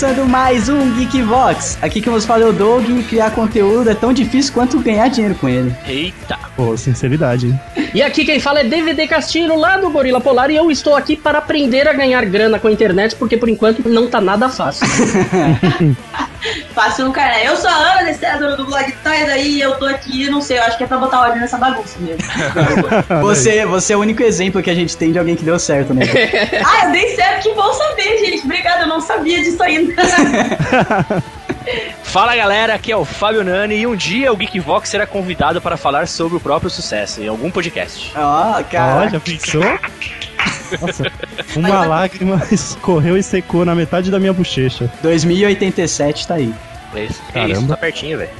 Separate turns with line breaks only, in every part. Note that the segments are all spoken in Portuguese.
Começando mais um Geek Vox. Aqui que nos fala é o Doug e criar conteúdo é tão difícil quanto ganhar dinheiro com ele.
Eita.
Pô, sinceridade, hein?
E aqui quem fala é DVD Castilho, lá do Gorila Polar, e eu estou aqui para aprender a ganhar grana com a internet, porque por enquanto não tá nada fácil.
Fácil no cara. Eu sou a Ana Destradora do blog Tais aí, eu tô aqui, não sei, eu acho que é pra botar ordem nessa bagunça mesmo.
Você, você é o único exemplo que a gente tem de alguém que deu certo, né?
ah, eu dei certo, que bom saber, gente. Obrigada, eu não sabia disso ainda.
Fala galera, aqui é o Fábio Nani e um dia o Geekvox será convidado para falar sobre o próprio sucesso em algum podcast.
Ó, cara.
Olha, pensou? Nossa, uma lágrima escorreu e secou na metade da minha bochecha.
2087 tá aí.
É isso, é
Caramba.
isso tá pertinho, velho.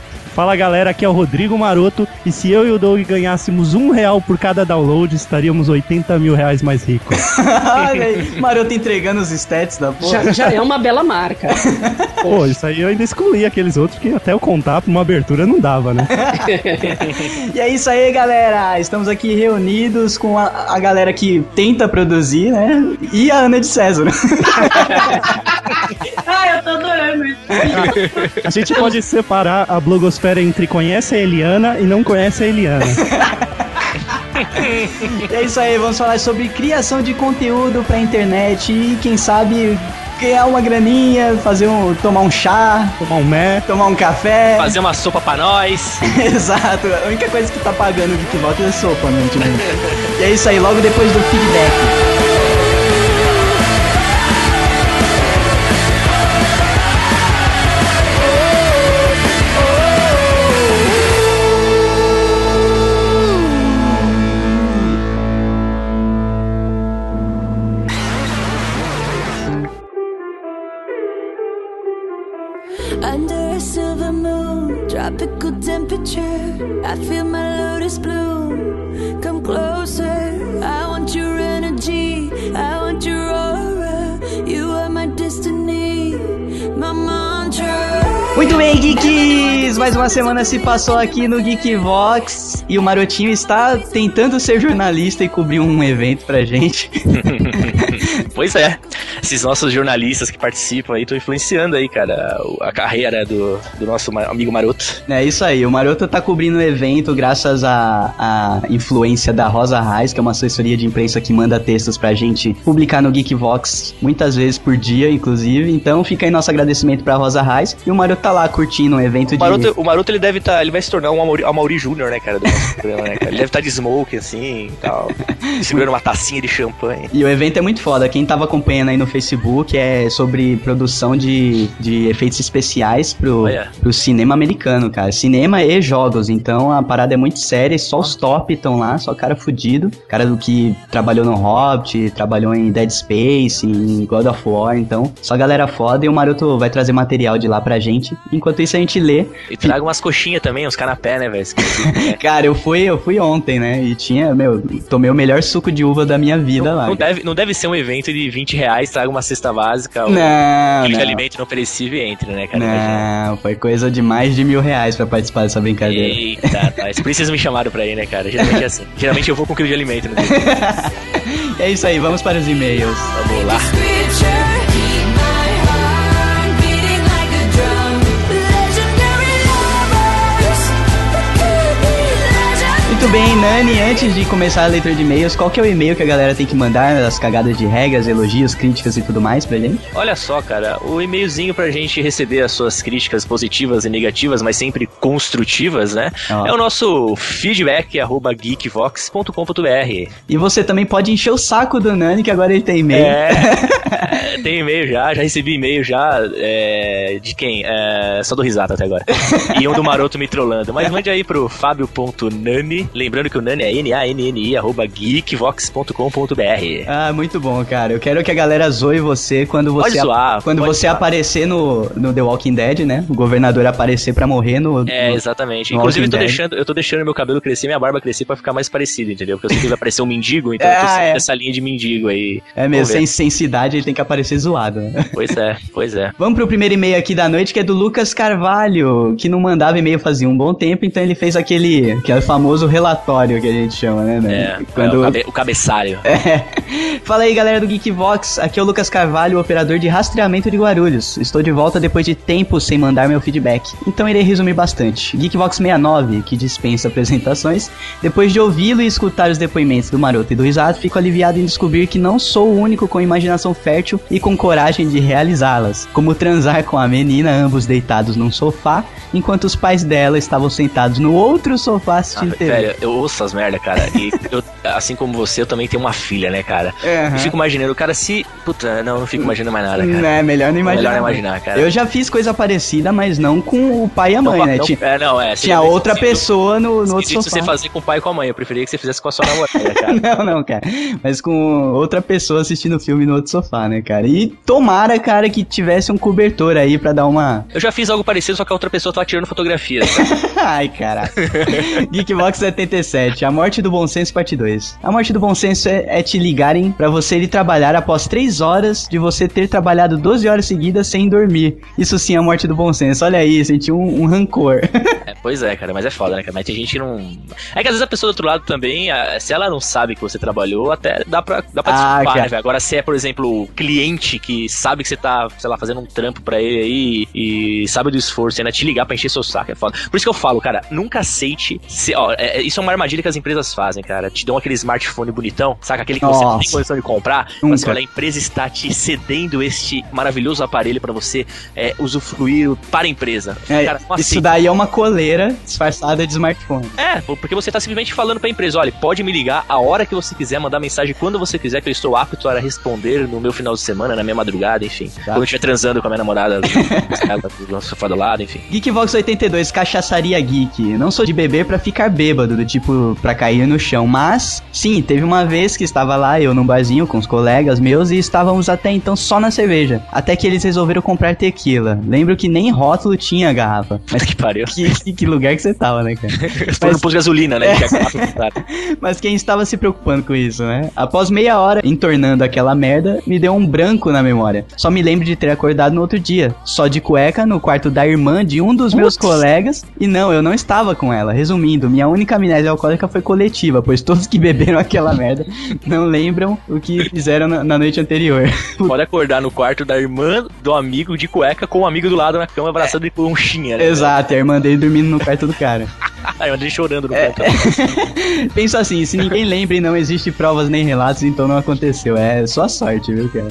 Fala galera, aqui é o Rodrigo Maroto e se eu e o Doug ganhássemos um real por cada download, estaríamos 80 mil reais mais ricos.
Olha aí, Maroto entregando os stats da porra.
já, já é uma bela marca.
Pô, isso aí eu ainda excluí aqueles outros que até eu contar pra uma abertura não dava, né?
E é isso aí, galera. Estamos aqui reunidos com a, a galera que tenta produzir, né? E a Ana de César.
ah, eu tô adorando isso.
A gente pode separar a blogosfera entre conhece a Eliana e não conhece a Eliana.
É isso aí, vamos falar sobre criação de conteúdo pra internet e quem sabe ganhar uma graninha, fazer um. tomar um chá,
Tomar um mé.
tomar um café.
Fazer uma sopa pra nós.
Exato, a única coisa que tá pagando o Geekvox é sopa, né? E é isso aí, logo depois do feedback. Mais uma semana se passou aqui no Geekvox e o Marotinho está tentando ser jornalista e cobrir um evento pra gente.
pois é. Esses nossos jornalistas que participam aí estão influenciando aí, cara, a carreira do, do nosso amigo Maroto.
É isso aí, o Maroto tá cobrindo o evento graças à, à influência da Rosa Reis, que é uma assessoria de imprensa que manda textos pra gente publicar no Geekvox muitas vezes por dia, inclusive. Então fica aí nosso agradecimento pra Rosa Reis. E o Maroto tá lá curtindo um evento
O
de.
O Maroto ele deve estar, ele vai se tornar um Amaury, Amaury Júnior, né, cara, do nosso programa, né, cara? Ele deve estar de smoke, assim, e tal, segurando uma tacinha de champanhe.
E o evento é muito foda. Quem tava acompanhando aí no Facebook é sobre produção de, de efeitos especiais pro,
Olha.
pro cinema americano, cara. Cinema e jogos. Então a parada é muito séria. Só os top estão lá, só cara fudido. Cara do que trabalhou no Hobbit, trabalhou em Dead Space, em God of War. Então, só galera foda. E o Maroto vai trazer material de lá pra gente. Enquanto isso, a gente lê.
E traga umas coxinhas também, uns canapé, né, velho? Né?
Cara, eu fui, eu fui ontem, né? E tinha, meu, tomei o melhor suco de uva da minha vida lá.
Não deve, não deve ser um evento de 20 reais, traga uma cesta básica,
Não,
quilo de
não.
alimento não perecível e entre, né, cara?
Não, foi coisa de mais de mil reais pra participar dessa brincadeira.
Eita, tá. Por isso vocês me chamaram pra ir, né, cara? Geralmente é assim. Geralmente eu vou com quilo de alimento, né?
é isso aí, vamos para os e-mails.
Vamos lá.
Muito bem, Nani, antes de começar a leitura de e-mails, qual que é o e-mail que a galera tem que mandar, as cagadas de regras, elogios, críticas e tudo mais pra gente?
Olha só, cara, o e-mailzinho pra gente receber as suas críticas positivas e negativas, mas sempre construtivas, né?
Ó.
É o nosso feedback, arroba geekvox.com.br.
E você também pode encher o saco do Nani, que agora ele tem e-mail.
É, tem e-mail já, já recebi e-mail já, é, de quem? É, só do risada até agora. E um do Maroto me trollando. Mas mande aí pro fabio.nani, lembrando que o Nani é N-A-N-N-I, arroba geekvox.com.br.
Ah, muito bom, cara. Eu quero que a galera zoe você quando
Pode
você, ap-
zoar,
quando
pode
você
zoar.
aparecer no, no The Walking Dead, né? O governador aparecer pra morrer no.
É,
no-
exatamente.
no
Inclusive, eu tô,
Dead.
deixando, eu tô deixando meu cabelo crescer, minha barba crescer pra ficar mais parecido, entendeu? Porque eu sei que vai aparecer um mendigo, então eu tô
Ah, é.
nessa linha de mendigo aí.
É mesmo, sem, sem cidade ele tem que aparecer zoado, né?
Pois é, pois é.
Vamos pro primeiro e-mail aqui da noite, que é do Lucas Carvalho, que não mandava e-mail fazia um bom tempo, então ele fez aquele, aquele famoso relatório que a gente chama, né? né?
É, é, o, cabe- o cabeçalho.
É, Fala aí, galera do Geekvox. Aqui é o Lucas Carvalho, operador de rastreamento de Guarulhos. Estou de volta depois de tempo sem mandar meu feedback. Então irei resumir bastante. Geekvox 69, que dispensa apresentações. Depois de ouvi-lo e escutar os depoimentos do Maroto e do Risato, fico aliviado em descobrir que não sou o único com imaginação fértil e com coragem de realizá-las. Como transar com a menina, ambos deitados num sofá, enquanto os pais dela estavam sentados no outro sofá assistindo
Ah,
TV.
Eu ouço as merda, cara. E eu, assim como você, eu também tenho uma filha, né, cara?
Aham.
Eu fico imaginando, o cara se. Puta, não, não fico imaginando mais nada, cara.
É, melhor não imaginar.
Melhor não imaginar, cara.
Eu já fiz coisa parecida, mas não com o pai e a
Não,
mãe, né?
não-
Tinha,
é, não, é.
tinha outra pessoa no, no outro sofá.
você fazer com o pai e com a mãe. Eu preferia que você fizesse com a sua namorada, cara.
Não, não, cara. Mas com outra pessoa assistindo o filme no outro sofá, né, cara? E tomara, cara, que tivesse um cobertor aí pra dar uma.
Eu já fiz algo parecido, só que a outra pessoa tava tirando fotografias.
Ai, caraca. Geekbox 77, A Morte do Bom Senso, parte 2. A morte do bom senso é, é te ligarem pra você ir trabalhar após 3 horas de você ter trabalhado 12 horas seguidas sem dormir. Isso sim é a morte do bom senso. Olha aí, senti um, um rancor.
É, pois é, cara, mas é foda, né, cara? Mas tem gente não. É que às vezes a pessoa do outro lado também, se ela não sabe que você trabalhou, até dá pra, dá pra
Ah,
desculpar, né, velho? Agora, se é, por exemplo, o cliente que sabe que você tá, sei lá, fazendo um trampo pra ele aí e sabe do esforço e ainda te ligar pra encher seu saco, é foda. Por isso que eu falo, cara, nunca aceite. Se, ó, é- isso é uma armadilha que as empresas fazem, cara. Te dão aquele smartphone bonitão, saca? Aquele que você não tem
Nossa.
condição de comprar.
Nunca.
Mas olha, a empresa está te cedendo este maravilhoso aparelho pra você é, usufruir para a empresa.
É,
Cara,
isso
aceita.
daí é uma coleira disfarçada de smartphone.
É, porque você tá simplesmente falando pra empresa, olha, pode me ligar a hora que você quiser, mandar mensagem quando você quiser, que eu estou apto a responder no meu final de semana, na minha madrugada, enfim. Quando eu estiver transando com a minha namorada, ela no sofá do lado, enfim.
Geekvox 82, cachaçaria geek. Não sou de beber pra ficar bêbado, do tipo, pra cair no chão. Mas, sim, teve uma vez que estava lá, eu num barzinho com os colegas meus, e estávamos até então só na cerveja. Até que eles resolveram comprar tequila. Lembro que nem rótulo tinha a garrafa. Mas
que pariu.
que, que, lugar que você tava, né, cara?
Foi no posto de gasolina, né? É.
Mas quem estava se preocupando com isso, né? Após meia hora entornando aquela merda, me deu um branco na memória. Só me lembro de ter acordado no outro dia, só de cueca no quarto da irmã de um dos meus colegas. E não, eu não estava com ela. Resumindo, minha única amnésia alcoólica foi coletiva, pois todos que beberam aquela merda não lembram o que fizeram na, na noite anterior.
Pode acordar no quarto da irmã do amigo de cueca com o amigo do lado na cama abraçando ele por um chinha, né?
Exato, e a irmã dele dormindo no quarto do cara.
A irmã dele chorando no
É,
canto.
Penso assim, se ninguém lembra e não existe provas nem relatos, então não aconteceu. É só sorte, viu, cara?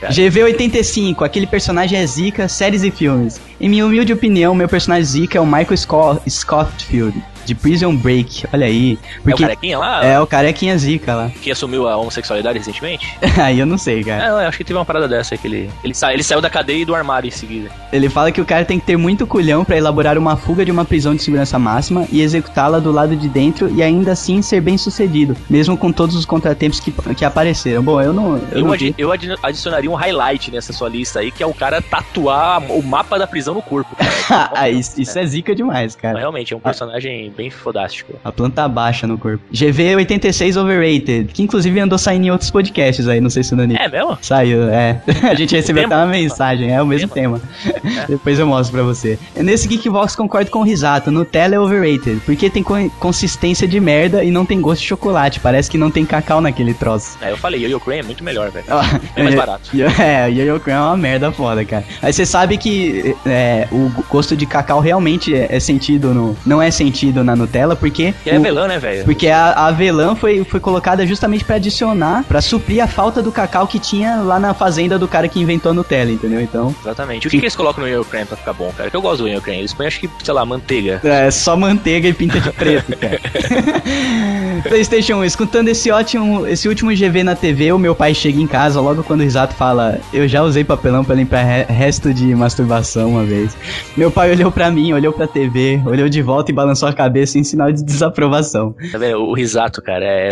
Cara.
GV85, aquele personagem é zica, séries e filmes. Em minha humilde opinião, meu personagem zica é o Michael Scott, Scottfield, de Prison Break. Olha aí.
É o
Porque
carequinha lá?
é o carequinha zica lá.
Que assumiu a homossexualidade recentemente?
aí eu não sei, cara.
É, eu acho que teve uma parada dessa que ele. Ele, sa... ele saiu da cadeia e do armário em seguida.
Ele fala que o cara tem que ter muito culhão pra elaborar uma fuga de uma prisão de segurança máxima e executá-la do lado de dentro e ainda assim ser bem sucedido, mesmo com todos os contratempos que, que apareceram. Bom, eu não. Eu
Eu,
não
adi- eu adi- adicionaria um highlight nessa sua lista aí, que é o cara tatuar o mapa da prisão no corpo. cara.
ah, isso, isso é zica demais,
Mas
cara.
realmente, é um personagem bem fodástico.
A planta baixa no corpo. GV86 Overrated, que inclusive andou saindo em outros podcasts aí, não sei se o Dani
É mesmo?
saiu, é. A gente recebeu
Tema?
até uma mensagem, é o mesmo tema. Depois eu mostro pra você. Nesse Geekbox concordo com o Risato, Nutella é overrated, porque tem con- consistência de merda e não tem gosto de chocolate, parece que não tem cacau naquele troço.
É, eu falei, Yo-Yo Crane é muito melhor, velho. É mais barato.
É, Yo-Yo Cream é uma merda foda, cara. Aí você sabe que é, o gosto de cacau realmente é, é sentido no. Não é sentido na Nutella, porque.
Que é avelã, né, velho?
Porque a, a avelã foi, foi colocada justamente pra adicionar, pra suprir a falta do cacau que tinha lá na fazenda do cara que inventou a Nutella, entendeu? Então,
Exatamente. O que, que eles colocam no Yo-Yo Crane pra ficar bom, cara? Que eu gosto do Yo-Yo Crane. Eles põem, acho que, sei lá, manteiga.
é só manteiga e pinta de preto, cara. PlayStation 1, escutando esse ótimo, esse último GV na TV, o meu pai chega em casa logo quando o Risato fala: Eu já usei papelão pra limpar re- resto de masturbação uma vez. Meu pai olhou pra mim, olhou pra TV, olhou de volta e balançou a cabeça em sinal de desaprovação.
Tá vendo? O risato, cara, é.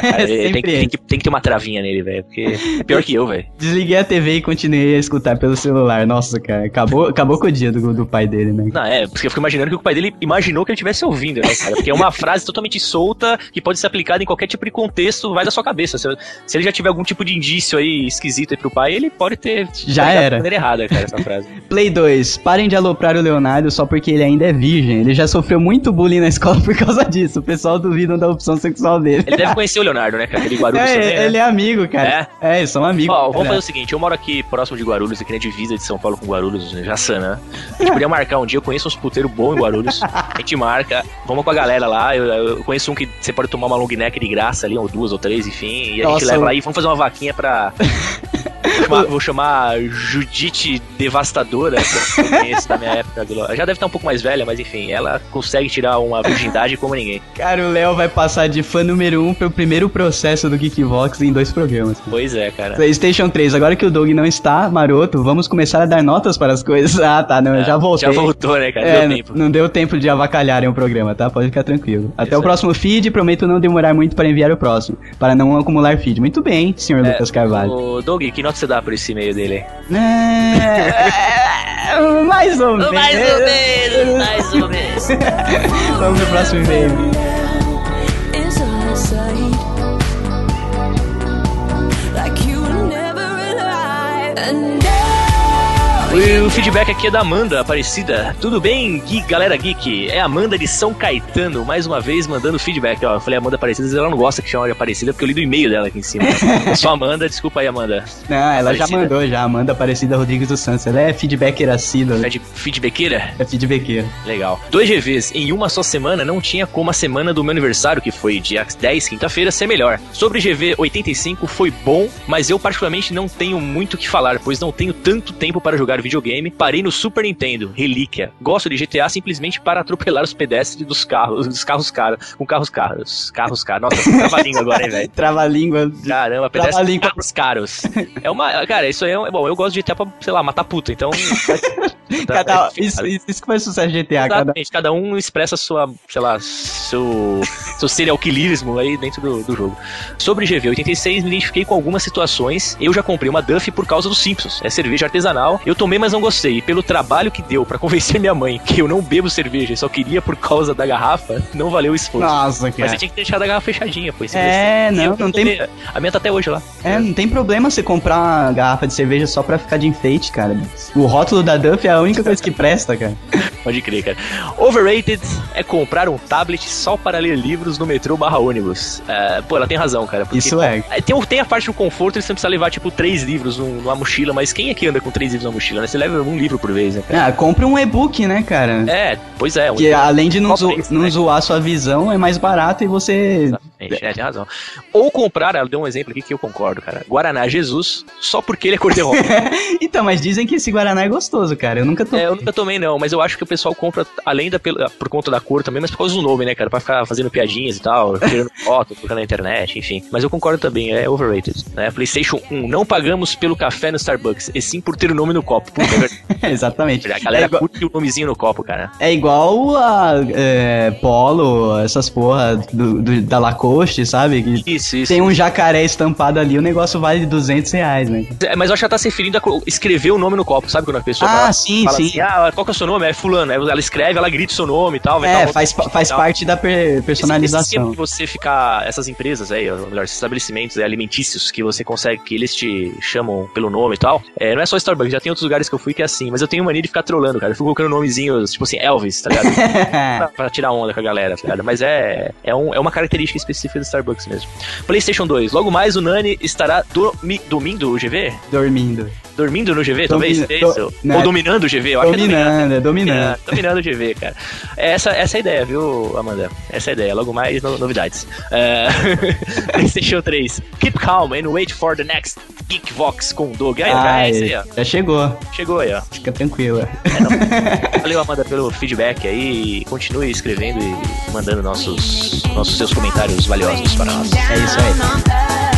cara, ele
Sempre
tem, que, tem, que, tem que ter uma travinha nele, velho. Porque é pior que eu, velho.
Desliguei a TV e continuei a escutar pelo celular. Nossa, cara, acabou, acabou com o dia do, do pai dele, né?
Não, é, porque eu fico imaginando que o pai dele imaginou que ele estivesse ouvindo, né, cara? Porque é uma frase totalmente solta que pode ser aplicada em qualquer tipo de contexto, vai da sua cabeça. Se, se ele já tiver algum tipo de indício aí esquisito aí pro pai, ele pode ter.
Já era.
Maneira errada, cara, essa frase.
Play 2, 3. Parem de aloprar o Leonardo só porque ele ainda é virgem. Ele já sofreu muito bullying na escola por causa disso. O pessoal duvida da opção sexual dele.
Ele deve conhecer o Leonardo, né, cara? Aquele Guarulhos
É,
também, né?
ele é amigo, cara. É, eles são amigos.
Ó, vamos
cara.
fazer o seguinte, eu moro aqui próximo de Guarulhos, aqui na divisa de São Paulo com Guarulhos, Jaçanã. A gente podia marcar um dia, eu conheço uns puteiros bons em Guarulhos. A gente marca, vamos com a galera lá. Eu, eu conheço um que você pode tomar uma long neck de graça ali, ou duas ou três, enfim. E a
Nossa,
gente leva lá e vamos fazer uma vaquinha pra. Vou chamar, vou chamar Judite Devastadora, que eu conheço da minha época. do- Já deve estar um pouco mais velha, mas enfim, ela consegue tirar uma virgindade como ninguém.
Cara, o Léo vai passar de fã número 1 um pro primeiro processo do Geekvox em dois programas.
Pois é, cara.
PlayStation 3, agora que o Doug não está, maroto, vamos começar a dar notas para as coisas. Ah, tá, não, eu já voltei.
Já voltou, né, cara?
É,
Deu tempo.
não deu tempo de avacalharem o programa, tá? Pode ficar tranquilo. Até o próximo feed, prometo não demorar muito para enviar o próximo, para não acumular feed. Muito bem, senhor Lucas Carvalho.
Ô, Doug, que nota você dá por esse e-mail dele?
É, mais ou menos.
Mais ou menos, mais ou menos.
Vamos pro próximo e-mail.
O feedback aqui é da Amanda Aparecida. Tudo bem, Gui, galera geek? É a Amanda de São Caetano, mais uma vez mandando feedback. Ó, eu falei Amanda Aparecida, ela não gosta que chama de Aparecida porque eu li do e-mail dela aqui em cima. Sou a Amanda, desculpa aí, Amanda.
Não, ela já
Aparecida.
mandou já, Amanda Aparecida Rodrigues dos Santos. Ela é feedbacker assíduo,
É de feedbackeira?
é feedbackeira.
Legal. Dois GVs em uma só semana não tinha como a semana do meu aniversário, que foi dia 10, quinta-feira, ser melhor. Sobre GV 85 foi bom, mas eu particularmente não tenho muito o que falar, pois não tenho tanto tempo para jogar videogame. Parei no Super Nintendo, relíquia. Gosto de GTA simplesmente para atropelar os pedestres dos carros, dos carros caros, com carros caros, carros caros. Nossa, trava língua agora, hein, velho.
Trava-língua.
Caramba,
Trava
pedestres
a
com
língua.
carros caros. É uma, cara, isso aí é, um- bom, eu gosto de GTA pra, sei lá, matar puta, então
Cada,
É
isso, isso, isso que faz sucesso de GTA. Cada,
Exatamente, cada um expressa sua, sei lá, seu, seu serial aí dentro do, do jogo. Sobre GV86, me identifiquei com algumas situações. Eu já comprei uma Duff por causa dos Simpsons. É cerveja artesanal. Eu tomei, mas não gostei. E pelo trabalho que deu pra convencer minha mãe que eu não bebo cerveja e só queria por causa da garrafa, não valeu o esforço.
Nossa,
Mas
cara.
você tinha que deixar a garrafa fechadinha, esse
É, não, não tem-
A minha tá até hoje lá.
É, não tem problema você comprar uma garrafa de cerveja só pra ficar de enfeite, cara. O rótulo da Duff é a única coisa que presta, cara.
Pode crer, cara. Overrated é comprar um tablet só para ler livros no metrô barra ônibus. É, pô, ela tem razão, cara.
Isso é.
É, Tem, tem a parte do conforto e você não precisa levar, tipo, três livros num- numa mochila, mas quem é que anda com três livros na mochila, né? Você leva um livro por vez, né, cara?
Ah, compre um e-book, né, cara?
É, pois é. um-
Que além de não, zo
preço,
não
né?
zoar sua visão, é mais barato e você.
Exatamente, é, tem razão. Ou comprar, ela deu um exemplo aqui que eu concordo, cara. Guaraná Jesus, só porque ele é cor-de-rosa.
então, mas dizem que esse Guaraná é gostoso, cara. Eu nunca tô.
É, eu nunca tomei não, mas eu acho que o pessoal compra além da por conta da cor também, mas por causa do nome, né, cara? Pra ficar fazendo piadinhas e tal, tirando foto, colocando na internet, enfim. Mas eu concordo também, é overrated. Né? PlayStation 1, não pagamos pelo café no Starbucks, e sim por ter o nome no copo. Puta.
Exatamente.
a galera
é, igual,
curte o nomezinho no copo, cara.
é igual a é, Polo, essas porra do, do- da Lacoste, sabe? Que
Isso, isso.
tem um jacaré estampado ali, o negócio vale 200 reais, né?
É, Mas eu acho que ela tá se referindo a escrever o nome no copo, sabe? Quando a pessoa
Ah,
fala,
sim,
fala
sim.
assim, ah, qual que é o seu nome? É fulano. Ela escreve, ela grita o seu nome e tal.
É,
um-
faz, faz
tal.
parte da per-
Esse, esse
personalização.
de você ficar, essas empresas aí, ou melhor, esses estabelecimentos alimentícios que você consegue, que eles te chamam pelo nome e tal, é, não é só Starbucks, já tem outros lugares que eu fui que é assim, mas eu tenho mania de ficar trolando, cara. Eu fico colocando nomezinhos, tipo assim, Elvis, tá ligado? pra, pra tirar onda com a galera, tá ligado? Mas é, é, um, é uma característica específica do Starbucks mesmo. PlayStation 2, logo mais o Nani estará dormindo o GV?
Dormindo.
Dormindo no GV,
Domi-
talvez? É
do-
isso?
né?
Ou dominando o GV? Eu acho que é dominando.
Dominando, é dominando.
É, dominando o GV, cara. Essa, essa é a ideia, viu, Amanda? Essa é a ideia. Logo mais no- novidades. É, PlayStation 3. Keep calm and wait for the next Geekvox com o Doug. Aí,
Ah,
é isso aí, ó.
já chegou.
Chegou aí, ó.
Fica tranquila.
Valeu, Amanda, pelo feedback aí. Continue escrevendo e mandando nossos, nossos seus comentários valiosos para nós.
É isso aí.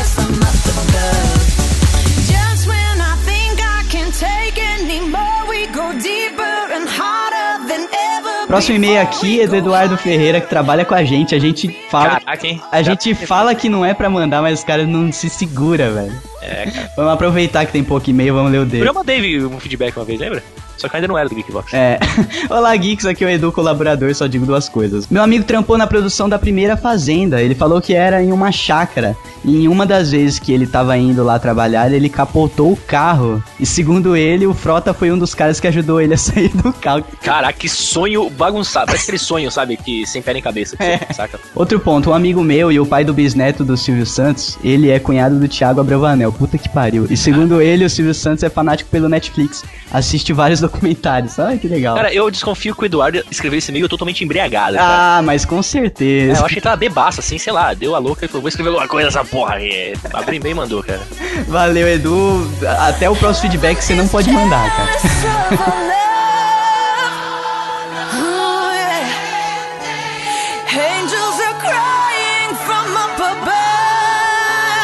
Próximo e-mail aqui é do Eduardo Ferreira, que trabalha com a gente. A gente fala.
Caraca, hein?
A gente fala que não é pra mandar, mas os caras não se segura, velho.
É, cara.
Vamos aproveitar que tem pouco e-mail, vamos ler o
Eu
dele.
já mandei um feedback uma vez, lembra? Só que ainda não era do Geekbox.
É. Olá, Geeks, aqui é o Edu, colaborador, só digo duas coisas. Meu amigo trampou na produção da primeira Fazenda. Ele falou que era em uma chácara. E em uma das vezes que ele tava indo lá trabalhar, ele capotou o carro. E segundo ele, o Frota foi um dos caras que ajudou ele a sair do carro.
Caraca, que sonho bagunçado. Parece aquele sonho, sabe? Que sem pé nem cabeça, que
É.
saca?
Outro ponto, um amigo meu e o pai do bisneto do Silvio Santos, ele é cunhado do Thiago Abravanel. Puta que pariu. E segundo ele, o Silvio Santos é fanático pelo Netflix. Assiste vários documentários. Ai, que legal.
Cara, eu desconfio que o Eduardo escreveu esse e-mail totalmente embriagado. cara.
ah, mas com
É,
certeza.
eu achei que tava bebaço, assim, sei lá, deu a louca e falou, vou escrever alguma coisa nessa porra aí. Abriu bem e mandou, cara.
Valeu, Edu. Até o próximo feedback você não pode mandar, cara.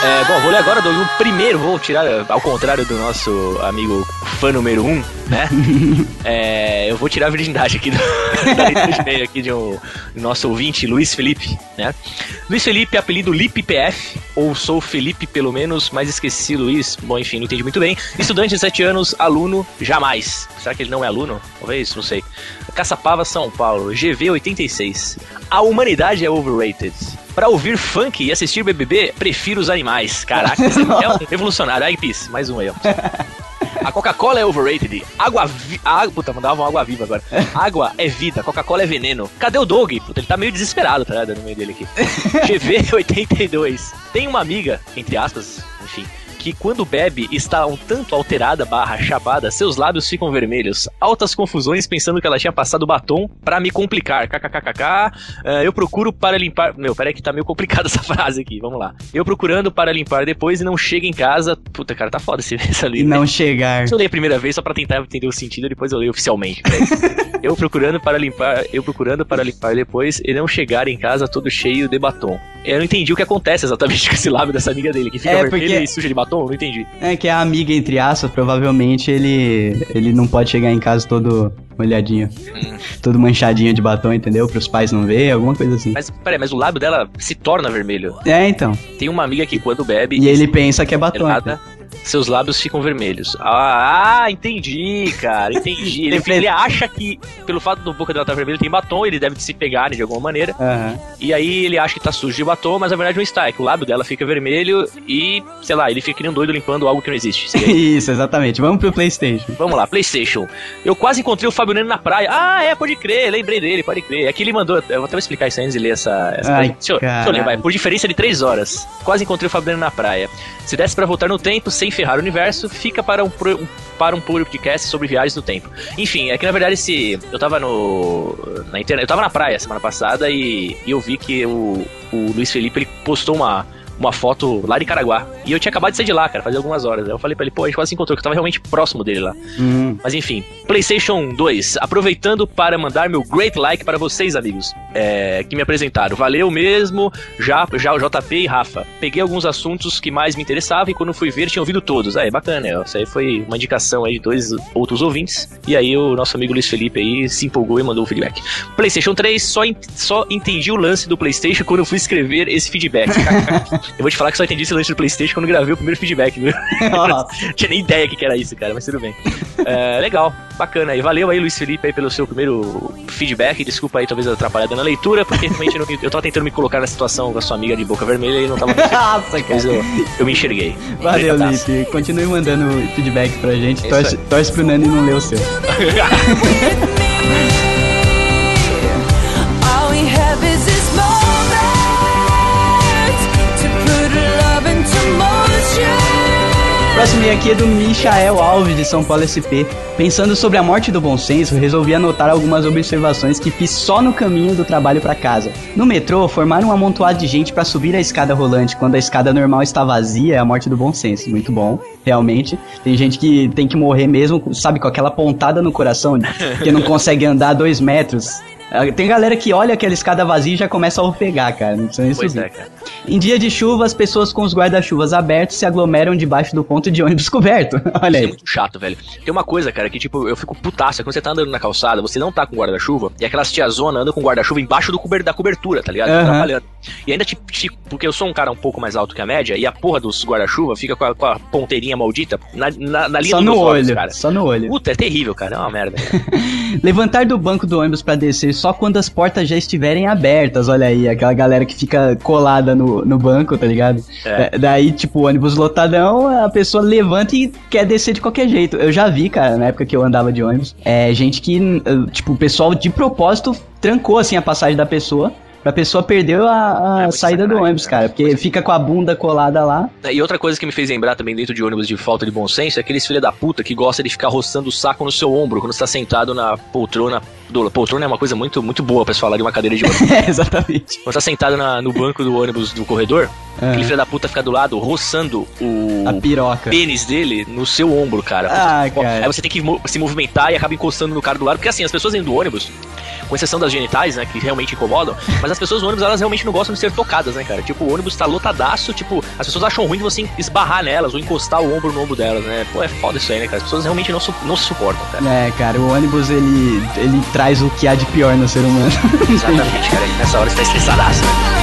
É, bom, vou ler agora do o primeiro, vou tirar, ao contrário do nosso amigo fã número um, né? É, eu vou tirar a virgindade aqui do, da aqui de um nosso ouvinte, Luiz Felipe, né? Luiz Felipe, apelido Lip PF, ou sou Felipe pelo menos, mas esqueci Luiz, bom, enfim, não entendi muito bem. Estudante de 7 anos, aluno, jamais. Será que ele não é aluno? Talvez, não sei. Caçapava, São Paulo, GV 86. A humanidade é overrated. Pra ouvir funk e assistir BBB, prefiro os animais. Caraca, é um revolucionário. Ai, Pis, mais um aí, ó. A Coca-Cola é overrated. Água vi... água... Puta, mandava uma água viva agora. Água é vida, Coca-Cola é veneno. Cadê o Doug? Puta, ele tá meio desesperado, tá ligado? No meio dele aqui. GV82. Tem uma amiga, entre aspas, enfim, que quando bebe está um tanto alterada barra chapada, seus lábios ficam vermelhos. Altas confusões pensando que ela tinha passado batom pra me complicar. KKKKK. Ah, eu procuro para limpar. Meu, peraí que tá meio complicada essa frase aqui. Vamos lá. Eu procurando para limpar depois e não chega em casa. Puta, cara, tá foda esse, essa
E
letra.
não chegar.
Deixa eu ler a primeira vez só pra tentar entender o sentido, depois eu leio oficialmente. eu procurando para limpar, eu procurando para limpar depois e não chegar em casa todo cheio de batom. Eu não entendi o que acontece exatamente com esse lábio dessa amiga dele, que fica
É,
vermelho
porque-
e suja de batom, eu não entendi.
É que a amiga, entre aspas, provavelmente ele, ele não pode chegar em casa todo molhadinho.
Hum.
Todo manchadinho de batom, entendeu? Para os pais não verem, alguma coisa assim.
Mas, peraí, mas o lábio dela se torna vermelho.
É, então.
Tem uma amiga que quando bebe
E ele pensa que é batom.
gelada, seus lábios ficam vermelhos. Ah, ah, entendi, cara, entendi. Ele,
Ele-
acha que, pelo fato do boca dela estar vermelho, tem batom, ele deve se pegar de alguma maneira.
Aham.
E aí ele acha que tá sujo de batom, mas na verdade não está. É que o lábio dela fica vermelho e, sei lá, ele fica que nem um doido limpando algo que não existe. Isso.
Exatamente. Vamos pro Playstation.
Vamos lá, PlayStation. Eu quase encontrei o Neno na praia. Ah, é, pode crer, lembrei dele, pode crer. É que ele mandou. Eu vou até explicar isso antes de ler essa. essa
Ai,
deixa, eu, deixa eu ler, vai. Por diferença de três horas. Quase encontrei o Neno na praia. Se desse pra voltar no tempo, sem ferrar o universo, fica para um, pro- um- para um podcast sobre viagens no tempo. Enfim, é que na verdade esse. Eu tava no. Na internet. Eu tava na praia semana passada e, e eu vi que o, o Luiz Felipe ele postou uma. Uma foto lá de Caraguá. E eu tinha acabado de sair de lá, cara, fazia algumas horas. Aí eu falei pra ele, pô, a gente quase se encontrou, que eu tava realmente próximo dele lá.
Hum.
Mas enfim, PlayStation 2. Aproveitando para mandar meu great like para vocês, amigos, é, que me apresentaram. Valeu mesmo, já, já o JP e Rafa. Peguei alguns assuntos que mais me interessavam e quando fui ver tinha ouvido todos. Aí, bacana, né? Isso aí foi uma indicação aí de dois outros ouvintes. E aí o nosso amigo Luiz Felipe aí se empolgou e mandou o feedback. PlayStation 3, só, só entendi o lance do PlayStation quando eu fui escrever esse feedback. eu vou te falar que só entendi esse lance do PlayStation quando gravei o primeiro feedback, viu?
Nossa.
tinha nem ideia que era isso, cara, mas tudo bem. É, legal, bacana. E valeu aí, Luiz Felipe, aí, pelo seu primeiro feedback. Desculpa aí, talvez atrapalhada na leitura, porque realmente eu, não- eu tava tentando me colocar na situação com a sua amiga de boca vermelha e não tava.
Nossa, cara.
eu, eu me enxerguei.
Valeu,
Grande abraço.
Lipe. Continue mandando feedback pra gente.
É
Torce, torce pro Nani não ler o seu. Próximo e aqui é do Michael Alves, de São Paulo SP. Pensando sobre a morte do bom senso, resolvi anotar algumas observações que fiz só no caminho do trabalho pra casa. No metrô, formaram um amontoado de gente pra subir a escada rolante quando a escada normal está vazia, é a morte do bom senso. Muito bom, realmente. Tem gente que tem que morrer mesmo, sabe, com aquela pontada no coração, que não consegue andar dois metros. Tem galera que olha aquela escada vazia e já começa a ofegar, cara. Não precisa nem
Pois
subir.
é, cara.
Em dia de chuva, as pessoas com os guarda-chuvas abertos se aglomeram debaixo do ponto de ônibus coberto. Olha
Isso é
aí.
muito chato, velho. Tem uma coisa, cara, que tipo, eu fico putaça. Quando você tá andando na calçada, você não tá com guarda-chuva, e aquelas tiazona andam com guarda-chuva embaixo do cober da cobertura, tá ligado? Atrapalhando. E ainda, tipo, tipo, porque eu sou um cara um pouco mais alto que a média, e a porra dos guarda-chuva fica com a, com a ponteirinha maldita na, na, na linha
Só no
olhos,
olho,
cara.
só no olho.
Puta, é terrível, cara. É uma merda.
Levantar do banco do ônibus pra descer só quando as portas já estiverem abertas, olha aí, aquela galera que fica colada no, no banco, tá ligado?
É.
Da- Daí, tipo, ônibus lotadão, a pessoa levanta e quer descer de qualquer jeito. Eu já vi, cara, na época que eu andava de ônibus, é, gente que, tipo, o pessoal de propósito trancou, assim, a passagem da pessoa. Pra pessoa perder a, a
É
saída do ônibus,
né?
cara. Porque fica com a bunda colada lá.
E outra coisa que me fez lembrar também dentro de ônibus de falta de bom senso é aqueles filha da puta que gosta de ficar roçando o saco no seu ombro quando você tá sentado na poltrona. Do, poltrona é uma coisa muito, muito boa pra se falar de uma cadeira de ônibus.
É, exatamente.
Quando tá sentado na- no banco do ônibus do corredor,
É.
aquele filho da puta fica do lado roçando o
A piroca.
pênis dele no seu ombro, cara.
Ah,
Pô,
cara.
Aí você tem que se movimentar e acaba encostando no cara do lado. Porque assim, as pessoas dentro do ônibus, com exceção das genitais, né, que realmente incomodam, mas as pessoas do ônibus, elas realmente não gostam de ser tocadas, né, cara? Tipo, o ônibus tá lotadaço, tipo, as pessoas acham ruim de você esbarrar nelas ou encostar o ombro no ombro delas, né? Pô, é foda isso aí, né, cara? As pessoas realmente não, su- não se suportam, cara.
É, cara, o ônibus ele, ele traz o que há de pior no ser humano.
Exatamente, cara. Nessa hora você tá estressadaço, né?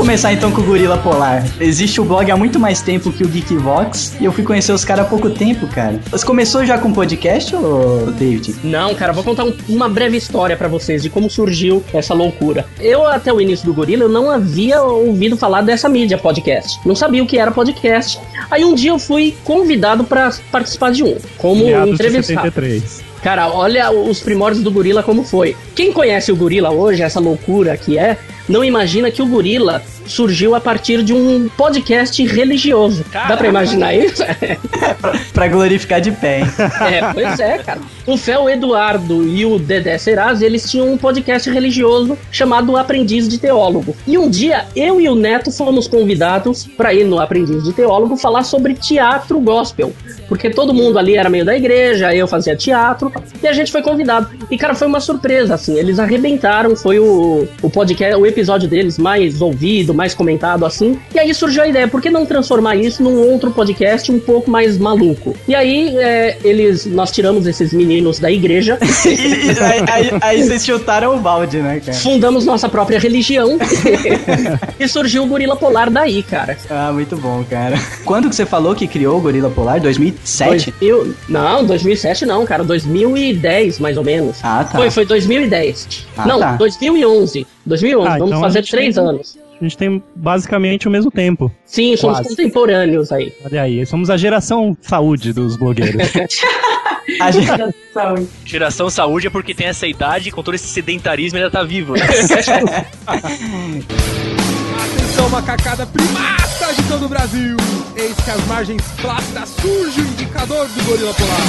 Começar então com o Gorila Polar. Existe o blog há muito mais tempo que o Geekvox e eu fui conhecer os caras há pouco tempo, cara. Você começou já com podcast, ô David?
Não, cara, vou contar um- uma breve história pra vocês de como surgiu essa loucura. Eu, até o início do Gorila, eu não havia ouvido falar dessa mídia podcast. Não sabia o que era podcast. Aí um dia eu fui convidado pra participar de um, como
de
entrevistado.
73.
Cara, olha os primórdios do gorila como foi. Quem conhece o gorila hoje, essa loucura que é, não imagina que o gorila surgiu a partir de um podcast religioso. Dá pra imaginar isso?
Pra glorificar de pé, hein?
É, pois é, cara. O Fel Eduardo e o Dedé Seraz, eles tinham um podcast religioso chamado Aprendiz de Teólogo. E um dia, eu e o Neto fomos convidados para ir no Aprendiz de Teólogo falar sobre teatro gospel. Porque todo mundo ali era meio da igreja, eu fazia teatro, e a gente foi convidado. E, cara, foi uma surpresa, assim, eles arrebentaram, foi o, o podcast, o episódio deles mais ouvido, mais comentado, assim. E aí surgiu a ideia, por que não transformar isso num outro podcast um pouco mais maluco? E aí, é, eles, nós tiramos esses meninos da igreja,
E- e- aí, aí- aí vocês chutaram o balde, né, cara?
fundamos nossa própria religião, e surgiu o Gorila Polar daí, cara.
Ah, muito bom, cara. Quando que você falou que criou o Gorila Polar? 2007?
2000, não, 2007 não, cara, 2010 mais ou menos.
Ah, tá.
Foi, foi 2010.
Ah,
não,
tá.
2011. 2011,
Ah,
vamos
então a
fazer
gente
três
tem-
anos.
A gente tem basicamente o mesmo tempo.
Sim, somos
Quase.
contemporâneos aí.
Olha aí, somos a geração saúde dos blogueiros.
A gente-
Saúde.
Geração saúde é porque tem essa idade, com todo esse sedentarismo, ainda tá vivo, né?
Atenção, macacada primata de todo o Brasil! Eis que as margens plácidas surge o indicador do gorila polar.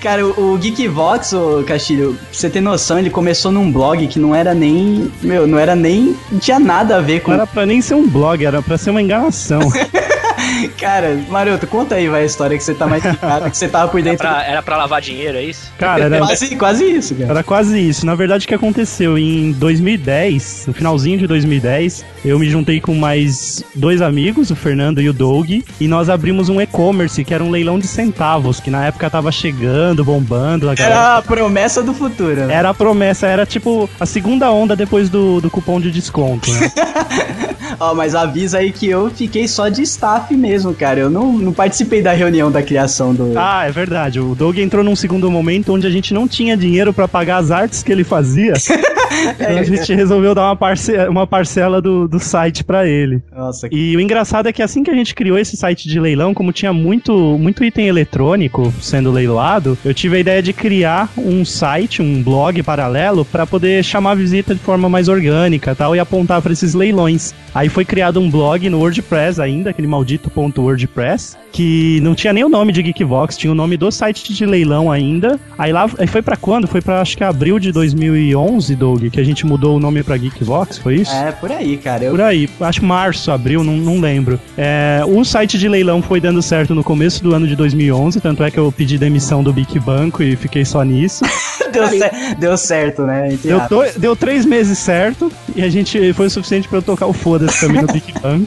Cara, o, o Geekvox, ô Castilho, pra você ter noção, ele começou num blog que não era nem. Meu, não era nem. Não tinha nada a ver com.
Não era pra nem ser um blog, era pra ser uma enganação.
Cara, Maroto, conta aí, vai, a história que você tá mais ligado, que você tava por dentro.
Pra- era pra lavar dinheiro, é isso?
Cara, era,
Quase, quase isso, cara.
Era quase isso. Na verdade, o que aconteceu? Em 2010, no finalzinho de 2010, eu me juntei com mais dois amigos, o Fernando e o Doug, e nós abrimos um e-commerce, que era um leilão de centavos, que na época tava chegando, bombando. A.
Era a promessa do futuro, né?
Era a promessa, era tipo a segunda onda depois do, do cupom de desconto, né?
Ó, mas avisa aí que eu fiquei só de staff mesmo, cara. Eu não, não participei da reunião da criação do.
ah, é verdade. O Doug entrou num segundo momento onde a gente não tinha dinheiro pra pagar as artes que ele fazia. Então a gente resolveu dar uma, parce uma parcela do, do site pra ele.
Nossa,
E o engraçado é que assim que a gente criou esse site de leilão, como tinha muito, muito item eletrônico sendo leiloado, eu tive a ideia de criar um site, um blog paralelo, para poder chamar a visita de forma mais orgânica tal, e apontar para esses leilões. Aí foi criado um blog no WordPress ainda, aquele maldito ponto .wordpress, que não tinha nem o nome de Geekvox, tinha o nome do site de leilão ainda. Aí lá aí foi para quando? Foi para acho que abril de 2011, Doug, que a gente mudou o nome para Geekvox, foi isso?
é por aí, cara. Eu,
Por aí, acho março, abril, não, não lembro. É, o site de leilão foi dando certo no começo do ano de 2011, tanto é que eu pedi demissão do Big Banco e fiquei só nisso.
deu, cer- deu certo, né?
Deu, deu três meses certo e a gente foi o suficiente pra eu tocar o foda-se também no Big Bang.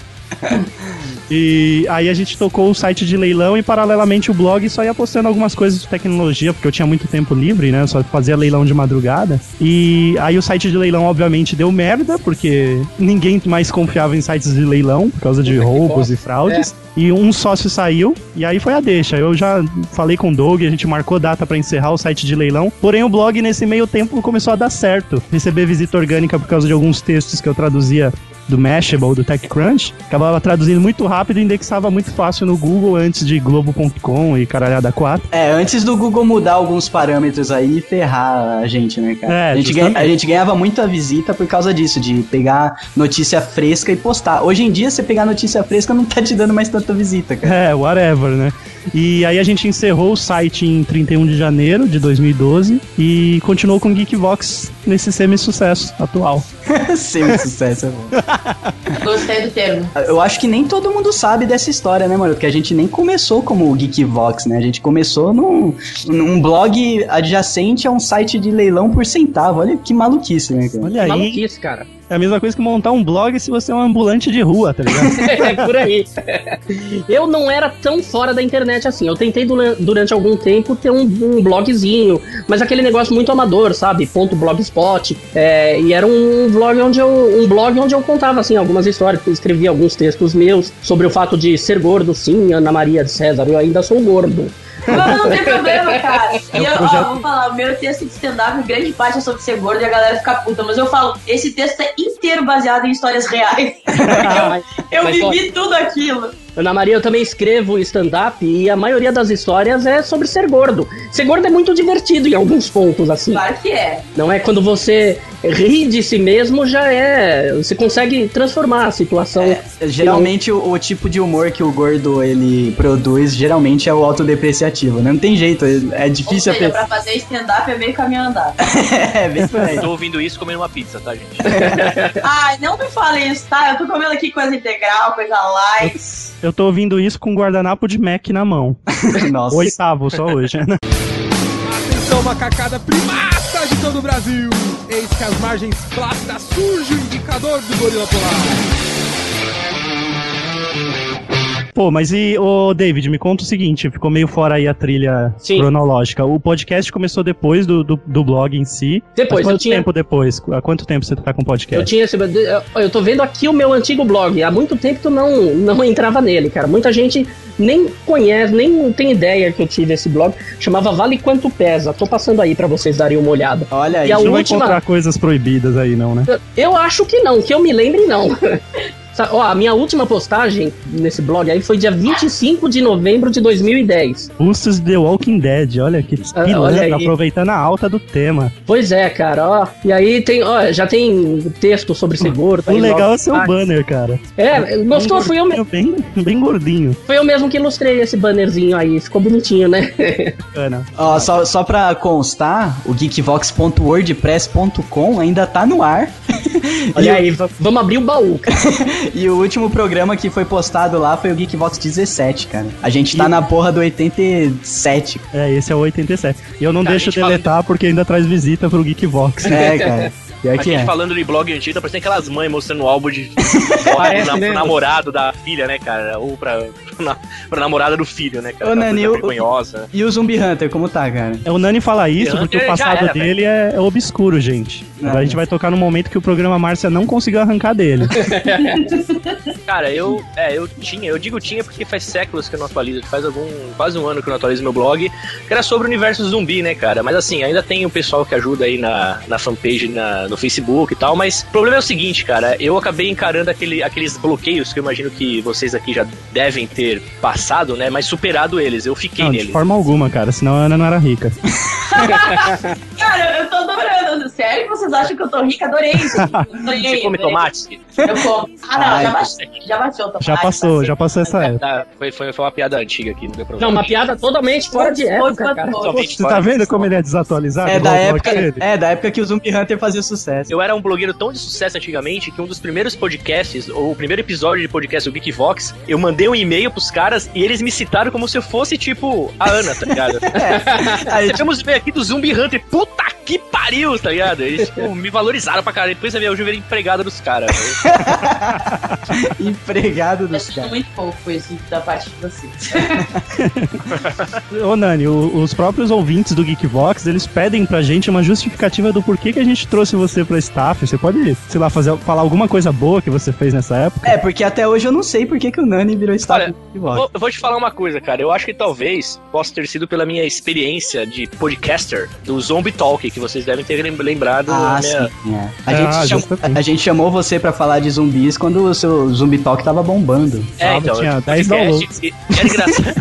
E aí a gente tocou o site de leilão e paralelamente o blog só ia postando algumas coisas de tecnologia, porque eu tinha muito tempo livre, né? Só fazia leilão de madrugada. E aí o site de leilão obviamente deu merda, porque ninguém mais confiava em sites de leilão por causa de roubos e fraudes. E um sócio saiu, e aí foi a deixa. Eu já falei com o Doug, a gente marcou data pra encerrar o site de leilão. Porém, o blog nesse meio tempo começou a dar certo. Receber visita orgânica por causa de alguns textos que eu traduzia do Mashable, do TechCrunch. Acabava traduzindo muito rápido e indexava muito fácil no Google antes de Globo.com e caralhada 4.
É, antes do Google mudar alguns parâmetros aí e ferrar a gente, né, cara?
É,
a, gente ganha- a gente ganhava muita visita por causa disso, de pegar notícia fresca e postar. Hoje em dia, você pegar notícia fresca não tá te dando mais tanta visita, cara.
É, whatever, né? E aí a gente encerrou o site em 31 de janeiro de 2012 e continuou com o Geekvox nesse semi-sucesso atual.
Sempre sucesso, é bom.
Gostei do termo.
Eu acho que nem todo mundo sabe dessa história, né, mano? Porque a gente nem começou como o Geekvox, né? A gente começou num, num blog adjacente a um site de leilão por centavo. Olha que maluquice, né, cara?
Olha aí,
Maluquice, cara.
É a mesma coisa que montar um blog se você é um ambulante de rua, tá ligado?
é por aí. Eu não era tão fora da internet assim. Eu tentei dura- durante algum tempo ter um, um blogzinho, mas aquele negócio muito amador, sabe? Ponto blogspot. É, e era um blog onde eu um blog onde eu contava assim algumas histórias, escrevia alguns textos meus sobre o fato de ser gordo, sim, Ana Maria de César. Eu ainda sou gordo.
Mas não tem problema, cara. E eu, ó, vou falar, o meu texto de stand-up, grande parte é sobre ser gordo e a galera fica puta. Mas eu falo, esse texto é inteiro baseado em histórias reais. Eu
ó,
vivi tudo aquilo.
Ana Maria, eu também escrevo stand-up e a maioria das histórias é sobre ser gordo. Ser gordo é muito divertido em alguns pontos, assim.
Claro que é.
Não é quando você ri de si mesmo, já é. Você consegue transformar a situação.
É, Geralmente o, o tipo de humor que o gordo ele produz geralmente é o autodepreciativo, né? Não tem jeito, é
Ou
difícil
seja,
a
pra fazer stand-up é meio caminho andado.
É, bem por aí.
Tô ouvindo isso comendo uma pizza, tá, gente?
Ai, não me fale isso, tá? Eu tô comendo aqui coisa integral, coisa light.
Eu tô ouvindo isso com um guardanapo de Mac na mão.
Nossa.
Oitavo só hoje, né?
Atenção, macacada primata de todo o Brasil! Eis que as margens plácidas surge o indicador do gorila polar.
Pô, mas e, ô David, me conta o seguinte, ficou meio fora aí a trilha
Sim.
cronológica. O podcast começou depois do, do, do blog em si.
Depois,
quanto
eu tinha-
tempo depois? Há quanto tempo você tá com o
Eu
podcast?
tinha. Eu tô vendo aqui o meu antigo blog. Há muito tempo tu não, não entrava nele, cara. Muita gente nem conhece, nem tem ideia que eu tive esse blog. Chamava Vale Quanto Pesa. Tô passando aí pra vocês darem uma olhada.
Olha aí.
E a
Você não vai
última-
encontrar coisas proibidas aí, não, né?
Eu acho que não, que eu me lembre, não. Ó, a minha última postagem nesse blog aí foi dia 25 de novembro de 2010.
Bustos de The Walking Dead, olha que
Ah,
pilantra,
olha aí.
aproveitando a alta do tema.
Pois é, cara, ó. E aí tem, ó, já tem texto sobre ser gordo.
O
aí
legal é seu
Ah,
banner, cara.
É, gostou?
Bem
Fui eu, me-
gordinho, Bem, bem gordinho.
fui eu mesmo que ilustrei esse bannerzinho aí. Ficou bonitinho, né?
Bacana.
Ó, só, só pra constar, o geekvox.wordpress.com ainda tá no ar.
Olha aí, va- vamos abrir o baú. cara.
E o último programa que foi postado lá foi o Geekvox 17, cara. A gente tá
E-
na porra do 87.
É, esse é o 87. E eu não
Cara,
deixo
gente fala-
deletar porque ainda traz visita pro Geekvox.
É, cara. Pior
A gente
é.
falando de blog antigo, tá parecendo aquelas mães mostrando o álbum de
Parece,
na-
né?
pro namorado da filha, né, cara? Ou pra, pra, pra namorada do filho, né, cara? Aquela
Nani, o-
vergonhosa.
E o Zumbi Hunter, como tá, cara?
É o Nani falar isso porque o passado
era,
dele é, é obscuro, gente. Agora a gente vai tocar no momento que o programa Márcia não conseguiu arrancar dele.
Cara, eu, é, eu tinha, eu digo tinha porque faz séculos que eu não atualizo, faz algum, quase um ano que eu não atualizo meu blog, que era sobre o universo zumbi, né, cara? Mas assim, ainda tem o pessoal que ajuda aí na, na fanpage, na, no Facebook e tal, mas o problema é o seguinte, cara, eu acabei encarando aquele, aqueles bloqueios que eu imagino que vocês aqui já devem ter passado, né? Mas superado eles. Eu fiquei
Não, de
neles.
forma alguma, cara, senão a Ana não era rica.
Cara, eu tô adorando. Sério que vocês acham que eu tô rica? Adorei isso. Adorei,
Você come
adorei.
tomate?
Eu como. Ah, não,
Ai,
já baixou. Já baixou o tomate.
Já passou, já passou essa época.
Tá, foi, foi, foi uma piada antiga aqui, não deu
Não,
problema.
uma piada totalmente fora de época, cara.
Totalmente
Você
fora
tá
de
vendo como ele é desatualizado?
É da época,
dele?
é da época que o Zumbi Hunter fazia sucesso.
Eu era um blogueiro tão de sucesso antigamente que um dos primeiros podcasts, ou o primeiro episódio de podcast do Geekvox, eu mandei um e-mail pros caras e eles me citaram como se eu fosse, tipo, a Ana, tá ligado?
Aí, tipo,
Recebemos e-mail aqui do Zumbi Hunter, puta que pariu, tá ligado? Eles tipo, me valorizaram pra caralho. Depois eu virei empregado dos caras.
empregado dos
Acho
caras.
muito pouco isso da parte de vocês.
Ô Nani, o- os próprios ouvintes do Geekvox, eles pedem pra gente uma justificativa do porquê que a gente trouxe você pra staff. Você pode, sei lá, fazer, falar alguma coisa boa que você fez nessa época?
É, porque até hoje eu não sei por que, que o Nani virou staff
Olha,
de volta.
Vou, eu vou te falar uma coisa, cara. Eu acho que talvez possa ter sido pela minha experiência de podcaster do Zombie Talk, que vocês devem ter lem- lembrado.
Ah,
minha-
sim, é. A,
Ah,
gente chamou,
justamente.
a gente chamou você pra falar de zumbis quando o seu Zumbi Talk tava bombando.
É, então,
tinha
o
10
podcast, e- Era engraçado.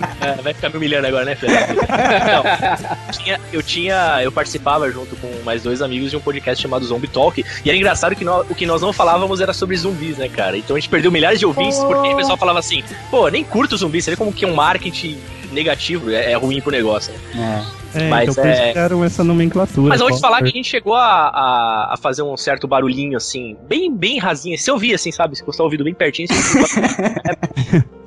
É, vai ficar me humilhando agora, né, Fernando? Não, tinha- eu tinha. Eu participava junto com mais dois amigos de um podcast chamado Zombie Talk. E era engraçado que nós- o que nós não falávamos era sobre zumbis, né, cara? Então a gente perdeu milhares de ouvintes porque o pessoal falava assim, pô, nem curto zumbis, você vê como que é um marketing negativo, é, é ruim pro negócio, né?
É.
É,
Mas
então
é-
que deram essa nomenclatura.
Mas eu vou te falar que a gente chegou a, a, a fazer um certo barulhinho, assim, bem, bem rasinho. Se eu via, assim, sabe? Se você ouvido bem pertinho, você...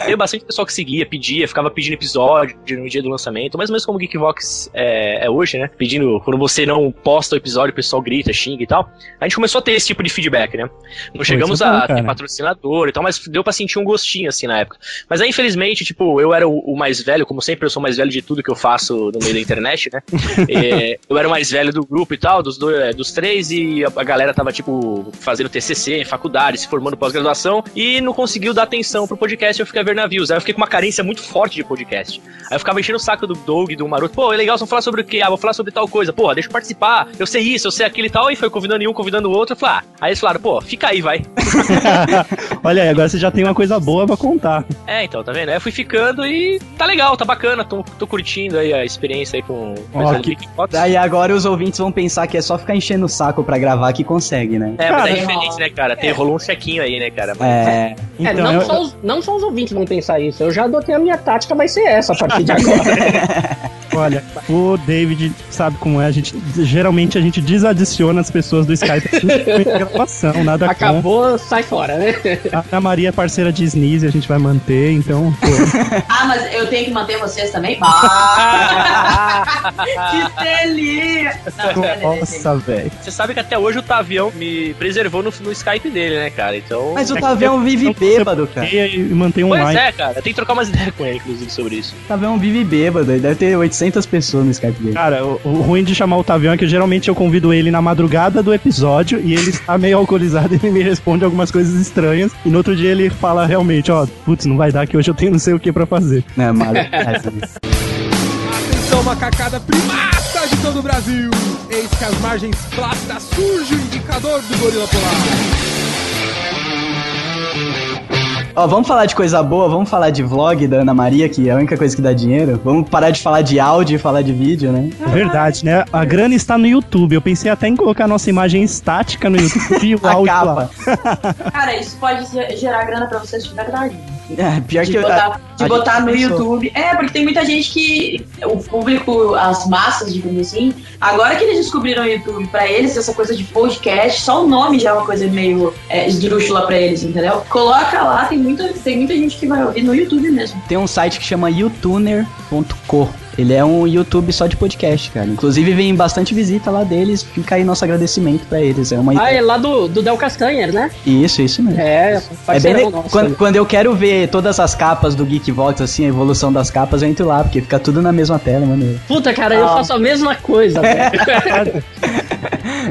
Veio bastante pessoal que seguia, pedia, ficava pedindo episódio no dia do lançamento, mais ou menos como o Geekvox é, é hoje, né? Pedindo, quando você não posta o episódio, o pessoal grita, xinga e tal. A gente começou a ter esse tipo de feedback, né? Não chegamos
é bom,
a ter
cara.
patrocinador e tal, mas deu pra sentir um gostinho, assim, na época. Mas aí, infelizmente, tipo, eu era o, o mais velho, como sempre, eu sou mais velho de tudo que eu faço no meio da internet, né? É, eu era o mais velho do grupo e tal, dos, dois, é, dos três, e a, a galera tava, tipo, fazendo TCC em faculdade, se formando pós-graduação, e não conseguiu dar atenção pro podcast, eu fiquei a ver navios. Aí eu fiquei com uma carência muito forte de podcast. Aí eu ficava enchendo o saco do Doug, do Maroto, pô, é legal, vamos falar sobre o quê? Ah, vou falar sobre tal coisa. Pô, deixa eu participar, eu sei isso, eu sei aquilo e tal, e foi convidando um, convidando o outro, eu falei, ah, aí eles falaram, pô, fica aí, vai.
Olha aí, agora você já tem uma coisa boa pra contar.
É, então, tá vendo? Aí eu fui ficando e tá legal, tá bacana, tô, tô curtindo aí a experiência aí com
Ó,
essa
que-
Geekbox.
Daí agora os ouvintes vão pensar que é só ficar enchendo o saco pra gravar que consegue, né?
É, mas é
Cara,
diferente, né, cara? Tem, rolou um chequinho aí, né, cara? Mas-
É.
É,
Então,
não,
eu-
só os, não só os ouvintes vão pensar isso. Eu já adotei a minha tática, vai ser essa a partir de agora.
Olha, o David sabe como é. A gente geralmente a gente desadiciona as pessoas do Skype em gravação, nada com.
Acabou, sai fora, né?
A Ana Maria é parceira de Sneeze, a gente vai manter, então.
Ah, mas eu tenho que manter vocês também? Ah, que delícia!
Nossa, velho.
Você sabe que até hoje o Tavião me preservou no, no Skype dele, né, cara? Então.
Mas o Tavião vive bêbado, cara.
E mantém um
Pois
like.
é, cara. Tem que trocar umas ideias com ele, inclusive, sobre isso.
O Tavião vive bêbado. Ele deve ter 800 pessoas no Skype dele.
Cara, o, o ruim de chamar o Tavião é que geralmente eu convido ele na madrugada do episódio e ele está meio alcoolizado e ele me responde algumas coisas estranhas. E no outro dia ele fala realmente, ó, putz, não vai dar que hoje eu tenho não sei o que pra fazer.
Né, mas...
Atenção, macacada primata de todo o Brasil! Eis que as margens plácidas surge o indicador do gorila polar.
Ó, vamos falar de coisa boa, vamos falar de vlog da Ana Maria, que é a única coisa que dá dinheiro. Vamos parar de falar de áudio e falar de vídeo, né?
Verdade, né? A grana está no YouTube. Eu pensei até em colocar nossa imagem estática no YouTube e o
A
áudio
capa.
lá.
Cara, isso pode ge- gerar grana pra vocês de verdade.
É, pior
De
que eu-
botar, de
a
botar no
pensou.
YouTube. É, porque tem muita gente que. O público, as massas, digamos assim, agora que eles descobriram o YouTube, pra eles, essa coisa de podcast, só o nome já é uma coisa meio é, esdrúxula pra eles, entendeu? Coloca lá, tem muita, tem muita gente que vai ouvir no YouTube mesmo.
Tem um site que chama youtuner.co. Ele é um YouTube só de podcast, cara. Inclusive vem bastante visita lá deles. Fica aí nosso agradecimento pra eles. É uma
Ah, é lá do, do Del Castanher, né?
Isso, isso mesmo.
É,
É bem le- quando, quando eu quero ver todas as capas do Geekvox, assim, a evolução das capas, eu entro lá, porque fica tudo na mesma tela, mano.
Puta, cara, eu
Ah.
faço a mesma coisa, velho.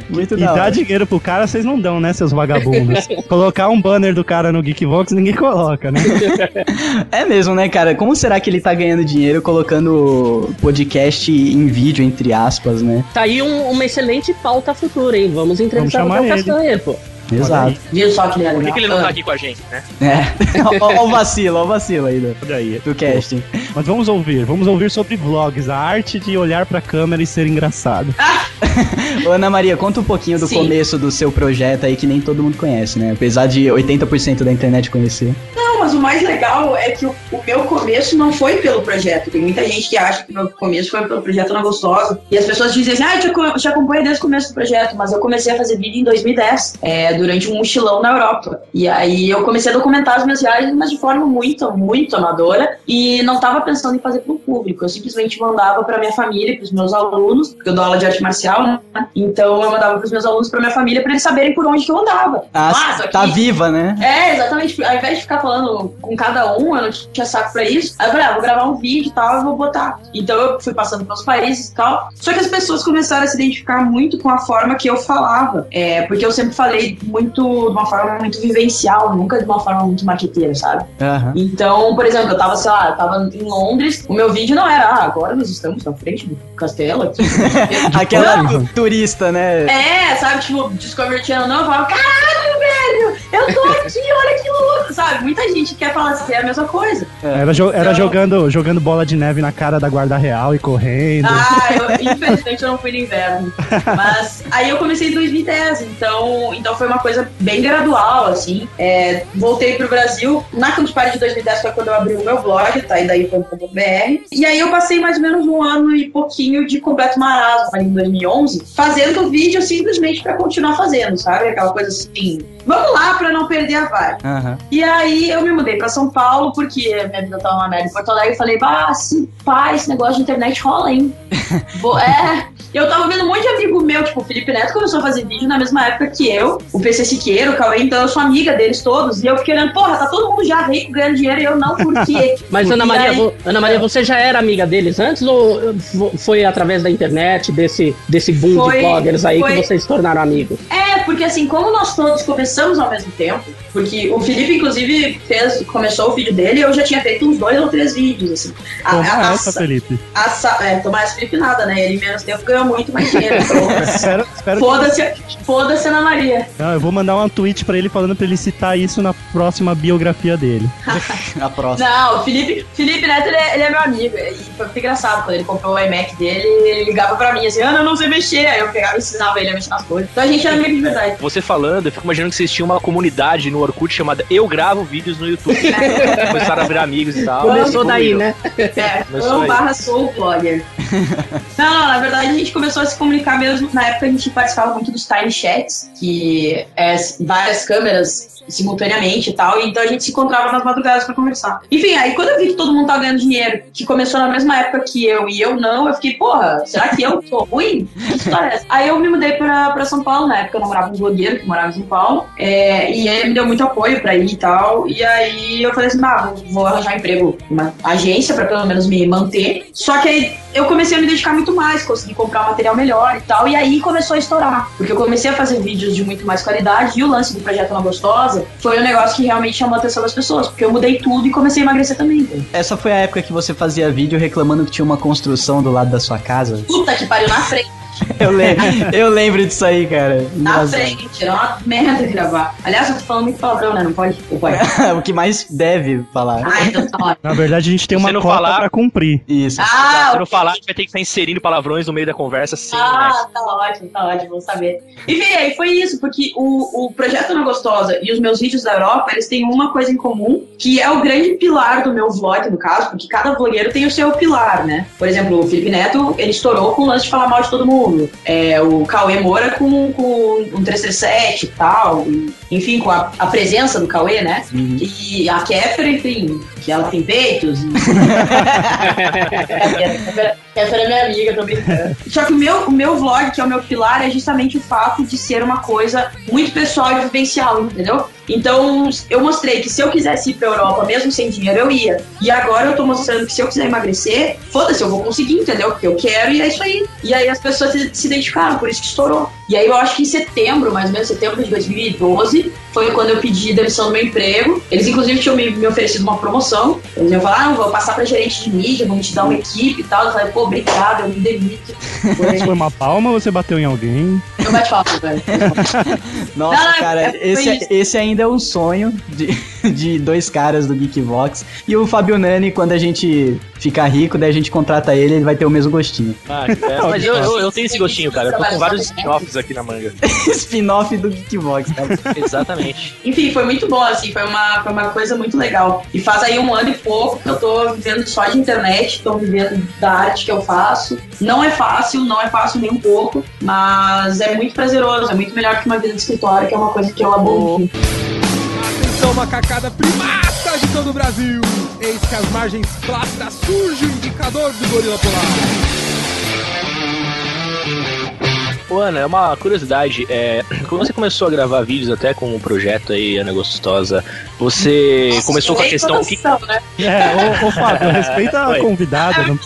Muito
E
hora.
dinheiro pro cara, vocês não dão, né, seus vagabundos? Colocar um banner do cara no Geekvox, ninguém coloca, né?
É mesmo, né, cara? Como será que ele tá ganhando dinheiro colocando podcast em vídeo, entre aspas, né?
Tá aí um- uma excelente pauta futura, hein? Vamos entrevistar
Vamos
o. Castanheira, pô.
Exato.
Viu só que ele é
Por que,
legal?
que ele não tá
Ah.
aqui com a gente, né?
É. Ó, ó o vacilo, ó o vacilo aí do,
Olha aí.
do casting.
Mas vamos ouvir, vamos ouvir sobre vlogs, a arte de olhar pra câmera e ser engraçado.
Ô, Ana Maria, conta um pouquinho do
Sim.
começo do seu projeto aí que nem todo mundo conhece, né? Apesar de 80% da internet conhecer.
Não, mas o mais legal é que o, o meu começo não foi pelo projeto. Tem muita gente que acha que meu começo foi pelo projeto Na Gostosa. E as pessoas dizem assim, ah, eu te, te acompanho desde o começo do projeto. Mas eu comecei a fazer vídeo em 2010, é, durante um mochilão na Europa. E aí eu comecei a documentar as minhas viagens, mas de forma muito, muito amadora. E não tava pensando em fazer pro público. Eu simplesmente mandava pra minha família, pros meus alunos, porque eu dou aula de arte marcial, né? Então eu mandava pros meus alunos, pra minha família, pra eles saberem por onde que eu andava.
Ah,
só
tá
que-
viva, né?
é, exatamente. Ao invés de ficar falando com cada um, eu não tinha saco pra isso. Aí eu falei, ah, vou gravar um vídeo e tal, eu vou botar. Então eu fui passando pelos países e tal. Só que as pessoas começaram a se identificar muito com a forma que eu falava. É, porque eu sempre falei muito, de uma forma muito vivencial, nunca de uma forma muito marqueteira, sabe?
Aham.
Então, por exemplo, eu tava, sei lá, eu tava em Londres, o meu vídeo não era, ah, agora nós estamos na frente do castelo aqui.
Aquela
Não,
tu- turista, né?
é, sabe, tipo, Discovery Channel não, eu falo, caralho, eu tô aqui, olha que louco, sabe? Muita gente quer falar assim, é a mesma coisa.
Era, jo- era
Então-
jogando, jogando bola de neve na cara da guarda real e correndo.
Ah, eu, infelizmente eu não fui no inverno. Mas aí eu comecei em 2010, então, então foi uma coisa bem gradual, assim. É, voltei pro Brasil, na Campus Party de 2010 foi quando eu abri o meu blog, tá aí daí .br. E aí eu passei mais ou menos um ano e pouquinho de completo marasmo ali em 2011, fazendo vídeo simplesmente pra continuar fazendo, sabe? Aquela coisa assim, vamos lá pra não perder a vibe.
Aham.
E aí eu me mudei pra São Paulo, porque minha vida tava uma merda em Porto Alegre, e falei, ah, sim, pá, esse negócio de internet rola, hein? É. Eu tava vendo um monte de amigo meu, tipo, o Felipe Neto começou a fazer vídeo na mesma época que eu, o PC Siqueira, o Cauê, então eu sou amiga deles todos, e eu fiquei olhando, porra, tá todo mundo já rico, ganhando dinheiro, e eu não, por quê?
Mas Ana Maria,
aí-
vo- Ana Maria, você já era amiga deles antes ou fo- foi através da internet, desse, desse boom
Foi-
de bloggers aí
foi-
que vocês se tornaram amigos?
É, porque assim, como nós todos começamos ao mesmo tempo, porque o Felipe, inclusive, fez, começou o vídeo dele e eu já tinha feito uns dois ou três vídeos, assim. A-
Toma
a- a-
essa, Felipe.
a sa- é, Tomás Felipe nada, né? Ele em menos tempo ganhou muito mais dinheiro. Então,
espero que-
Foda-se, foda-se Ana Maria.
Não, eu vou mandar um tweet pra ele falando pra ele citar isso na próxima biografia dele.
A próxima.
Não, o Felipe, Felipe Neto, ele é, ele é meu amigo. E foi muito engraçado. Quando ele comprou o iMac dele, ele ligava pra mim assim, Ana, eu não sei mexer. Aí eu pegava e ensinava ele a mexer nas coisas. Então a gente era amigo de verdade.
Você falando, eu fico imaginando que vocês tinham uma comunidade no Orkut chamada Eu Gravo Vídeos no YouTube. Começaram a virar amigos e tal.
Começou daí, né?
É, eu barra sou blogger. não, não, na verdade a gente começou a se comunicar mesmo. Na época a gente participava muito dos Tiny Chats, que é várias câmeras simultaneamente e tal, então a gente se encontrava nas madrugadas pra conversar. Enfim, aí quando eu vi que todo mundo tava ganhando dinheiro, que começou na mesma época que eu e eu não, eu fiquei, porra, será que eu tô ruim? Que história é essa? Aí eu me mudei pra, pra São Paulo, na época eu namorava um blogueiro que morava em São Paulo, é, e ele me deu muito apoio pra ir e tal, e aí eu falei assim, ah, vou, vou arranjar emprego numa agência pra pelo menos me manter. Só que aí eu comecei a me dedicar muito mais, consegui comprar um material melhor e tal, e aí começou a estourar. Porque eu comecei a fazer vídeos de muito mais qualidade, e o lance do Projeto Ana Gostosa foi um negócio que realmente chamou a atenção das pessoas, porque eu mudei tudo e comecei a emagrecer também.
Essa foi a época que você fazia vídeo reclamando que tinha uma construção do lado da sua casa?
Puta que pariu, na frente,
Eu lembro, eu lembro disso aí, cara.
na
Nossa.
frente, era uma merda gravar. Aliás, eu tô falando muito palavrão, né? Não pode? Ou pode?
o que mais deve falar.
Ah, então tá ótimo.
Na verdade, a gente tem
Se
uma
não
cota
falar-
pra cumprir.
Isso.
Ah,
Se eu não falar, a gente vai ter que estar inserindo palavrões no meio da conversa, sim, né?
Ah, tá ótimo, tá ótimo, vou saber. Enfim, aí foi isso, porque o, o Projeto Ana Gostosa e os meus vídeos da Europa, eles têm uma coisa em comum, que é o grande pilar do meu vlog, no caso, porque cada vlogueiro tem o seu pilar, né? Por exemplo, o Felipe Neto, ele estourou com o lance de falar mal de todo mundo. É, o Cauê Moura com, com um 337 e tal. e, enfim, com a, a presença do Cauê, né?
Uhum.
E a Kéfera, enfim, que ela tem peitos. E... Kéfera é minha amiga, brincando. Só que o meu, o meu vlog, que é o meu pilar, é justamente o fato de ser uma coisa muito pessoal e vivencial, entendeu? Então, eu mostrei que se eu quisesse ir pra Europa, mesmo sem dinheiro, eu ia. E agora eu tô mostrando que se eu quiser emagrecer, foda-se, eu vou conseguir, entendeu? Porque eu quero e é isso aí. E aí as pessoas se, se identificaram, por isso que estourou. E aí eu acho que em setembro, mais ou menos setembro de 2012, foi quando eu pedi demissão do meu emprego. Eles inclusive tinham me, me oferecido uma promoção. Eles iam falar, ah, não, vou passar pra gerente de mídia, vamos te dar uma equipe e tal. Eu falei, pô, obrigado, eu me demito. Foi-
Foi uma palma ou você bateu em alguém?
Eu bate palma, velho.
Nossa,
Não, não,
cara,
é-
esse,
isso.
esse ainda é um sonho de, de dois caras do Geekvox. E o Fabio Nani, quando a gente ficar rico, daí a gente contrata ele, ele vai ter o mesmo gostinho.
Ah, é, mas eu, eu, eu tenho esse gostinho, cara. Eu tô com vários spin-offs aqui na manga.
Spin-off do Geekvox, cara.
Exatamente.
Enfim, foi muito bom, assim, foi uma, foi uma coisa muito legal. E faz aí um ano e pouco que eu tô vivendo só de internet, tô vivendo da arte que eu faço. Não é fácil, não é fácil nem um pouco, mas é muito prazeroso, é muito melhor que uma vida de escritório, que é uma coisa que eu abomino.
Atenção, macacada primata de todo o Brasil! Eis que as margens plácidas surge o indicador do gorila polar.
Ô, Ana, é uma curiosidade. É, quando você começou a gravar vídeos até com o projeto aí, Ana Gostosa, você começou com a questão. O que,
né?
É, ô, ô Fábio, respeita a convidada. Não...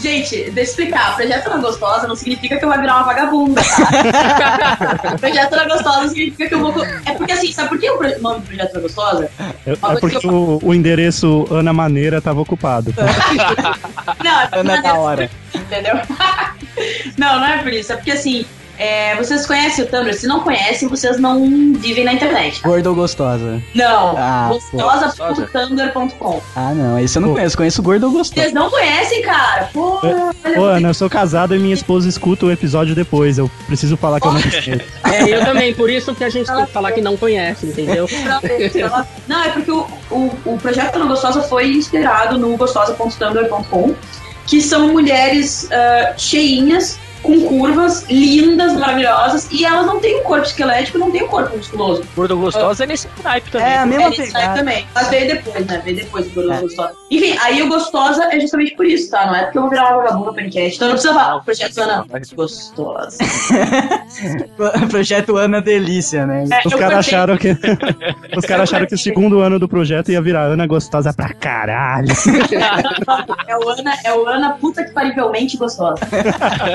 Gente, deixa eu explicar. Projeto Ana Gostosa não significa que eu vou virar uma vagabunda, tá? Projeto Ana Gostosa não significa que eu vou. É porque assim, sabe por que o nome do Projeto Ana Gostosa?
É, é porque o, o endereço Ana Maneira tava ocupado.
Não, é porque
Ana da hora.
entendeu? não, não é por isso. É porque assim, é, vocês conhecem o Tumblr? Se não conhecem, vocês não vivem na internet. tá?
Gordo ou gostosa?
Não.
Ah,
Gostosa.tumblr.com.
Ah, não, esse eu não
Pô.
conheço. Conheço gordo ou gostosa.
Vocês não conhecem, cara? Pô,
Ô, Ana, eu sou casado e minha esposa escuta o episódio depois. Eu preciso falar que eu não conheço.
É, eu também, por isso que a gente tem que falar que não conhece, entendeu?
Não, é porque o, o, o projeto Ana Gostosa foi inspirado no gostosa.tumblr.com, que são mulheres ah, cheinhas, com curvas, lindas, maravilhosas, e elas não têm um corpo esquelético, não têm um corpo musculoso.
Gordo Gostosa é nesse naipe também.
É, a
É,
mesma
aí
pegada.
também. Mas veio depois, né? Veio depois do Gordo
É.
Gostosa. Enfim, aí o Gostosa é justamente por isso, tá? Não é porque eu vou virar uma vagabunda panicast. Então não precisa falar. Projeto Ana Gostosa.
Projeto Ana Delícia, né?
É,
Os caras acharam que. Os caras acharam que o segundo ano do projeto ia virar Ana gostosa pra caralho.
É o Ana, é o Ana puta que parivelmente gostosa.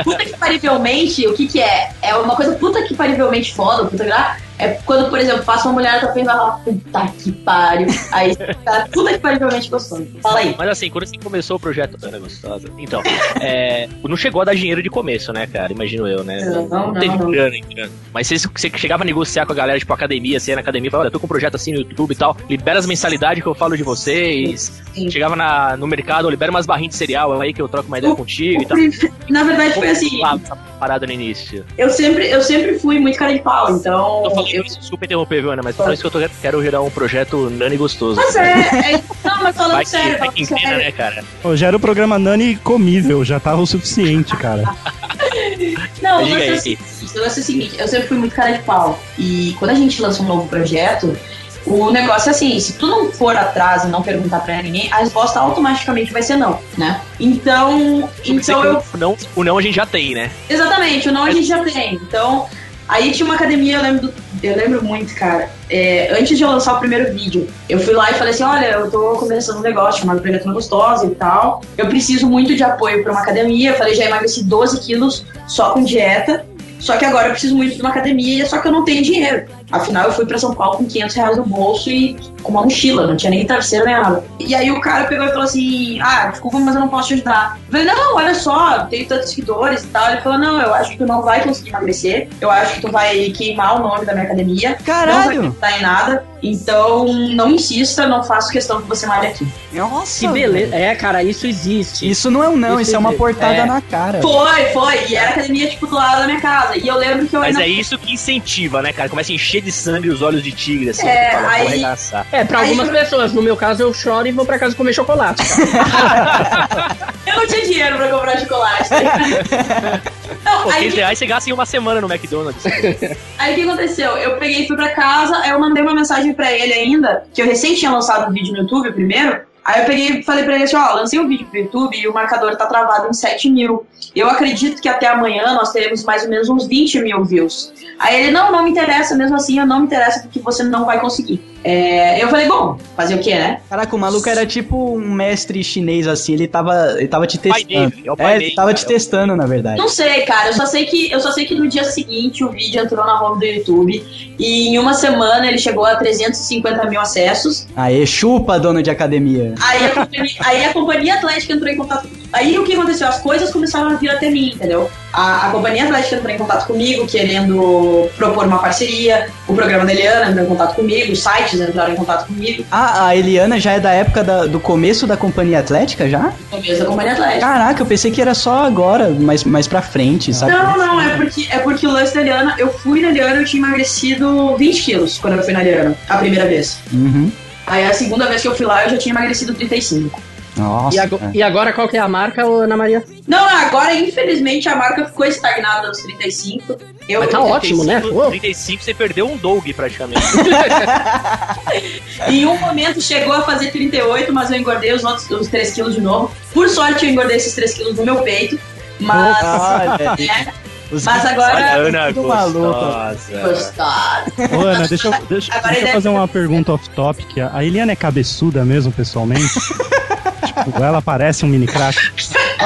puta que parivelmente, o que que é? É uma coisa puta que parivelmente foda, puta que. É quando, por exemplo, passa uma mulher na tua frente e vai falar, puta que pariu. Aí, tá que parivelmente gostoso. Fala aí.
Mas assim, quando você começou o projeto Ana Gostosa, então, é, não chegou a dar dinheiro de começo, né, cara? Imagino eu, né?
Não, não,
teve
não.
grana, grana. Mas você, você chegava a negociar com a galera, tipo, academia, você ia na academia e falava, olha, tô com um projeto assim no YouTube e tal, libera as mensalidades que eu falo de vocês.
Sim.
Chegava na, no mercado, libera umas barrinhas de cereal aí que eu troco uma ideia
O-
contigo e
O
tal.
prim- Na verdade, foi assim.
Essa parada no início.
Eu sempre, eu sempre fui muito cara de pau, então. Eu-
desculpa interromper, viu, Ana, mas falando isso que eu tô, quero gerar um projeto Nani Gostoso.
Mas é, é- Não, mas falando
Vai que,
sério,
que
sério.
né, cara?
Pô, já era o programa Nani comível, já tava o suficiente, cara.
Não,
Diga
mas
aí.
o negócio é o seguinte, eu sempre fui muito cara de pau. E quando a gente lança um novo projeto, o negócio é assim, se tu não for atrás e não perguntar pra ninguém, a resposta automaticamente vai ser não, né? Então, então eu
o, não, o não a gente já tem, né?
Exatamente, o não a gente já tem. Então, aí tinha uma academia, eu lembro, do- eu lembro muito, cara. É, antes de eu lançar o primeiro vídeo, eu fui lá e falei assim: olha, eu tô começando um negócio Projeto Não Gostosa e tal. Eu preciso muito de apoio pra uma academia. Eu falei, já emagreci 12 quilos só com dieta. Só que agora eu preciso muito de uma academia, só que eu não tenho dinheiro. Afinal, eu fui pra São Paulo com 500 reais no bolso e com uma mochila, não tinha nem travesseiro nem nada. E aí o cara pegou e falou assim: Ah, desculpa, mas eu não posso te ajudar. Eu falei: Não, olha só, tenho tantos seguidores e tal. Ele falou: Não, eu acho que tu não vai conseguir emagrecer. Eu acho que tu vai queimar o nome da minha academia. Não vai
Caralho!
em nada. Então, não insista, não faço questão que você malhe aqui.
Nossa!
Que beleza. É, cara, isso existe.
Isso não é um não,
Isso
isso é uma portada
É.
na cara.
Foi, foi. E era a academia, tipo, do lado da minha casa. E eu lembro que eu
Mas
ainda.
é isso que incentiva, né, cara? Começa a encher de sangue os olhos de tigre, assim.
É,
fala,
aí-
vou arregaçar.
É, pra
Aí-
algumas pessoas. No meu caso, eu choro e vou pra casa comer chocolate.
Eu não tinha dinheiro pra comprar chocolate. não,
Pô,
aí,
15 reais você gasta em uma semana no McDonald's.
aí o que aconteceu? Eu peguei e fui pra casa, aí eu mandei uma mensagem pra ele ainda, que eu recém tinha lançado um vídeo no YouTube primeiro. Aí eu peguei e falei pra ele assim, ó, lancei um vídeo pro YouTube e o marcador tá travado em 7 mil. Eu acredito que até amanhã nós teremos mais ou menos uns 20 mil views. Aí ele, não, não me interessa, mesmo assim, eu não me interessa porque você não vai conseguir. É, eu falei, bom, fazer o quê, né?
Caraca, o maluco era tipo um mestre chinês, assim, ele tava, ele tava te
pai
testando.
dele, é o pai
ele
dele,
tava
cara.
te testando, na verdade.
Não sei, cara. Eu só sei que eu só sei que no dia seguinte o vídeo entrou na home do YouTube e em uma semana ele chegou a 350 mil acessos.
Aê, chupa, dono de academia.
Aí a, companhia, aí a companhia Atlética entrou em contato. Aí o que aconteceu? As coisas começaram a vir até mim, entendeu? A, a companhia Atlética entrou em contato comigo, querendo propor uma parceria. O programa da Eliana entrou em contato comigo, os sites entraram em contato comigo.
Ah, a Eliana já é da época da- do começo da companhia atlética já?
No começo da companhia Atlética.
Caraca, eu pensei que era só agora, mais, mais pra frente, sabe?
Não, não, é porque, é porque o lance da Eliana, eu fui na Eliana eu tinha emagrecido 20 quilos quando eu fui na Eliana, a primeira vez.
Uhum.
Aí a segunda vez que eu fui lá eu já tinha emagrecido 35.
Nossa.
E, ago- e agora qual que é a marca, Ana Maria?
Não, agora infelizmente a marca ficou estagnada nos 35. Eu,
Mas tá ótimo, né?
35,
Pô.
35 você perdeu um Doug praticamente.
Em um momento chegou a fazer 38, mas eu engordei os outros os 3 quilos de novo. Por sorte eu engordei esses 3 quilos no meu peito. Mas.
Olha,
É,
os
mas agora.
Ana, gostosa.
Gostado.
Ô, Ana, deixa eu, deixa, deixa eu fazer
é-
uma pergunta off-topic. A Eliana é cabeçuda mesmo, pessoalmente? tipo, ela parece um mini crack.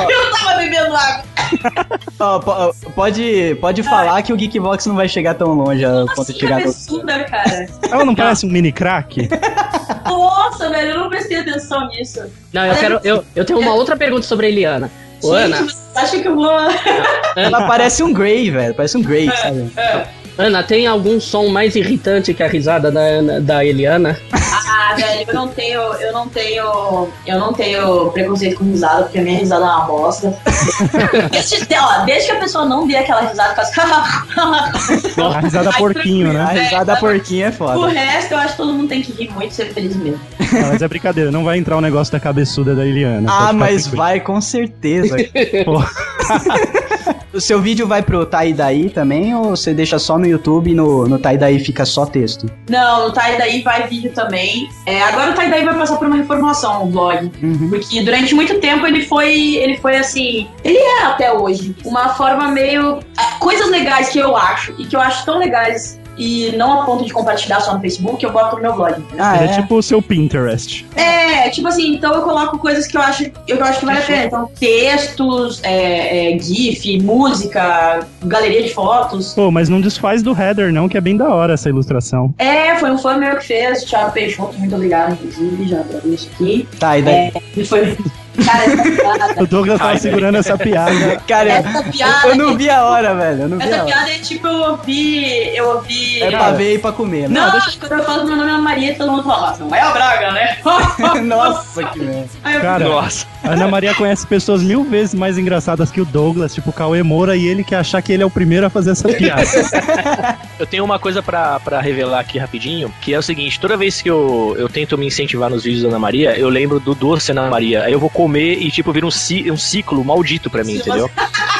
Eu tava bebendo água.
Po- pode, pode falar que o Geekbox não vai chegar tão longe a ponto de chegar no...
cabeçuda, cara.
Ela não parece um mini crack?
Nossa, velho, eu não prestei atenção nisso.
Não, eu quero. Eu, eu tenho uma outra pergunta sobre a Eliana. Ô, Ana,
Gente, você acha que eu vou.
Ela parece um Grey, velho. Parece um Grey, sabe?
Ana, tem algum som mais irritante que a risada da, Ana- da Eliana?
Ah, velho, eu não tenho, eu não tenho, eu não tenho preconceito com risada, porque a minha risada é uma bosta. desde, ó, desde que a pessoa não dê aquela risada, faz.
A risada
Ai,
porquinho,
A
né?
risada porquinha é
o
foda.
resto, eu acho que todo mundo tem que rir muito e ser feliz mesmo.
Não, mas é brincadeira, não vai entrar o negócio da cabeçuda da Eliana.
Ah, mas
tranquilo.
vai, com certeza.
Pô.
o seu vídeo vai pro Daí também ou você deixa só no YouTube e no, no Daí fica só texto?
Não, no Daí vai vídeo também. É, agora o Daí vai passar por uma reformulação no blog.
Uhum.
Porque durante muito tempo ele foi, ele foi assim, ele é até hoje, uma forma meio. ah, Coisas legais que eu acho, e que eu acho tão legais, e não a ponto de compartilhar só no Facebook, eu boto no meu blog.
Ah, é?
é tipo o seu Pinterest.
É, tipo assim, então eu coloco coisas que eu acho, eu acho que vale a pena. Então, textos, é, é, GIF, música, galeria de fotos.
Pô, mas não desfaz do header, não, que é bem da hora essa ilustração.
É, foi um fã meu que fez, Thiago Peixoto, muito obrigado, inclusive, já agradeço aqui.
Tá, e daí?
É, e foi. Cara, essa piada.
O Douglas tava
Ai,
segurando essa piada.
Cara,
Essa piada.
eu não vi a hora, velho. Eu não vi a
Essa
hora.
piada é tipo, eu ouvi. Eu ouvi.
É pra ver e pra comer.
Não,
Não,
quando eu falo meu nome é Ana Maria, todo mundo fala, "Nossa, não é a Braga, né?
Nossa, que merda.
Cara,
Nossa.
a Ana Maria conhece pessoas mil vezes mais engraçadas que o Douglas, tipo o Cauê Moura, e ele que achar que ele é o primeiro a fazer essa piada.
Eu tenho uma coisa pra, pra revelar aqui rapidinho, que é o seguinte, toda vez que eu, eu tento me incentivar nos vídeos da Ana Maria, eu lembro do doce Ana Maria. Aí eu vou comer e, tipo, vira um, ci- um ciclo maldito pra mim, entendeu?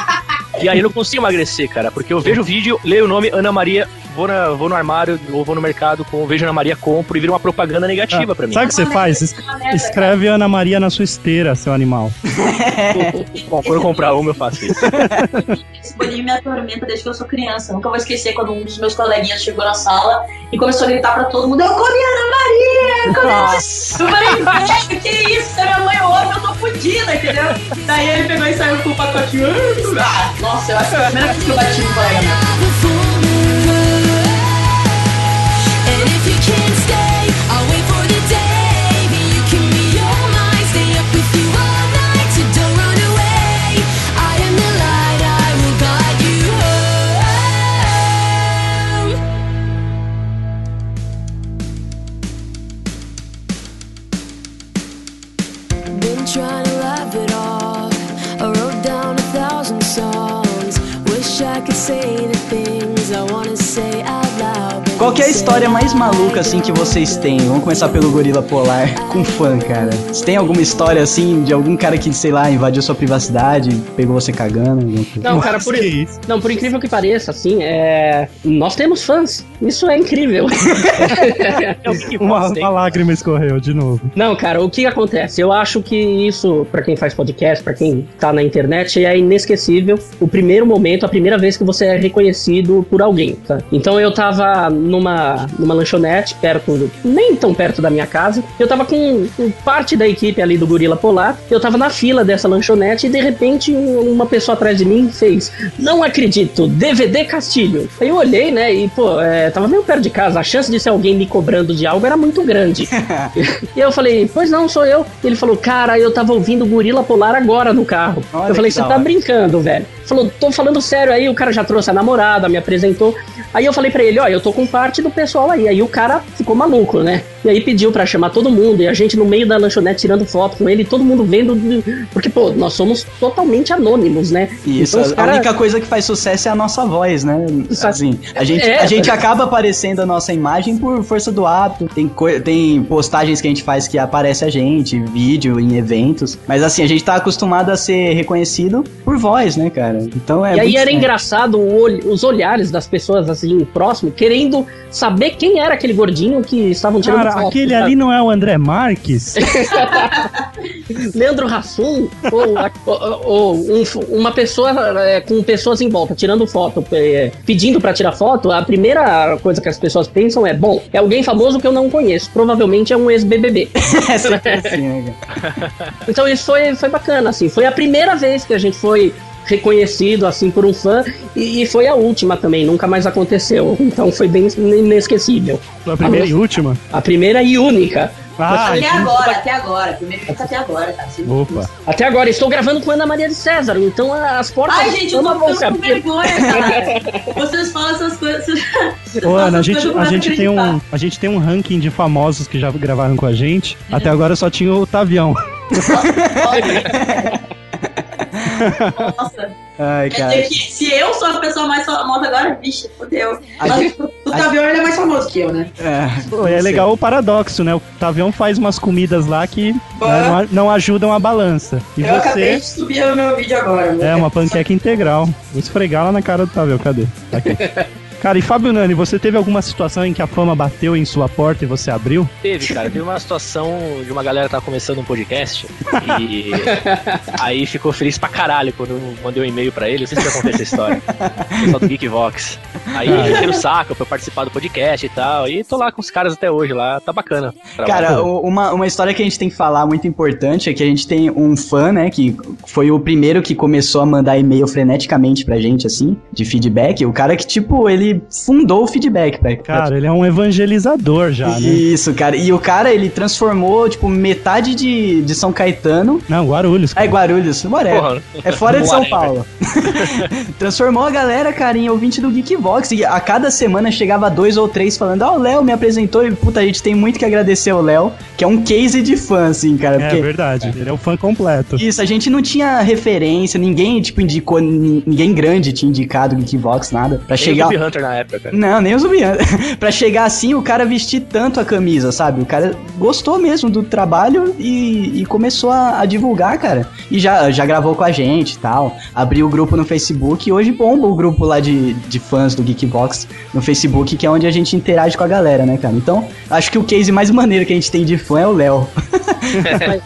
E aí eu não consigo emagrecer, cara, porque eu vejo o vídeo, leio o nome Ana Maria, vou, na, vou no armário ou vou no mercado, com, vejo Ana Maria, compro e vira uma propaganda negativa pra mim.
Sabe o que você faz? Es- Escreve Ana Maria na sua esteira, seu animal.
Bom, quando eu comprar uma, eu faço isso.
Esse bolinho me atormenta desde que eu sou criança. Nunca vou esquecer quando um dos meus coleguinhas chegou na sala e começou a gritar pra todo mundo: Eu comi Ana Maria! Eu comi Ana
Nossa.
Eu falei, velho, que isso? Se a minha mãe ouve, eu tô fodida, entendeu? Daí ele pegou e saiu com o pacotinho. Ah, nossa, eu acho que que eu bati no.
Qual que é a história mais maluca, assim, que vocês têm? Vamos começar pelo Gorila Polar com fã, cara. Você tem alguma história, assim, de algum cara que, sei lá, invadiu sua privacidade, pegou você cagando?
Não, cara, por, não, por incrível que pareça, assim, é... nós temos fãs. Isso é incrível.
É
Uma, uma lágrima escorreu de novo.
Não, cara, o que acontece? Eu acho que isso, pra quem faz podcast, pra quem tá na internet, é inesquecível. O primeiro momento, a primeira vez que você é reconhecido por alguém, tá? Então eu tava numa, numa lanchonete, perto, do- nem tão perto da minha casa. Eu tava com, com parte da equipe ali do Gorila Polar. Eu tava na fila dessa lanchonete e de repente um- uma pessoa atrás de mim fez: Não acredito, DVD Castilho. Aí eu olhei, né? E, pô, é, tava meio perto de casa. A chance de ser alguém me cobrando de algo era muito grande. E eu falei, pois não, sou eu. Ele falou, cara, eu tava ouvindo Gorila Polar agora no carro.
Olha
eu falei, você tá
hora."
brincando, velho. Falou, tô falando sério aí, o cara já trouxe a namorada, me apresentou. Aí eu falei pra ele, ó, eu tô com parte do pessoal aí. Aí o cara ficou maluco, né? E aí pediu pra chamar todo mundo, e a gente no meio da lanchonete tirando foto com ele, todo mundo vendo. Porque, pô, nós somos totalmente anônimos, né?
Isso,
Então,
a
cara-
única coisa que faz sucesso é a nossa voz, né? Assim, a gente,
É.
a gente acaba aparecendo a nossa imagem por força do hábito. Tem, coi- tem postagens que a gente faz que aparece a gente, vídeo em eventos. Mas assim, a gente tá acostumado a ser reconhecido por voz, né, cara? Então é.
e aí era engraçado o olh- os olhares das pessoas assim, próximo, querendo saber quem era aquele gordinho que estavam tirando
Cara,
foto.
aquele
sabe?
ali não é o André Marques?
Leandro Hassum ou, ou- ou um- uma pessoa é, com pessoas em volta tirando foto, é, pedindo pra tirar foto, a primeira coisa que as pessoas pensam é: bom, é alguém famoso que eu não conheço, provavelmente é um ex-BBB.
É cara?
Então isso foi, foi bacana, assim. Foi a primeira vez que a gente foi reconhecido, assim, por um fã, e, e foi a última também, nunca mais aconteceu. Então foi bem inesquecível.
A primeira e última?
A primeira e única.
Ah,
Até agora, até agora. Primeiro até agora, tá? Assim,
opa.
Até agora, estou gravando com Ana Maria de César, então as portas
Ai, gente, eu tô ficando com vergonha, cara. Vocês falam essas coisas.
Ô, Ana, a gente, a, gente tem um, a gente tem um ranking de famosos que já gravaram com a gente. Até agora só tinha o Tavião.
Nossa,
Ai,
quer
cara.
dizer que se eu sou a pessoa mais famosa agora, vixe, fodeu.
Gente-
o Tavião ele é mais famoso que eu, né?
É,
Pô, é legal o paradoxo, né? O Tavião faz umas comidas lá que né, não, não ajudam a balança. E
eu acabei
você
de subir o meu vídeo agora.
é uma panqueca integral. Vou esfregar lá na cara do Tavião, cadê? Tá aqui. Cara, e Fábio Nani, você teve alguma situação em que a fama bateu em sua porta e você abriu?
Teve, cara. Teve uma situação de uma galera que tava começando um podcast e aí ficou feliz pra caralho quando eu mandei um e-mail pra ele. Não sei se já contei essa história. O pessoal do Geekvox. Aí
Ah.
encheram o saco pra eu participar do podcast e tal. E tô lá com os caras até hoje lá. Tá bacana.
Cara, uma, uma história que a gente tem que falar muito importante é que a gente tem um fã, né, que foi o primeiro que começou a mandar e-mail freneticamente pra gente, assim, de feedback. O cara que, tipo, ele fundou o feedback, pra-
Cara, ele é um evangelizador já, né?
Isso, cara. E o cara, ele transformou, tipo, metade de, de São Caetano.
Não, Guarulhos.
É
Cara.
Guarulhos, whatever.
Porra.
É fora de São. Paulo. Transformou a galera, cara, em ouvinte do Geekvox. E a cada semana chegava dois ou três falando: Ah, o Léo me apresentou. E puta, a gente tem muito que agradecer ao Léo, que é um case de fã, assim, cara.
É
Porque
verdade, ele é o fã completo.
isso, a gente não tinha referência, ninguém, tipo, indicou, nin- ninguém grande tinha indicado o Geekvox, nada. Pra
Nem
chegar.
Zumbi Hunter na época, cara.
Não, nem o Zubiano. pra chegar assim, o cara vestir tanto a camisa, sabe? O cara gostou mesmo do trabalho e, e começou a, a divulgar, cara. E já, já gravou com a gente e tal. Abriu o grupo no Facebook e hoje bomba o grupo lá de, de fãs do Geekbox no Facebook, que é onde a gente interage com a galera, né, cara? Então, acho que o case mais maneiro que a gente tem de fã é o Léo.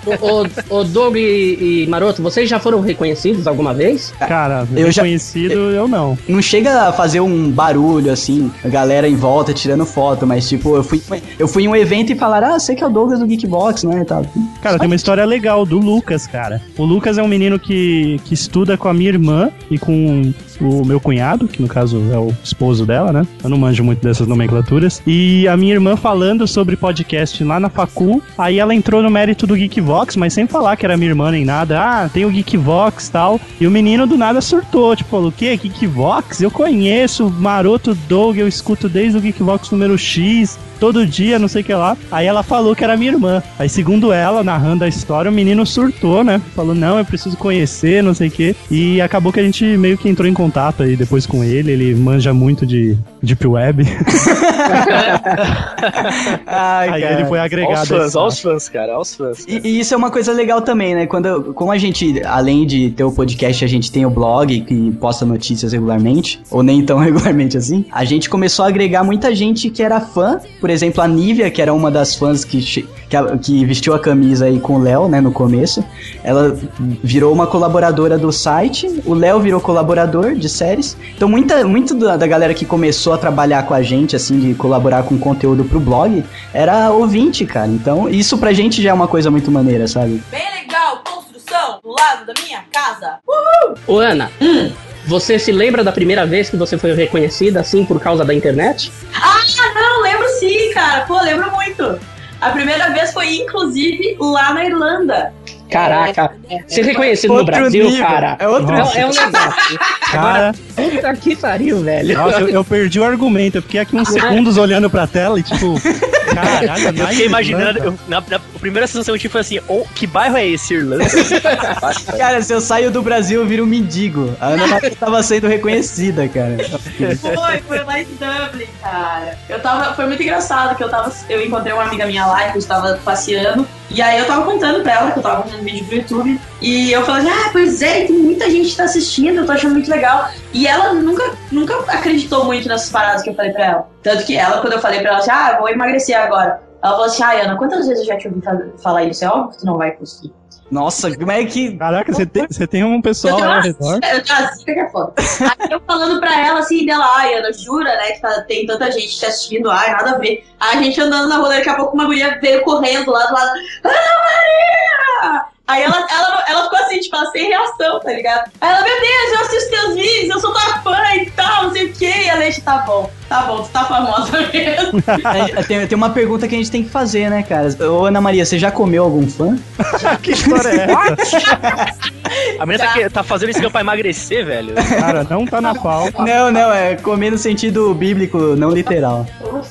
O, o, o Doug e, e Maroto, vocês já foram reconhecidos alguma vez?
Cara,
Eu já-
reconhecido eu não.
Não chega a fazer um barulho assim, a galera em volta tirando foto, mas tipo, eu fui, eu fui em um evento e falaram, ah, você que é o Douglas do Geekbox, né? tal.
Cara, tem uma história legal do Lucas, cara. O Lucas é um menino que, que estuda com a minha irmã e com o meu cunhado, que no caso é o esposo dela, né? Eu não manjo muito dessas nomenclaturas. E a minha irmã falando sobre podcast lá na Facu, aí ela entrou no mérito do Geekvox, mas sem falar que era minha irmã nem nada. Ah, tem o Geekvox e tal. E o menino do nada surtou, tipo, o quê? Geekvox? Eu conheço, Maroto Doug, eu escuto desde o Geekvox número X. todo dia, não sei o que lá. Aí ela falou que era minha irmã. Aí, segundo ela, narrando a história, o menino surtou, né? Falou, não, eu preciso conhecer, não sei o que. E acabou que a gente meio que entrou em contato aí depois com ele. Ele manja muito de Deep Web.
Ai,
aí
cara.
ele foi
Olha
agregado.
os fãs,
a esse
olha os fãs, cara, olha os fãs.
E, e isso é uma coisa legal também, né? Quando, como a gente, além de ter o podcast, a gente tem o blog que posta notícias regularmente, ou nem tão regularmente assim, a gente começou a agregar muita gente que era fã. Por exemplo, a Nívia, que era uma das fãs que, que, que vestiu a camisa aí com o Léo, né, no começo. Ela virou uma colaboradora do site, o Léo virou colaborador de séries. Então, muita, muito da, da galera que começou a trabalhar com a gente, assim, de colaborar com conteúdo pro blog, era ouvinte, cara. Então, isso pra gente já é uma coisa muito maneira, sabe?
Bem legal, construção do lado da minha casa.
Ô, Ana, você se lembra da primeira vez que você foi reconhecida assim por causa da internet?
Ah, não, lembro sim, cara. Pô, lembro muito. A primeira vez foi, inclusive, lá na Irlanda.
Caraca, ser reconhecido no Brasil,
nível,
cara.
é outro
é, é um negócio.
Cara,
Puta que pariu, velho.
nossa, eu, eu perdi o argumento. Eu fiquei aqui uns segundos olhando pra tela e tipo, caralho,
Eu fiquei imaginando, eu- na, na- a primeira sensação que eu tive foi assim, oh, que bairro é esse, Irlanda?
Cara, se eu saio do Brasil, eu viro um mendigo. A Ana Maria tava sendo reconhecida, cara.
Foi, foi lá em Dublin, cara. Eu tava. Foi muito engraçado que eu tava. Eu encontrei uma amiga minha lá que eu estava passeando. E aí eu tava contando pra ela que eu tava fazendo um vídeo pro YouTube. E eu falei, ah, pois é, tem muita gente que tá assistindo, eu tô achando muito legal. E ela nunca, nunca acreditou muito nessas paradas que eu falei pra ela. Tanto que ela, quando eu falei pra ela assim, ah, eu vou emagrecer agora. Ela falou assim, ah, Ana, quantas vezes eu já te ouvi fa- falar isso? É óbvio que tu não vai conseguir.
Nossa, como é que.
Caraca, você tem, você tem um pessoal
Eu tenho
ao redor.
eu tenho uma zica que é foda. Aí eu falando pra ela assim, dela, ai, Ana, jura, né, que tá- tem tanta gente te assistindo, ai, nada a ver. Aí a gente andando na rua, daqui a pouco uma guria veio correndo lá do lado, Ana Maria! Aí ela, ela, ela ficou assim, tipo, ela sem reação, tá ligado? Aí ela, meu Deus, eu assisto teus vídeos, eu sou tua fã e tal, não sei o quê. E a Leite, tá bom, tá bom, tu tá famosa mesmo.
É, Tem, tem uma pergunta que a gente tem que fazer, né, cara? Ô, Ana Maria, você já comeu algum fã?
que história é essa?
A menina tá, que- tá fazendo isso pra emagrecer, velho.
Cara, não tá na pauta.
Não, não, é comer no sentido bíblico, não literal.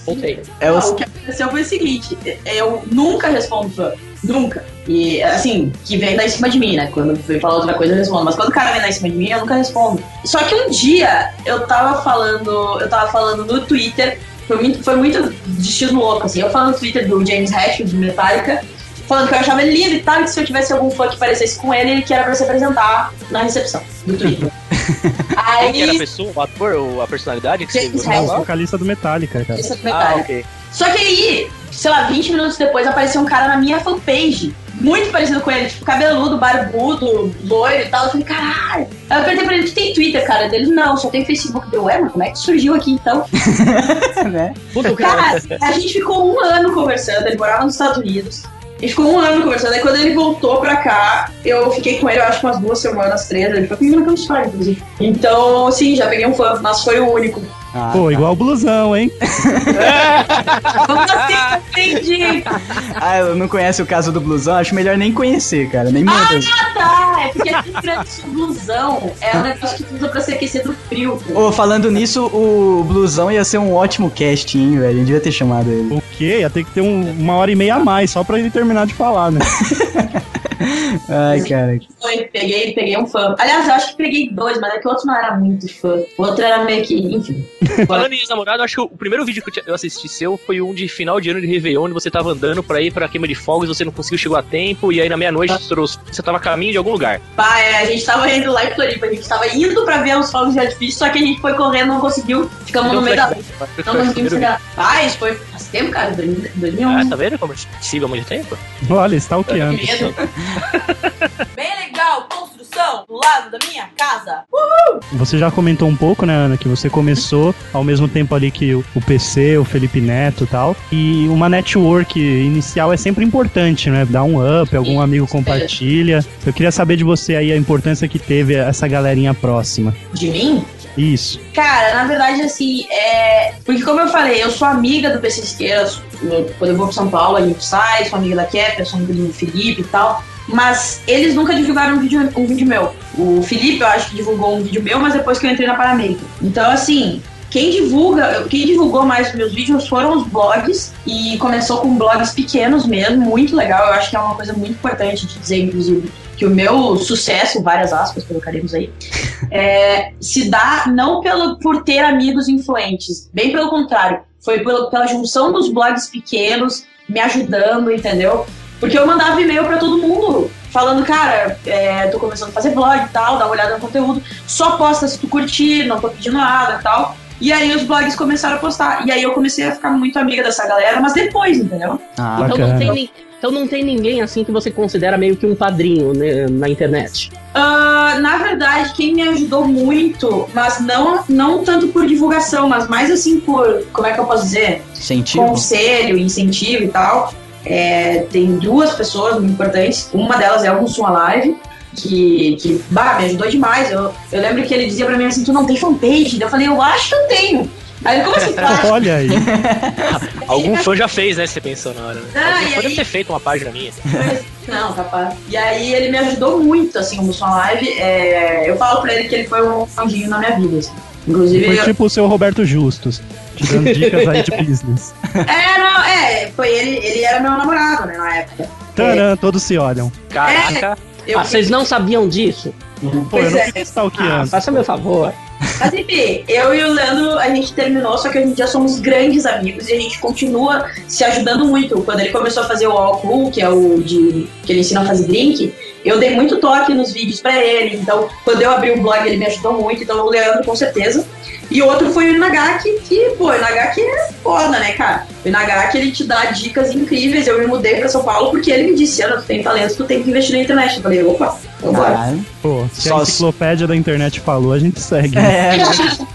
Voltei.
É
Não,
os...
o que aconteceu foi o seguinte, eu nunca respondo fã. Nunca. E, assim, que vem dar em cima de mim, né? Quando vem falar outra coisa, eu respondo. Mas quando o cara vem dar em cima de mim, eu nunca respondo. Só que um dia, eu tava falando... Eu tava falando no Twitter, foi muito, foi muito destino louco, assim. Eu falando no Twitter do James Hetfield, de Metallica, falando que eu achava ele lindo e tal, que se eu tivesse algum fã que parecesse com ele, ele que era pra se apresentar na recepção do Twitter.
Quem que era a
Aí...
pessoa, o ator ou a personalidade que você
James
gostou?
É o vocalista do Metallica, cara.
É do
Ah,
Metallica.
ok.
Só que aí, sei lá, 20 minutos depois apareceu um cara na minha fanpage. Muito parecido com ele, tipo, cabeludo, barbudo, loiro e tal. Eu falei, caralho. Aí eu perguntei pra ele, tu tem Twitter, cara? Dele, não, só tem Facebook. Deu, ué, mas como é que surgiu aqui então?
né?
Puta, cara.
Cara, a gente ficou um ano conversando, ele morava nos Estados Unidos. A gente ficou um ano conversando, aí quando ele voltou pra cá, eu fiquei com ele, eu acho, umas duas semanas, três. Ele foi comigo na Campus Party, inclusive. Então, sim, já peguei um fã, mas foi o único.
Ah,
Pô,
tá.
igual o blusão, hein?
Como assim? Entendi.
Ah, eu não conhece o caso do blusão? Acho melhor nem conhecer, cara. Nem manda.
Ah, tá. É porque aqui grande blusão é um negócio que usa pra se aquecer do frio. pô.
Ô, falando nisso, o blusão ia ser um ótimo casting, hein, velho? A gente devia ter chamado ele.
O quê? Ia ter que ter um- uma hora e meia a mais, só pra ele terminar de falar, né?
Ai, cara.
Foi, peguei, peguei um fã. Aliás, eu acho que peguei dois, mas é que o outro não era muito fã. O outro era meio que, enfim.
Falando em ex-namorado, eu acho que o primeiro vídeo que eu assisti seu foi um de final de ano de Réveillon, onde você tava andando pra ir pra queima de fogos, você não conseguiu chegar a tempo, e aí na meia-noite os- você tava a caminho de algum lugar.
Pá, é, a gente tava indo lá em Floripa, a gente tava indo pra ver os fogos de artifício, só que a gente foi correndo, não conseguiu. Ficamos no meio da.
Então,
Não conseguimos chegar. Isso foi faz tempo, cara, 2011.
Ah, tá vendo como eu te sigo há muito tempo?
Olha, stalkeando.
Medo. Bem legal, construção do lado da minha casa.
Você já comentou um pouco, né, Ana, que você começou ao mesmo tempo ali que o, PC, o Felipe Neto e tal. E uma network inicial é sempre importante, né? Dar um up, algum amigo compartilha. Eu queria saber de você aí a importância que teve essa galerinha próxima.
De mim?
Isso.
Cara, na verdade, assim, é. Porque, como eu falei, eu sou amiga do PC Siqueira. Quando eu vou pra São Paulo, a gente sai, sou amiga da Kepler, sou amiga do Felipe e tal. Mas eles nunca divulgaram um vídeo, um vídeo meu. O Felipe, eu acho que divulgou um vídeo meu, mas depois que eu entrei na Paramérica. Então, assim, quem divulga, quem divulgou mais os meus vídeos foram os blogs e começou com blogs pequenos mesmo, muito legal. Eu acho que é uma coisa muito importante de dizer, inclusive, que o meu sucesso, várias aspas colocaremos aí, é, se dá não pelo, por ter amigos influentes, bem pelo contrário, foi pelo, pela junção dos blogs pequenos me ajudando, entendeu? Porque eu mandava e-mail pra todo mundo, falando, cara, é, tô começando a fazer vlog e tal, dá uma olhada no conteúdo, só posta se tu curtir, não tô pedindo nada e tal. E aí os blogs começaram a postar. E aí eu comecei a ficar muito amiga dessa galera, mas depois, entendeu?
Ah,
Então
Bacana.
não, tem, ni- então não tem ninguém assim que você considera meio que um padrinho né, na internet.
Ah, na verdade, quem me ajudou muito, mas não, não tanto por divulgação, mas mais assim por, como é que eu posso dizer?
incentivo?
Conselho, incentivo e tal. É, tem duas pessoas muito importantes. Uma delas é o Mussum Live, que, que bah, me ajudou demais. Eu, eu lembro que ele dizia pra mim assim: Tu não tem fanpage? Eu falei: Eu acho que eu tenho. Aí ele, como assim?
Olha aí.
Algum fã já fez, né? Você pensou na hora. Né?
Ah,
Algum fã
aí?
deve ter feito uma página minha.
Não, capaz. E aí ele me ajudou muito, assim, o Mussum Live. É, eu falo pra ele que ele foi um anjinho na minha vida, assim. Inclusive,
Foi
eu-
tipo o seu Roberto Justus, te dando dicas aí de business.
É, não, é, foi ele, ele era meu namorado, né, na época.
Taran, todos se olham.
Caraca,
Eu,
Ah, vocês não sabiam disso?
Pô, eu
Pois
não
é.
fico
Ah,
stalkeando.
faça meu favor.
Mas enfim, eu e o Leandro, a gente terminou, só que a gente já somos grandes amigos e a gente continua se ajudando muito. Quando ele começou a fazer o All Cool, que é o de que ele ensina a fazer drink, eu dei muito toque nos vídeos pra ele. Então, quando eu abri o blog, ele me ajudou muito. Então, o Leandro, com certeza. E outro foi o Inagaki, que, pô, o Inagaki é foda, né, cara? O Inagaki, ele te dá dicas incríveis. Eu me mudei pra São Paulo porque ele me disse, Ana, tu tem talento, tu tem que investir na internet. Eu falei, opa, vambora.
Pô, se
Só-
a enciclopédia da internet falou, a gente segue.
É,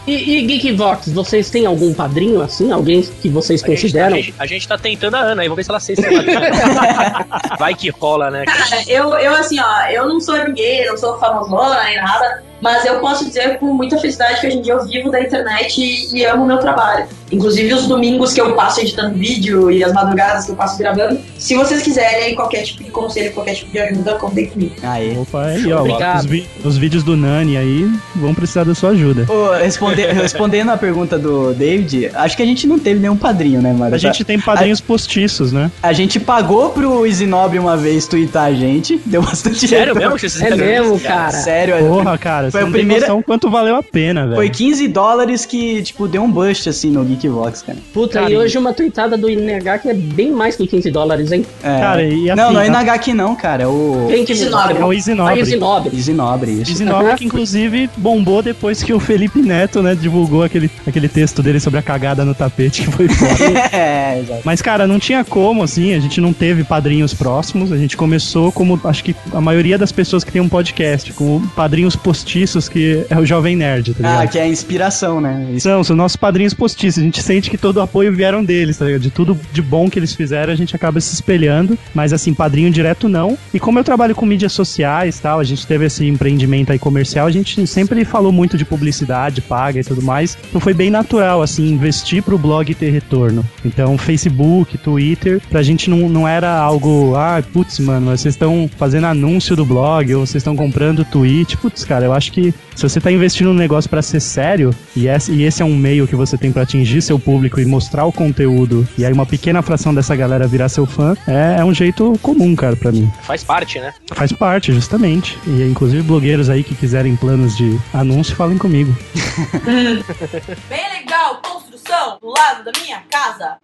E, e Geekvox, vocês têm algum padrinho assim? Alguém que vocês
a gente, a,
consideram?
gente, a gente tá tentando a Ana aí, vamos ver se ela aceita. Vai que rola, né? cara?
Cara, eu, eu assim, ó, eu não sou ninguém, não sou famosona nem nada, mas eu posso dizer com muita felicidade que hoje em dia eu vivo da internet e, e amo o meu trabalho. Inclusive os domingos que eu passo editando vídeo e as madrugadas que eu passo gravando. Se vocês quiserem qualquer tipo de conselho, qualquer tipo de ajuda, contem comigo.
Aí.
Opa, aí, ó.
Obrigado.
Os, vi- os vídeos do Nani aí vão precisar da sua ajuda.
Ô, responde- respondendo a pergunta do David, acho que a gente não teve nenhum padrinho, né, mano?
A gente tem padrinhos postiços, né?
A gente pagou pro Isinobre uma vez twittar a gente, deu bastante
Sério
retorno.
mesmo que vocês
É mesmo, cara.
Sério,
Porra, cara,
Foi a
não
primeira-
noção quanto valeu a pena, velho.
foi 15 dólares que, tipo, deu um bust, assim, no Geekvox, cara.
Puta,
Cara,
e hoje uma tweetada do INH que é bem mais que 15 dólares, hein?
É.
Cara, e assim,
não, não é
a-
Inagaki não, cara, é o
Quem que
Esse
É o Easy
A
Nobre.
Easy Nobre.
Isinobre, isso.
Easy Nobre que inclusive bombou depois que o Felipe Neto, né, divulgou aquele, aquele texto dele sobre a cagada no tapete que foi foda.
é, exato.
Mas, cara, não tinha como, assim, a gente não teve padrinhos próximos, a gente começou como, acho que a maioria das pessoas que tem um podcast, com padrinhos postiços, que é o Jovem Nerd, tá ligado?
Ah, que é a inspiração, né?
São, são nossos padrinhos postiços. A gente sente que todo o apoio vieram deles, tá ligado? De tudo de bom que eles fizeram, a gente acaba se espelhando. Mas, assim, padrinho direto não. E como eu trabalho com mídias sociais tal, a gente teve esse empreendimento aí comercial, a gente sempre falou muito de publicidade paga e tudo mais. Então foi bem natural, assim, investir pro blog ter retorno. Então, Facebook, Twitter, pra gente não, não era algo, ah, putz, mano, vocês estão fazendo anúncio do blog, ou vocês estão comprando tweet. Putz, cara, eu acho que se você tá investindo num negócio pra ser sério, e esse, e esse é um meio que você tem pra atingir seu público e mostrar o conteúdo, e aí uma pequena fração dessa galera virar seu fã, é, é um jeito comum, cara, pra mim.
Faz parte, né?
Faz parte, justamente. E inclusive blogueiros aí que quiserem planos de anúncio, falem comigo.
Bem legal, construção do lado da minha casa.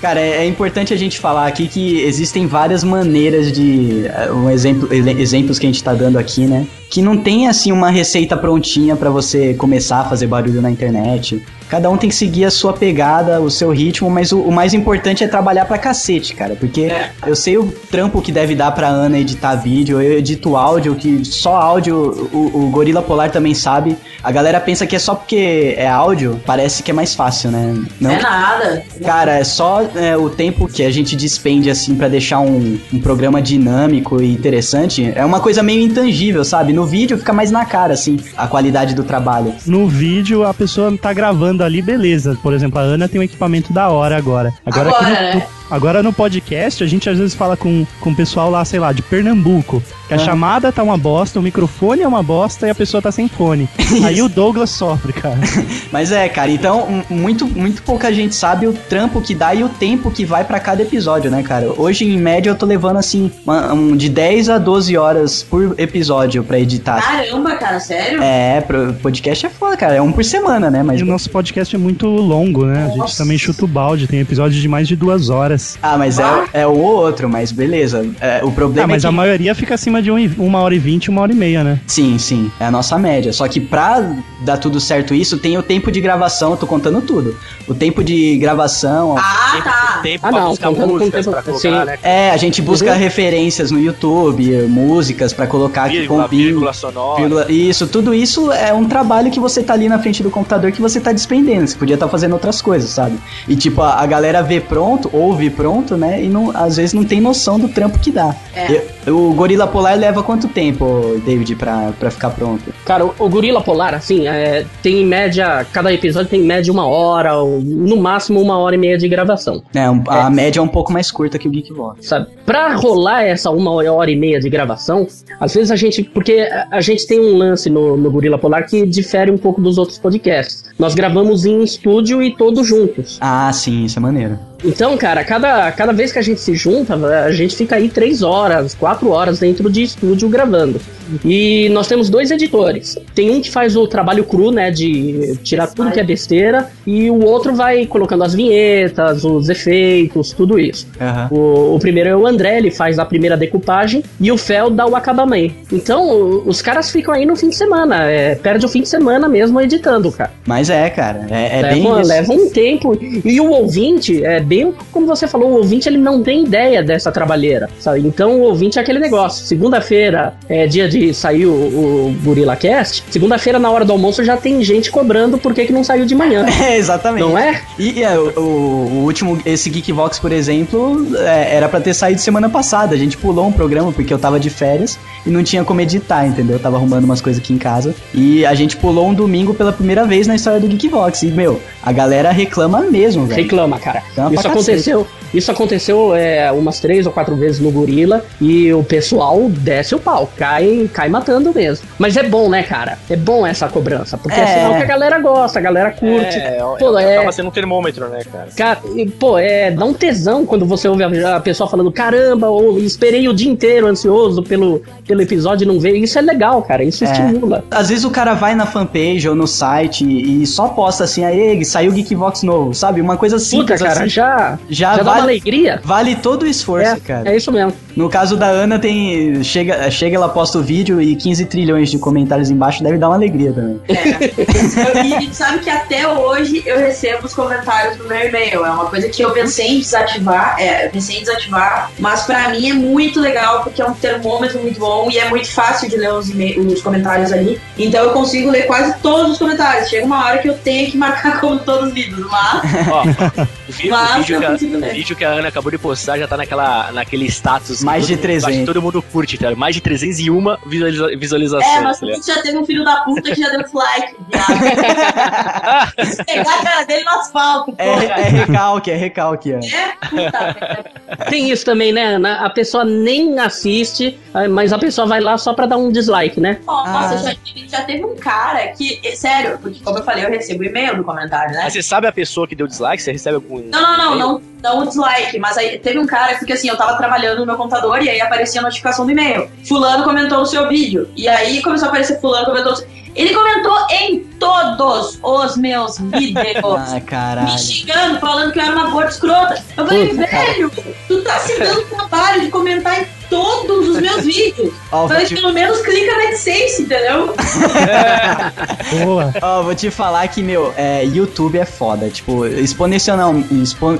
Cara, é, é importante a gente falar aqui que existem várias maneiras de. eh, Um exemplo, exemplos que a gente tá dando aqui, né? Que não tem assim uma receita prontinha pra você começar a fazer barulho na internet. Cada um tem que seguir a sua pegada, o seu ritmo, mas o, o mais importante é trabalhar pra cacete, cara. Porque eu sei o trampo que deve dar pra Ana editar vídeo, eu edito áudio, que só áudio, o, o Gorila Polar também sabe. A galera pensa que é só porque é áudio, parece que é mais fácil, né? Não
É nada.
Cara, é só é, o tempo que a gente despende, assim, pra deixar um, um programa dinâmico e interessante. É uma coisa meio intangível, sabe? No vídeo fica mais na cara, assim, a qualidade do trabalho.
No vídeo, a pessoa tá gravando ali, beleza. Por exemplo, a Ana tem um equipamento da hora agora. Agora,
Agora,
aqui no,
né?
Agora no podcast, a gente às vezes fala com, com o pessoal lá, sei lá, de Pernambuco. Que a chamada tá uma bosta, o microfone é uma bosta e a pessoa tá sem fone. Aí o Douglas sofre, cara.
Mas é, cara, então muito, muito pouca gente sabe o trampo que dá e o tempo que vai pra cada episódio, né, cara? Hoje, em média, eu tô levando assim, uma- um, de 10 a 12 horas por episódio pra editar.
Caramba, cara, sério?
É, pro podcast é foda, cara. É um por semana, né? Mas.
E o nosso podcast é muito longo, né? A gente
Nossa.
também chuta o balde, tem episódios de mais de duas horas.
Ah, mas é, é o outro, mas beleza. É, o problema
Ah, mas
é que...
a maioria fica acima de um, uma hora e vinte, uma hora e meia, né?
Sim, sim, é a nossa média. Só que pra dar tudo certo isso, tem o tempo de gravação, eu tô contando tudo. O tempo de gravação.
Ah,
Tempo,
tá.
tempo
Ah,
pra
não,
buscar músicas
tempo-
pra colocar,
sim.
né?
É, a gente busca
Uhum.
referências no YouTube, músicas pra colocar aqui
Vírgula,
com vírgula,
vírgula sonora.
vírgula. Isso, tudo isso é um trabalho que você tá ali na frente do computador que você tá despendendo. Você podia estar fazendo outras coisas, sabe? E tipo, a, a galera vê pronto, ouve pronto, né? E não, às vezes não tem noção do trampo que dá.
É.
Eu- o Gorila Polar leva quanto tempo, David, pra, pra ficar pronto?
Cara, o, o Gorila Polar, assim, é, tem em média, cada episódio tem em média uma hora, ou no máximo uma hora e meia de gravação.
É, um- a média é um pouco mais curta que o Geekvox.
sabe? Pra rolar essa uma hora e meia de gravação, às vezes a gente. Porque a- a gente tem um lance no, no Gorila Polar que difere um pouco dos outros podcasts. Nós gravamos em estúdio e todos juntos.
Ah, sim, isso é maneiro.
Então, cara, cada, cada vez que a gente se junta, a gente fica aí três horas, quatro horas dentro de estúdio gravando. E nós temos dois editores. Tem um que faz o trabalho cru, né, de tirar tudo que é besteira, e o outro vai colocando as vinhetas, os efeitos, tudo isso.
Aham.
O, o primeiro é o André, ele faz a primeira decupagem, e o Fel dá o acabamento. Então, os caras ficam aí no fim de semana, é, perde o fim de semana mesmo editando, cara.
Mas é, cara, é, é bem
leva,
isso.
leva um tempo. E o ouvinte, é bem como você falou, o ouvinte ele não tem ideia dessa trabalheira, sabe? Então o ouvinte é aquele negócio. Segunda-feira é dia de sair o, o Gorilla Cast. Segunda-feira, na hora do almoço, já tem gente cobrando por que, que não saiu de manhã.
É, exatamente.
Não é?
E é, o, o- último, esse Geekvox, por exemplo, é, era pra ter saído semana passada. A gente pulou um programa porque eu tava de férias e não tinha como editar, entendeu? Eu tava arrumando umas coisas aqui em casa. E a gente pulou um domingo pela primeira vez na história do Geekvox. E, meu, a galera reclama mesmo, velho.
Reclama, cara.
Reclama
Isso aconteceu, isso aconteceu é, umas três ou quatro vezes no Gorila e o pessoal desce o pau, cai, cai matando mesmo. Mas é bom, né, cara? É bom essa cobrança, porque é,
É.
sinal que a galera gosta, a galera curte.
É, é,
Pô,
é,
é-
acaba sendo um termômetro, né, cara?
Cara, e, pô, é, dá um tesão quando você ouve a, a pessoa falando, caramba, ou esperei o dia inteiro ansioso pelo, pelo episódio e não veio. Isso é legal, cara, isso
É.
estimula.
Às vezes o cara vai na fanpage ou no site e só posta assim, aí saiu Geekvox novo, sabe? Uma coisa
Puta,
simples
cara,
assim.
já,
já
já dá uma
vale-
alegria.
Vale todo o esforço,
É,
cara.
é isso mesmo.
No caso da Ana, tem. Chega, chega, ela posta o vídeo e 15 trilhões de comentários embaixo deve dar uma alegria também.
Eu- e sabe que até hoje eu recebo os comentários no meu e-mail. É uma coisa que eu pensei em desativar. É, eu pensei em desativar, mas pra mim é muito legal porque é um termômetro muito bom e é muito fácil de ler os, os comentários ali. Então eu consigo ler quase todos os comentários. Chega uma hora que eu tenho que marcar como todos os vídeos, mas
Ó,
Mas
vídeo que a, vídeo que a Ana acabou de postar já tá naquela, naquele status.
Mais
todo
de
mundo- acho que
300.
todo mundo curte, tá? Mais de 301 visualiza- visualizações.
é, mas
tá
já teve um filho da puta que já deu dislike, viado. Pegar a cara dele no asfalto,
É,
porra.
é recalque, é recalque, Ana.
É, puta merda.
Tem isso também, né? Na- A pessoa nem assiste, ah, mas a pessoa vai lá só pra dar um dislike, né?
Nossa,
Ah.
já, teve, já teve um cara que. é, Sério, porque como eu falei, eu recebo e-mail no comentário, né?
Mas você sabe a pessoa que deu dislike? Você recebe algum.
Não, não, não, não, não o dislike, mas aí teve um cara, porque assim, eu tava trabalhando no meu computador e aí aparecia a notificação do e-mail. Fulano comentou o seu vídeo. E aí começou a aparecer fulano comentou. o seu- Ele comentou em todos os meus vídeos.
Ah, caralho.
Me xingando, falando que eu era uma gorda escrota. Eu falei,
Puta,
velho, tu tá se dando trabalho de comentar em todos os meus vídeos.
Ó,
falei,
te,
pelo menos clica na AdSense, entendeu?
Boa.
ó, vou te falar que, meu, é, YouTube é foda. Tipo, exponencial. Expon...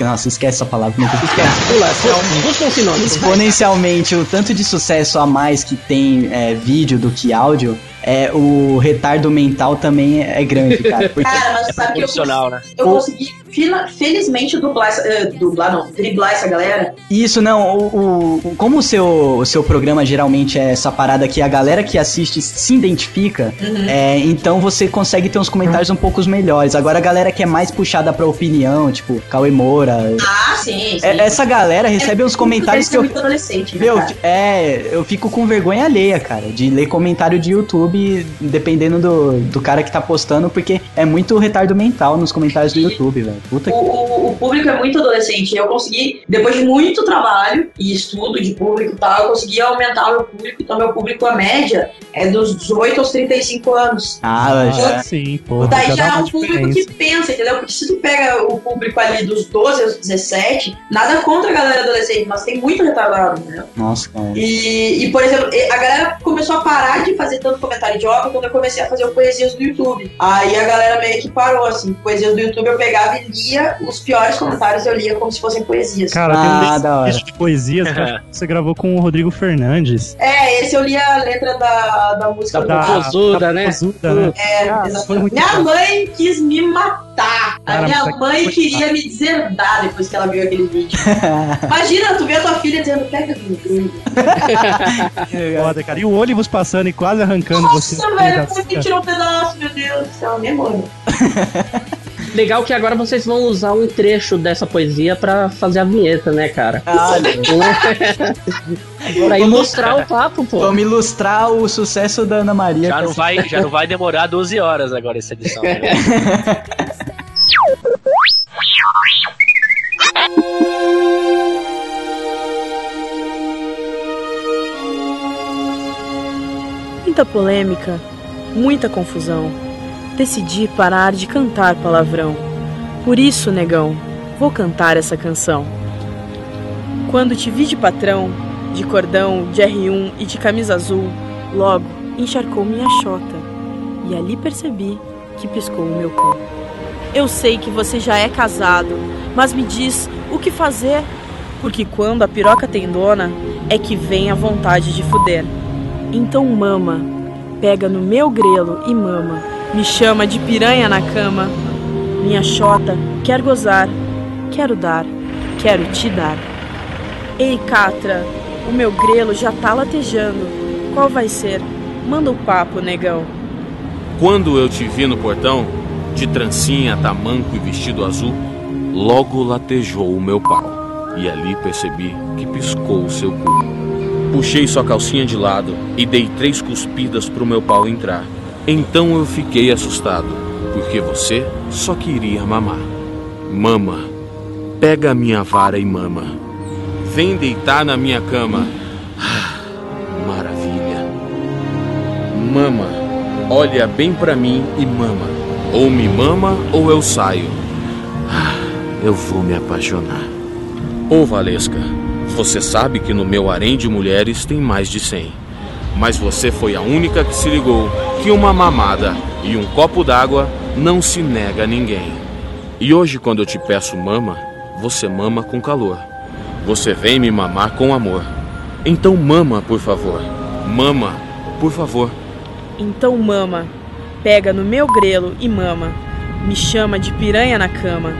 Nossa, esquece essa palavra. É que esquece?
Pula, pula.
Exponencialmente, o tanto de sucesso a mais que tem é, vídeo do que áudio é, o retardo mental também é grande, cara. Porque
Cara, mas sabe que eu,
Profissional, né?
eu consegui, fila- felizmente, dublar, essa- eh, dublar não, driblar essa galera.
Isso, não, o, o- como o seu, o seu programa geralmente é essa parada que a galera que assiste se identifica, é, então você consegue ter uns comentários um pouco melhores. Agora a galera que é mais puxada pra opinião, tipo, Cauê Moura,
Ah, sim, sim.
é- essa galera recebe uns comentários que eu...
muito adolescente, né,
Meu,
cara?
é, eu fico com vergonha alheia, cara, de ler comentário de YouTube, dependendo do, do cara que tá postando, porque é muito retardo mental nos comentários do YouTube, velho. Puta
O,
que.
o- o público é muito adolescente. Eu consegui, depois de muito trabalho e estudo de público e tal, eu consegui aumentar o meu público. Então, meu público, a média, é dos 18 aos 35 anos.
Ah, já.
sim, pô.
Daí
já
já é um público que pensa, entendeu? Porque se tu pega o público ali dos 12 aos 17, nada contra a galera adolescente, mas tem muito retardado, né?
Nossa, cara.
E, e, por exemplo, a galera começou a parar de fazer tanto comentário de obra quando eu comecei a fazer o Poesias do YouTube. Aí a galera meio que parou, assim. Poesias do YouTube eu pegava e lia os piores comentários, eu lia como se fossem poesias.
Cara,
Ah,
tem um
da hora.
texto de poesias que você gravou com o Rodrigo Fernandes.
É, esse eu li a letra da, da música
Da
do
né?
Popozuda, né?
É,
Cara,
exatamente.
foi muito
Minha mãe quis me matar. A
Cara,
minha
mas
mãe
foi-
queria me deserdar depois que ela viu aquele vídeo. Imagina, tu vê a tua filha dizendo, pega meu dedo.
Foda, cara. E o ônibus passando e quase arrancando você.
Nossa, velho, como que tirou um pedaço, meu Deus do céu, minha mãe.
Legal que agora vocês vão usar um trecho dessa poesia pra fazer a vinheta, né, cara?
Ah,
pra ilustrar o papo, pô.
Vamos ilustrar o sucesso da Ana Maria.
Já
que
não,
é-
vai, já não vai demorar 12 horas agora essa edição. né?
Muita polêmica, muita confusão. Decidi parar de cantar palavrão. Por isso, negão, vou cantar essa canção. Quando te vi de patrão, de cordão, de R1 e de camisa azul, logo encharcou minha chota. E ali percebi que piscou o meu cu. Eu sei que você já é casado, mas me diz o que fazer? Porque quando a piroca tem dona, é que vem a vontade de fuder. Então mama, pega no meu grelo e mama. Me chama de piranha na cama. Minha chota quer gozar, quero dar, quero te dar. Ei, Catra, o meu grelo já tá latejando. Qual vai ser? Manda o papo, negão.
Quando eu te vi no portão, de trancinha, tamanco e vestido azul, logo latejou o meu pau. E ali percebi que piscou o seu cu. Puxei sua calcinha de lado e dei três cuspidas pro meu pau entrar. Então eu fiquei assustado, porque você só queria mamar. Mama, pega a minha vara e mama. Vem deitar na minha cama. Ah, Maravilha. Mama, olha bem pra mim e mama. Ou me mama ou eu saio. Ah, Eu vou me apaixonar. Ô Valesca, você sabe que no meu harém de mulheres tem mais de 100. Mas você foi a única que se ligou que uma mamada e um copo d'água não se nega a ninguém. E hoje, quando eu te peço mama, você mama com calor. Você vem me mamar com amor. Então mama, por favor. Mama, por favor.
Então mama, pega no meu grelo e mama. Me chama de piranha na cama.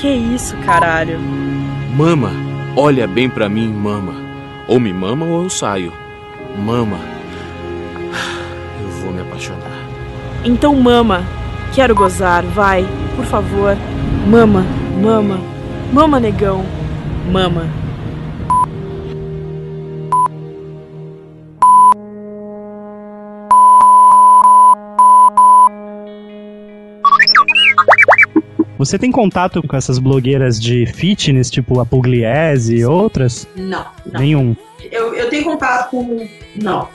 Que isso, caralho?
Mama, olha bem pra mim, mama. Ou me mama ou eu saio. Mama. Eu vou me apaixonar.
Então mama, quero gozar, vai, por favor. Mama, mama, mama negão, mama.
Você tem contato com essas blogueiras de fitness, tipo a Pugliese e outras?
Não, não.
Nenhum.
Eu, eu tenho contato com. Não.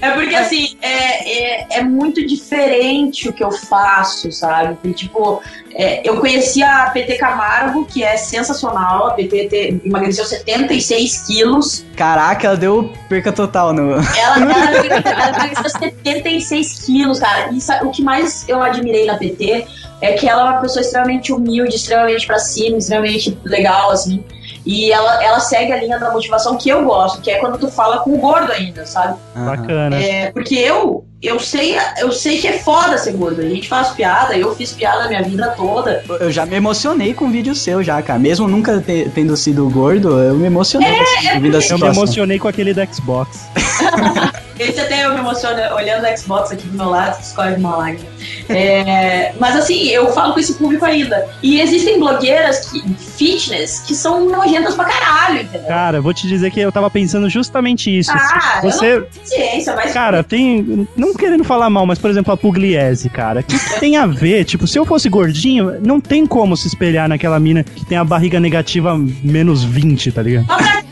é porque, assim, é, é, é muito diferente o que eu faço, sabe? E, tipo, é, eu conheci a PT Camargo, que é sensacional. A PT te- emagreceu 76 quilos.
Caraca, ela deu perca total no.
Ela, ela, ela emagreceu 76 quilos, cara. E sa- o que mais eu admirei na PT é que ela é uma pessoa extremamente humilde, extremamente pra cima, extremamente legal, assim. E ela, ela segue a linha da motivação que eu gosto, que é quando tu fala com o gordo ainda, sabe?
Bacana.
É, porque eu, eu sei, eu sei que é foda ser gordo. A gente faz piada, eu fiz piada a minha vida toda.
Eu já me emocionei com um vídeo seu já, cara. Mesmo nunca te- tendo sido gordo, eu me emocionei ouvindo a
Eu me emocionei com aquele da Xbox.
Esse até eu me emociono olhando o Xbox aqui do meu lado, escorre uma lágrima. É, mas assim, eu falo com esse público ainda. E existem blogueiras que, fitness que são nojentas pra caralho, entendeu?
Cara, vou te dizer que eu tava pensando justamente isso.
Ah, eu
Você,
não tenho ciência, mas.
Cara, tem. Não querendo falar mal, mas por exemplo, a Pugliese, cara. O que tem a ver? Tipo, se eu fosse gordinho, não tem como se espelhar naquela mina que tem a barriga negativa menos 20, tá ligado?
Mas pra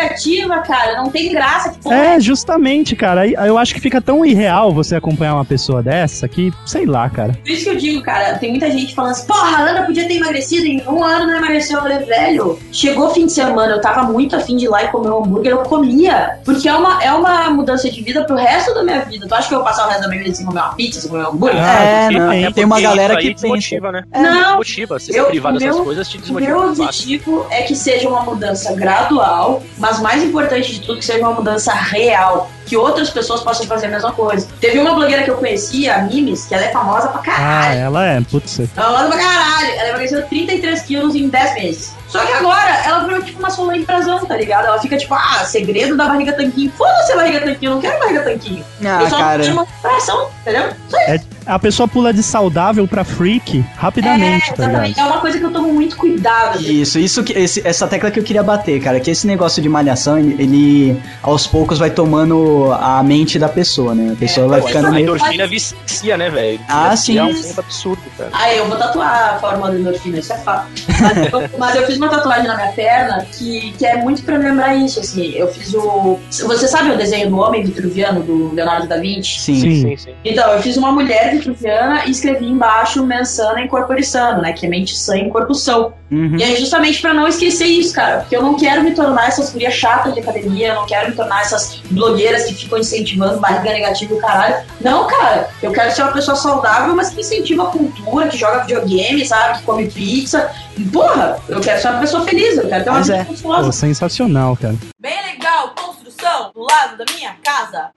negativa, cara? Não tem graça. Que
É, justamente, cara. Eu acho que fica tão irreal você acompanhar uma pessoa dessa que, sei lá, cara.
Por isso que eu digo, cara, tem muita gente falando assim, porra, a Ana podia ter emagrecido, em um ano não emagreceu. Eu falei, velho, chegou fim de semana, eu tava muito afim de ir lá e comer um hambúrguer, eu comia. Porque é uma, é uma mudança de vida pro resto da minha vida. Tu acha que eu vou passar o resto da minha vida sem comer uma pizza, sem comer um hambúrguer?
É,
porque
não,
tem-
tem uma galera que pensa.
desmotiva, né?
Não,
Desmotiva. Você
eu-
se privar
o
dessas
meu-
coisas te
O
desmotiva
meu objetivo é que seja uma mudança gradual, mas mais importante de tudo, que seja uma mudança real. Que outras pessoas possam fazer a mesma coisa. Teve uma blogueira que eu conhecia, a Mimes, que ela é famosa pra
Ah,
caralho.
ela é, putz.
Ela anda pra caralho. Ela emagreceu 33 quilos em 10 meses. Só que agora ela virou tipo uma Solange Frazão, tá ligado? Ela fica tipo, ah, segredo da barriga tanquinho. Foda-se a barriga tanquinho, eu não quero barriga tanquinho.
Ah,
eu só
cara.
uma operação, entendeu? Só isso.
A pessoa pula de saudável pra freak rapidamente,
é,
tá ligado?
exatamente. É uma coisa que eu tomo muito cuidado. assim.
Isso, isso que esse- essa tecla que eu queria bater, cara, que esse negócio de malhação, ele, ele, aos poucos vai tomando a mente da pessoa, né? A pessoa vai
Pô,
ficando
a
meio
endorfina vicia, né, velho?
Ah,
Vicia É um
sim.
absurdo, cara.
Ah, eu vou tatuar a forma da endorfina, isso é fato. Mas eu, mas eu fiz uma tatuagem na minha perna que, que é muito pra lembrar isso, assim. Eu fiz o. Você sabe o desenho do Homem Vitruviano, do Leonardo da Vinci?
Sim.
Sim.
Sim, sim.
Então, eu fiz uma mulher vitruviana e escrevi embaixo mensana em corpore sano, né? Que é mente sã em corpo são.
Uhum.
E é justamente pra não esquecer isso, cara. Porque eu não quero me tornar essas gurias chatas de academia, eu não quero me tornar essas blogueiras que ficam incentivando barriga negativa e o caralho. Não, cara. Eu quero ser uma pessoa saudável, mas que incentiva a cultura, que joga videogame, sabe? Que come pizza. E, porra, eu quero ser uma pessoa feliz, eu quero ter uma
Mas
vida
é.
Pô, sensacional, cara.
Bem legal, construção do lado da minha casa.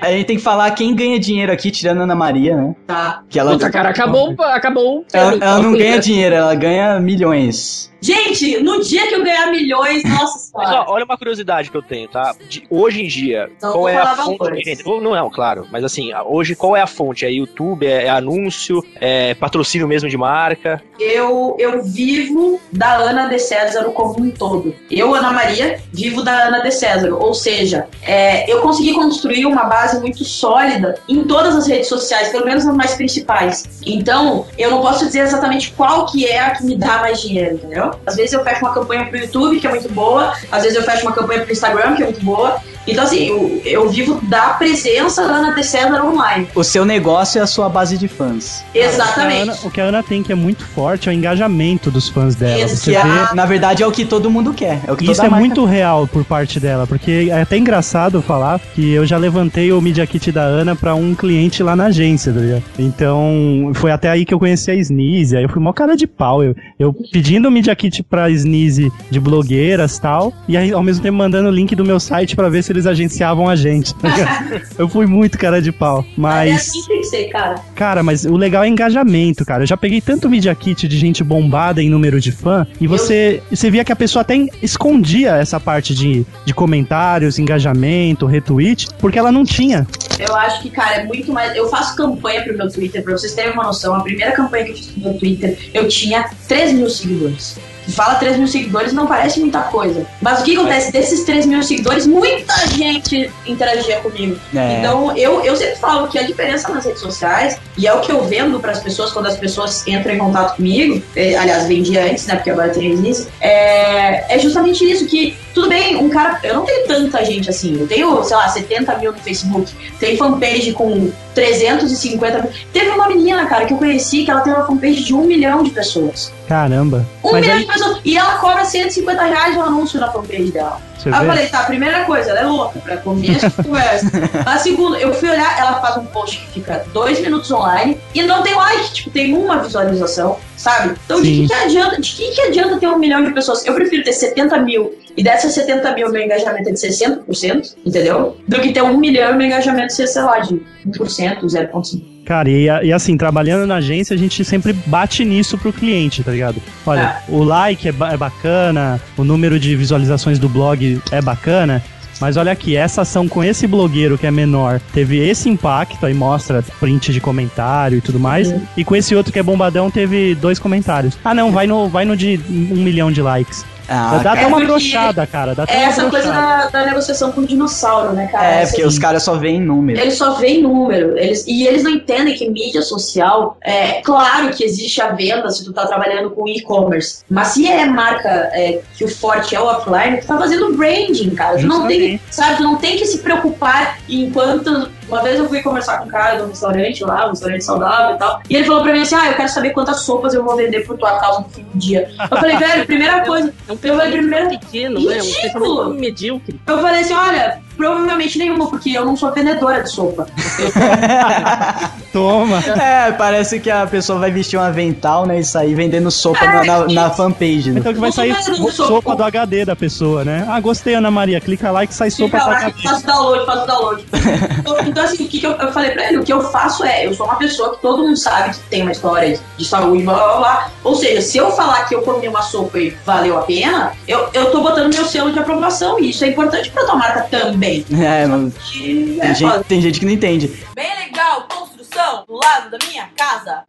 A gente tem que falar quem ganha dinheiro aqui, tirando a Ana Maria, né?
Tá.
Que ela,
Puta, cara, acabou, acabou.
ela, ela não ganha dinheiro, ela ganha milhões.
Gente, no dia que eu ganhar milhões, nossa
Mas ó, olha uma curiosidade que eu tenho, tá? De- hoje em dia,
Não
qual é a fonte Não, não, claro. Mas assim, hoje qual é a fonte? É YouTube, é, é anúncio, é patrocínio mesmo de marca?
eu, eu vivo da Ana de César como um todo. Eu, Ana Maria, vivo da Ana de César. Ou seja, é, eu consegui construir uma base muito sólida em todas as redes sociais, pelo menos nas mais principais. Então, eu não posso dizer exatamente qual que é a que me dá mais dinheiro, entendeu? Às vezes eu fecho uma campanha pro YouTube, que é muito boa. Às vezes eu fecho uma campanha pro Instagram, que é muito boa. Então, assim, eu, eu vivo da presença da Ana César online.
O seu negócio é a sua base de fãs.
O que, a
Exatamente.
Ana, o que a Ana tem que é muito forte é o engajamento dos fãs dela.
Esse
Você
Que
vê.
é, na verdade é o que todo mundo quer. É o que
Isso
toda
é
marca
muito real por parte dela, porque é até engraçado falar que eu já levantei o Media Kit da Ana pra um cliente lá na agência, tá ligado? Então, foi até aí que eu conheci a Sneezy, aí eu fui mó cara de pau, eu, eu pedindo o Media Kit pra Sneezy de blogueiras e tal, e aí ao mesmo tempo mandando o link do meu site pra ver se eles agenciavam a gente. eu fui muito cara de pau,
É
mas...
assim que tem que ser, cara.
Cara, mas o legal é engajamento, cara. Eu já peguei tanto Media Kit de gente bombada em número de fã, e você, você via que a pessoa até escondia essa parte de, de comentários, engajamento, retweet, porque ela não tinha.
Eu acho que, cara, é muito mais. Eu faço campanha pro meu Twitter, pra vocês terem uma noção. A primeira campanha que eu fiz pro meu Twitter, eu tinha 3 mil seguidores. Fala 3 mil seguidores, não parece muita coisa. Mas o que acontece? Desses 3 mil seguidores, muita gente interagia comigo.
É.
Então, eu, eu sempre falo que a diferença nas redes sociais, e é o que eu vendo para as pessoas quando as pessoas entram em contato comigo, é, aliás, vendia antes, né, porque agora tem isso, é, é justamente isso, que tudo bem, um cara, eu não tenho tanta gente assim, eu tenho, sei lá, 70 mil no Facebook, tem fanpage com 350 mil. Teve uma menina, cara, que eu conheci, que ela tem uma fanpage de um milhão de pessoas.
Caramba.
Um
Mas
milhão
aí,
de pessoas. E ela cobra 150 reais o anúncio na fanpage dela.
você
Aí eu
vê?
falei, tá, primeira coisa, ela é louca, pra começo de conversa. A segunda, eu fui olhar, ela faz um post que fica dois minutos online e não tem like, tipo, tem uma visualização. sabe? Então, de
Sim.
que, que adianta, de que, que adianta ter um milhão de pessoas? Eu prefiro ter 70 mil e dessas 70 mil meu engajamento é de 60%, entendeu? Do que ter um milhão meu engajamento ser, sei lá, de 1%, 0,5%.
Cara, e, e assim, trabalhando na agência, a gente sempre bate nisso pro cliente, tá ligado? Olha, o like é, ba- é bacana, o número de visualizações do blog é bacana, mas olha aqui, essa ação com esse blogueiro que é menor teve esse impacto, aí mostra print de comentário e tudo mais, e com esse outro que é bombadão teve dois comentários. Ah, não, vai no, vai no de um milhão de likes.
Ah,
dá até uma brochada, cara. Dá
É essa coisa da, da negociação com o dinossauro, né, cara?
É,
Essa-
porque os caras só veem número.
Eles só veem número. Eles, e eles não entendem que mídia social. É claro que existe a venda se tu tá trabalhando com e-commerce. Mas se é marca é, que o forte é o offline, tu tá fazendo branding, cara. Tu não tem, sabe, tu não tem que se preocupar enquanto. Uma vez eu fui conversar com um cara de um restaurante lá, um restaurante saudável e tal. E ele falou pra mim assim: Ah, eu quero saber quantas sopas eu vou vender por tua causa no fim do dia. Eu falei, velho, primeira coisa.
É um
Eu falei, primeiro.
pequeno, né? Um medíocre.
Eu falei assim: olha, provavelmente nenhuma, porque eu não sou vendedora de sopa.
Toma.
É, parece que a pessoa vai vestir um avental, né? E sair vendendo sopa na, na, na fanpage. né?
Então que vai sair
vendo
sopa,
sopa.
do HD da pessoa, né? Ah, gostei, Ana Maria. Clica lá que sai sopa
Fica
pra
lá,
HD.
faço download, faço download. então, então, assim, o que, que eu, eu falei pra ele? O que eu faço é, eu sou uma pessoa que todo mundo sabe que tem uma história de saúde, blá blá blá. Ou seja, se eu falar que eu comi uma sopa e valeu a pena, eu, eu tô botando meu selo de aprovação. E isso é importante pra tua marca também.
É, mas
E, é,
tem gente, tem gente que não entende.
Bem legal, construção do lado da minha casa.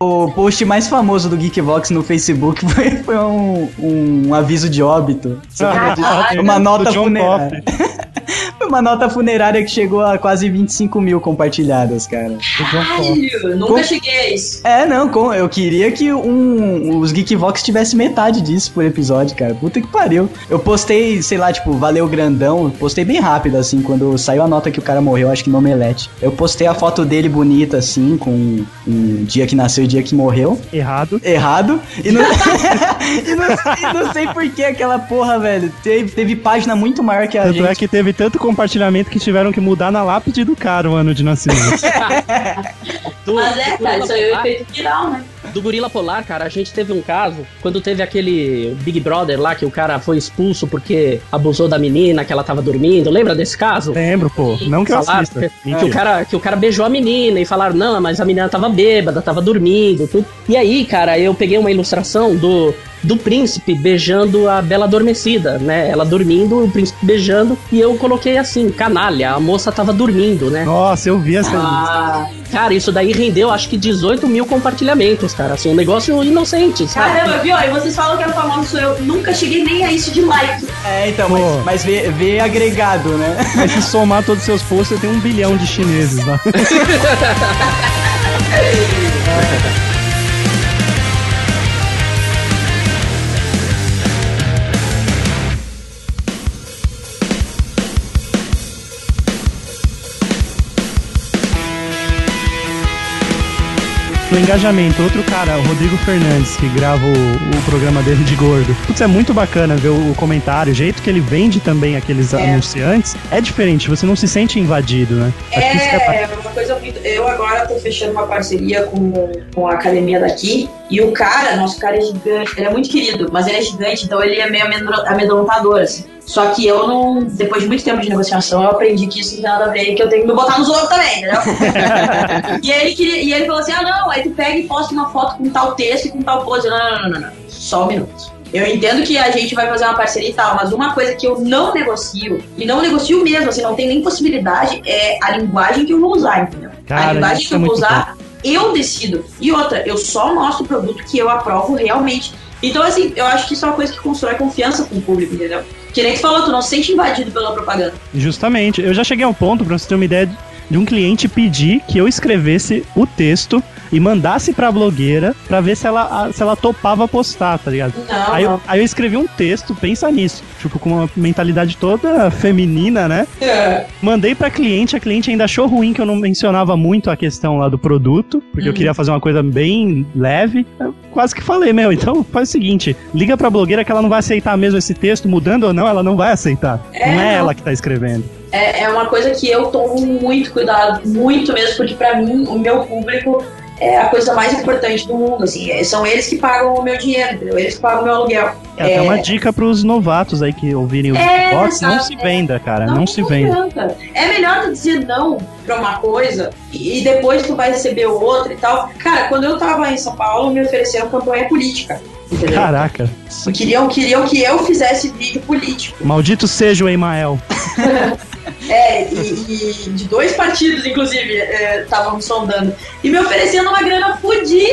O post mais famoso do Geekvox no Facebook foi, foi um, um aviso de óbito. Acredita? uma nota funerária. Uma nota funerária que chegou a quase 25 mil compartilhadas, cara.
Caralho, nunca
Com-
cheguei a isso.
É, não, com- eu queria que um, os Geekvox tivesse metade disso por episódio, cara. Puta que pariu. Eu postei, sei lá, tipo, valeu grandão. Postei bem rápido, assim, quando saiu a nota que o cara morreu, acho que no Omelete. Eu postei a foto dele bonita, assim, com um dia que nasceu e dia que morreu.
Errado.
Errado. E não, e não, e não sei por que aquela porra, velho. Teve, teve página muito maior que a
Tanto
gente.
é que teve tanto compartilhamento que tiveram que mudar na lápide do cara o ano de nascimento.
Mas é, cara, isso aí é o efeito viral, né?
Do Gorila Polar, cara, a gente teve um caso quando teve aquele Big Brother lá que o cara foi expulso porque abusou da menina, que ela tava dormindo. Lembra desse caso?
Lembro, pô. Não que eu assista.
que, que o cara, que o cara beijou a menina e falaram, não, mas a menina tava bêbada, tava dormindo, tudo. E aí, cara, eu peguei uma ilustração do, do príncipe beijando a Bela Adormecida, né? Ela dormindo, o príncipe beijando, e eu coloquei assim, canalha, a moça tava dormindo, né?
Nossa, eu vi essa.
Ah,
Cara, isso daí rendeu acho que 18 mil compartilhamentos, cara. Assim, um negócio inocente, sabe?
caramba, viu? E vocês falam que é famoso sou eu. Nunca cheguei nem a isso de like.
É, então,
Pô.
mas, mas vê, vê agregado, né?
Mas se somar todos os seus posts, você tem um bilhão de chineses lá. Engajamento, outro cara, o Rodrigo Fernandes, que grava o, o programa dele de gordo. Putz, é muito bacana ver o, o comentário, o jeito que ele vende também aqueles
É.
anunciantes. É diferente, você não se sente invadido, né? Que é
É, uma coisa muito. Eu agora tô fechando uma parceria com, com a academia daqui. E o cara, nosso cara é gigante. Ele é muito querido, mas ele é gigante, então ele é meio amedro- amedrontador, assim. Só que eu não. Depois de muito tempo de negociação, eu aprendi que isso não tem nada a ver e que eu tenho que me botar nos outros também, entendeu? e, ele queria, e ele falou assim: ah, não, aí tu pega e posta uma foto com tal texto e com tal pose. Não, não, não, não, não. Só um minuto. Eu entendo que a gente vai fazer uma parceria e tal, mas uma coisa que eu não negocio, e não negocio mesmo, assim, não tem nem possibilidade, é a linguagem que eu vou usar, entendeu?
Cara,
a linguagem que
é
eu vou
muito
usar, eu decido. E outra, eu só mostro o produto que eu aprovo realmente. Então, assim, eu acho que isso é uma coisa que constrói confiança com o público, entendeu? Que nem tu falou, tu não se sente invadido pela propaganda.
Justamente. Eu já cheguei a um ponto, pra você ter uma ideia, de- de um cliente pedir que eu escrevesse o texto e mandasse pra blogueira pra ver se ela, se ela topava postar, tá ligado?
Não,
Aí eu, aí eu escrevi um texto, pensa nisso, tipo, com uma mentalidade toda feminina, né?
É.
Mandei pra cliente, a cliente ainda achou ruim que eu não mencionava muito a questão lá do produto, porque eu
Uhum.
queria fazer uma coisa bem leve. Eu quase que falei, meu, então faz o seguinte, liga pra blogueira que ela não vai aceitar mesmo esse texto, mudando ou não, ela não vai aceitar.
É,
não é ela que tá escrevendo.
É, é uma coisa que eu tomo muito cuidado, muito mesmo, porque pra mim, o meu público é a coisa mais importante do mundo, assim. É, São eles que pagam o meu dinheiro, entendeu? Eles que pagam o meu aluguel.
É até uma dica pros novatos aí que ouvirem o
É,
não se
é.
venda, cara, não, se venda.
adianta. É melhor tu dizer não pra uma coisa e e depois tu vai receber outra e tal. Cara, quando eu tava em São Paulo, me ofereceram campanha política. Entendeu?
Caraca,
Queriam, queriam que eu fizesse vídeo político.
maldito seja o Emael.
É, e, e de dois partidos, inclusive, é, estavam me sondando. E me oferecendo uma grana fodida.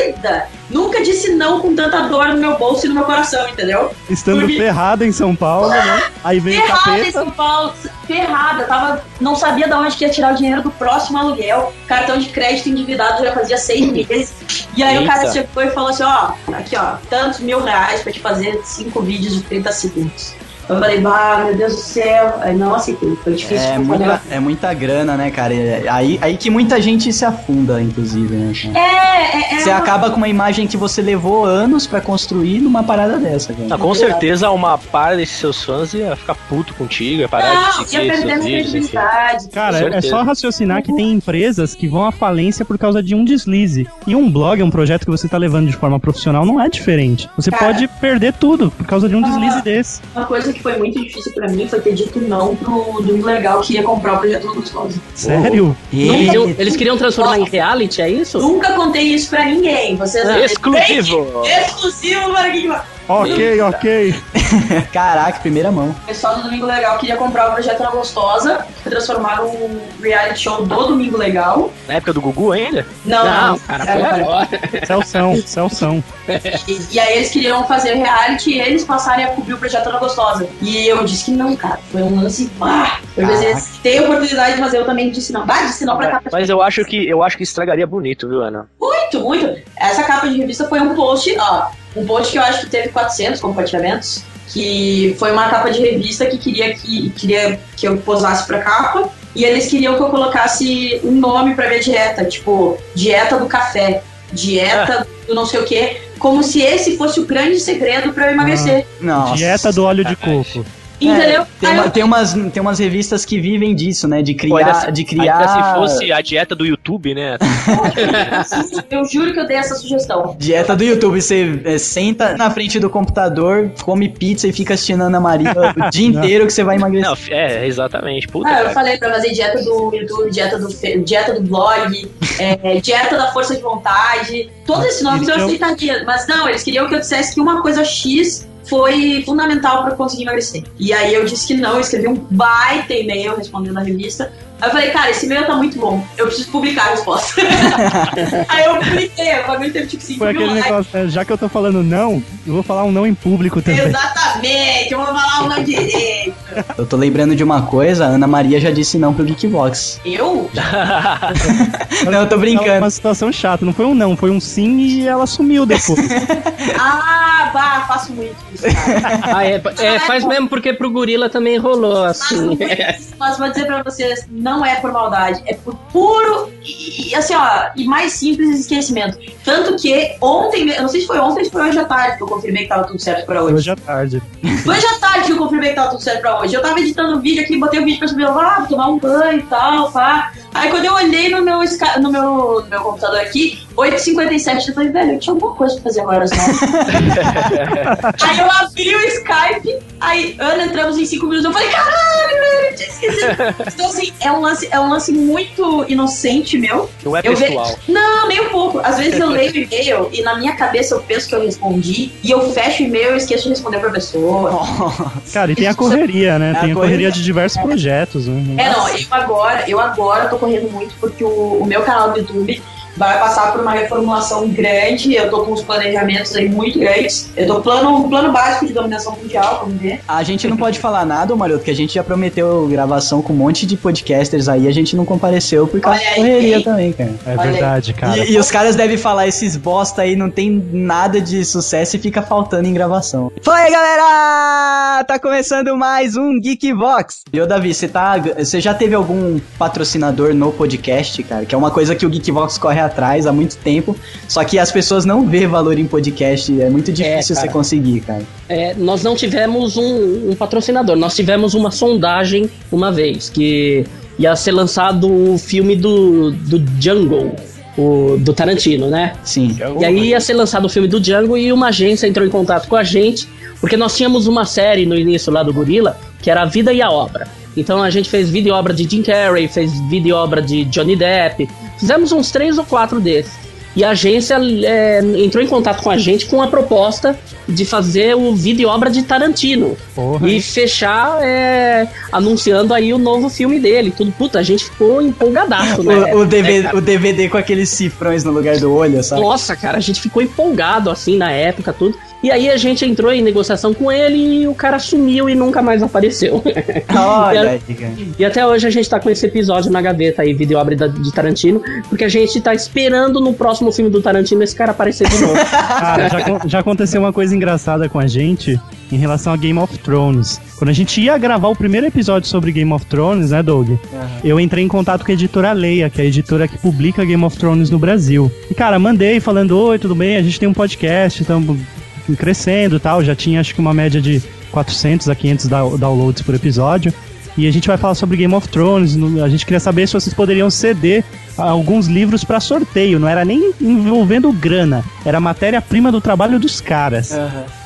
Nunca disse não com tanta dor no meu bolso e no meu coração, entendeu?
Estando
Por mim.
ferrada em São Paulo, né? Aí vem o
Ferrada em
capeta.
São Paulo, ferrada. Tava, não sabia de onde que ia tirar o dinheiro do próximo aluguel. Cartão de crédito endividado já fazia seis meses. E aí o cara
Eita.
chegou e falou assim: ó, aqui ó, tantos mil reais pra te fazer cinco vídeos de 30 segundos. Eu falei, bah, meu Deus do céu. Aí não aceitei, foi difícil.
É muita, é muita grana, né, cara? É Aí, aí que muita gente se afunda, inclusive, né?
É, é, é.
Você
uma-
acaba com uma imagem que você levou anos pra construir numa parada dessa, cara.
Ah, com certeza uma par desses seus fãs ia ficar puto contigo, ia parar
Não,
de
ia
seguir
perder
seus vídeos.
Cara, é só raciocinar que tem empresas que vão à falência por causa de um deslize. E um blog, um projeto que você tá levando de forma profissional, não é diferente. Você
Cara.
pode perder tudo por causa de um deslize desse.
Uma coisa que foi muito difícil pra mim foi ter dito não pro Domingo Legal que ia comprar o projeto do Gostoso.
Sério?
Eles,
E...
eles queriam transformar em reality, é isso?
Nunca contei isso pra ninguém. Vocês
Exclusivo!
Exclusivo para quem
Ok, ok.
Caraca, primeira mão.
O pessoal do Domingo Legal queria comprar o projeto Na Gostosa, transformar um reality show do Domingo Legal.
Na época do Gugu ainda?
Não,
Não, cara,
era-
foi agora.
Celção, Celção.
E, e aí eles queriam fazer reality e eles passarem a cobrir o projeto Na Gostosa. E eu disse que não, cara. Foi um lance. Bah, eu vezes tem oportunidade, mas eu também disse não. Bah, disse não pra cá.
Mas eu acho que eu acho que estragaria bonito, viu, Ana?
Muito, muito. Essa capa de revista foi um post, ó, um post que eu acho que teve 400 compartilhamentos, que foi uma capa de revista que queria que, queria que eu posasse pra capa, e eles queriam que eu colocasse um nome pra minha dieta, tipo, dieta do café, dieta do não sei o quê, como se esse fosse o grande segredo pra eu emagrecer.
Nossa.
Dieta do óleo de coco.
Entendeu?
É, tem, uma-
eu-
tem, umas, tem umas revistas que vivem disso, né? De criar.
se-
de criar
Ainda se fosse a dieta do YouTube, né?
eu juro que eu dei essa sugestão.
Dieta do YouTube, você é, senta na frente do computador, come pizza e fica assistindo a Ana Maria o dia inteiro que você vai emagrecer.
Não, é, exatamente. Puta,
Ah, eu falei pra fazer dieta do YouTube, dieta do, dieta do blog, é, dieta da força de vontade. Todos esses nomes eu
Então-
aceitaria. Mas não, eles queriam que eu dissesse que uma coisa X foi fundamental eu conseguir emagrecer. E aí eu disse que não, eu escrevi um baita e-mail respondendo a revista. Aí eu falei, cara, esse e-mail tá muito bom, eu preciso publicar a resposta. aí eu publiquei, o bagulho teve tipo 5
Foi aquele negócio, né? Já que eu tô falando não, eu vou falar um não em público também.
Exatamente, eu vou falar o nome direito.
Eu tô lembrando de uma coisa, a Ana Maria já disse não pro Geekbox.
Eu?
Não, eu tô
É
brincando.
uma situação chata, não foi um não, foi um sim e ela sumiu depois.
Ah, bah, faço muito isso, cara.
Ah, é, é, faz mesmo porque pro gorila também rolou assim.
Mas vou dizer pra vocês, não é por maldade, é por puro e, e, assim, ó, e mais simples esquecimento. Tanto que ontem, eu não sei se foi ontem ou se foi hoje à tarde que eu confirmei que tava tudo certo pra hoje.
Hoje à tarde.
Foi hoje à tarde que eu confirmei que tava tudo certo pra hoje. Eu tava editando o vídeo aqui, botei o vídeo pra subir, eu, ah, vou tomar um banho e tal, pá. Aí quando eu olhei no meu, no meu, no meu computador aqui, 8h57, eu falei, velho, eu tinha alguma coisa pra fazer agora, às nove. Aí eu abri o Skype, aí, Ana, entramos em 5 minutos, eu falei, caralho, velho, eu tinha esquecido. Então, assim, é um lance, é um lance muito inocente meu.
Não é
Eu ve-
pessoal.
Não, nem um pouco. Às vezes eu leio o e-mail e na minha cabeça eu penso que eu respondi, e eu fecho o e-mail e esqueço de responder pra pessoa.
Cara, e tem a correria, né?
É
tem a
correria.
correria de diversos projetos, né?
É, não, eu agora, eu agora tô correndo muito porque o, o meu canal do YouTube vai passar por uma reformulação grande. Eu tô com uns planejamentos aí muito grandes. Eu tô plano, plano básico de dominação mundial, vamos ver.
A gente não pode falar nada, ô Maroto, que a gente já prometeu gravação com um monte de podcasters aí, a gente não compareceu por causa da correria
hein?
também, cara.
É
Olha aí.
verdade, cara.
E, e os caras devem falar, esses bosta aí não tem nada de sucesso e fica faltando em gravação. Fala aí, galera! Tá começando mais um Geekbox. E ô, Davi, você tá, você já teve algum patrocinador no podcast, cara? Que é uma coisa que o Geekbox corre atrás há muito tempo, só que as pessoas não vê valor em podcast, é muito difícil
cara.
você conseguir, cara.
É, nós não tivemos um, um patrocinador, nós tivemos uma sondagem uma vez, que ia ser lançado o filme do, do Jungle. o do Tarantino, né?
Sim.
E aí ia ser lançado o filme do Django e uma agência entrou em contato com a gente, porque nós tínhamos uma série no início lá do Gorila, que era A Vida e a Obra. Então a gente fez vídeo e obra de Jim Carrey, fez vídeo e obra de Johnny Depp, fizemos uns três ou quatro desses. E a agência é, entrou em contato com a gente com a proposta de fazer o vídeo e obra de Tarantino.
Porra.
E fechar é, anunciando aí o novo filme dele. Tudo, puta, a gente ficou empolgadaço, né?
O, o, DVD,
É, cara.
o DVD com aqueles cifrões no lugar do olho, sabe?
Nossa, cara, a gente ficou empolgado assim na época, tudo. E aí a gente entrou em negociação com ele e o cara sumiu e nunca mais apareceu.
Olha
E. E até hoje a gente tá com esse episódio na gaveta aí, vídeo obra da- de Tarantino, porque a gente tá esperando no próximo filme do Tarantino esse cara aparecer de novo.
Cara, já, já aconteceu uma coisa engraçada com a gente em relação a Game of Thrones. Quando a gente ia gravar o primeiro episódio sobre Game of Thrones, né, Doug? Eu entrei em contato com a editora Leia, que é a editora que publica Game of Thrones no Brasil. E, cara, mandei falando: Oi, tudo bem? A gente tem um podcast, estamos crescendo tal. Já tinha, acho que, uma média de 400 a 500 dow- downloads por episódio. E a gente vai falar sobre Game of Thrones. A gente queria saber se vocês poderiam ceder alguns livros pra sorteio. Não era nem envolvendo grana, era matéria-prima do trabalho dos caras.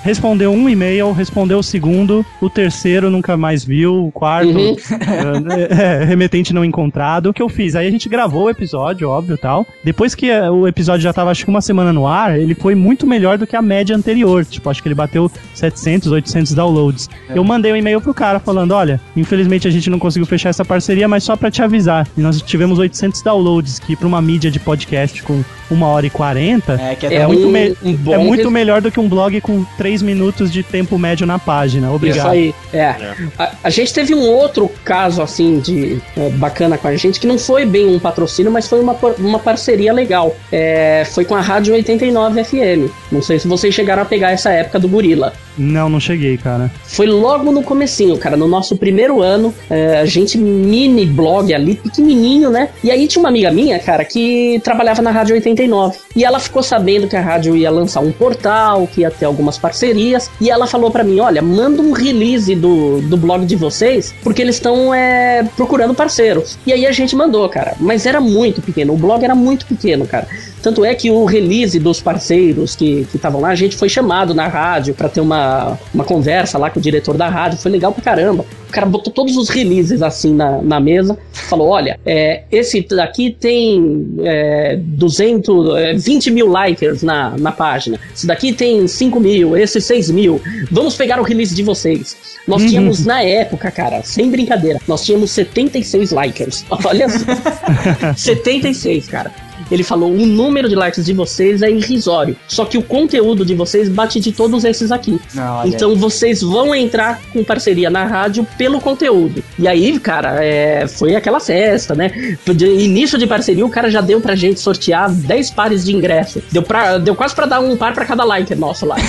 Respondeu um e-mail, respondeu o segundo, o terceiro nunca mais viu, o quarto,
Uhum.
é, remetente não encontrado. O que eu fiz? Aí a gente gravou o episódio, óbvio tal. Depois que eh, o episódio já tava, acho que uma semana no ar, ele foi muito melhor do que a média anterior. Tipo, acho que ele bateu 700, 800 downloads. Eu mandei um e-mail pro cara falando: olha, infelizmente a gente não conseguiu fechar essa parceria, mas só pra te avisar. E nós tivemos 800 downloads, que pra uma mídia de podcast com uma hora e 40
É, que
é,
até
muito,
um-
me-
um bom
é muito
res-
melhor do que um blog com 3 minutos de tempo médio na página.
Isso
Obrigado.
aí, é. A, a gente teve um outro caso, assim, de é, bacana com a gente, que não foi bem um patrocínio, mas foi uma, uma parceria legal. É, foi com a Rádio 89 FM. Não sei se vocês chegaram a pegar essa época do Gorila.
Não, não cheguei, cara.
Foi logo no comecinho, cara, no nosso primeiro ano, é, a gente mini blog ali, pequenininho, né? E aí tinha uma amiga minha, cara, que trabalhava na Rádio 89. E ela ficou sabendo que a rádio ia lançar um portal, que ia ter algumas parcerias. E ela falou pra mim, olha, manda um release do, do blog de vocês, porque eles estão é, procurando parceiros. E aí a gente mandou, cara. Mas era muito pequeno, o blog era muito pequeno, cara. Tanto é que o release dos parceiros que estavam lá, a gente foi chamado na rádio pra ter uma, uma conversa lá com o diretor da rádio. Foi legal pra caramba. O cara botou todos os releases assim na, na mesa. Falou: olha, é, esse daqui tem é, 200, é, 20 mil likers na, na página. Esse daqui tem 5 mil, esse 6 mil. Vamos pegar o release de vocês. Nós tínhamos, na época, cara, sem brincadeira, nós tínhamos 76 likers. Olha só. 76, cara. Ele falou: o número de likes de vocês é irrisório. Só que o conteúdo de vocês bate de todos esses aqui.
Não,
Então vocês vão entrar com parceria na rádio pelo conteúdo. E aí, cara, é, foi aquela festa, né? De início de parceria, o cara já deu pra gente sortear 10 pares de ingresso. Deu, pra, deu quase pra dar um par pra cada like nosso lá.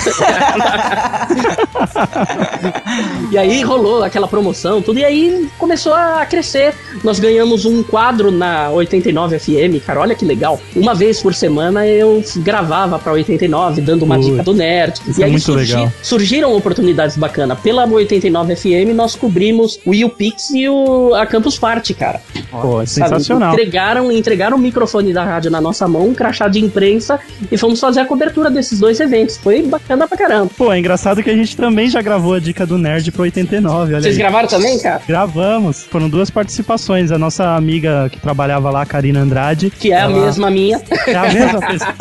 e aí rolou aquela promoção, tudo. E aí começou a crescer. Nós ganhamos um quadro na 89 FM, cara. Olha que legal. Uma vez por semana eu gravava pra 89, dando uma
Ui,
dica do nerd.
isso
e
é
aí
muito
surgi-
legal.
surgiram oportunidades bacanas. Pela 89 FM, nós cobrimos o YouPix e o, a Campus Party, cara.
Pô, é sensacional.
Entregaram, entregaram o microfone da rádio na nossa mão, um crachá de imprensa e fomos fazer a cobertura desses dois eventos. Foi bacana pra caramba.
Pô, é engraçado que a gente também já gravou a dica do Nerd pro 89, olha
Vocês
aí.
gravaram também, cara?
Gravamos. Foram duas participações. A nossa amiga que trabalhava lá, Karina Andrade.
Que é a
ela-
mesma minha.
É a mesma pessoa.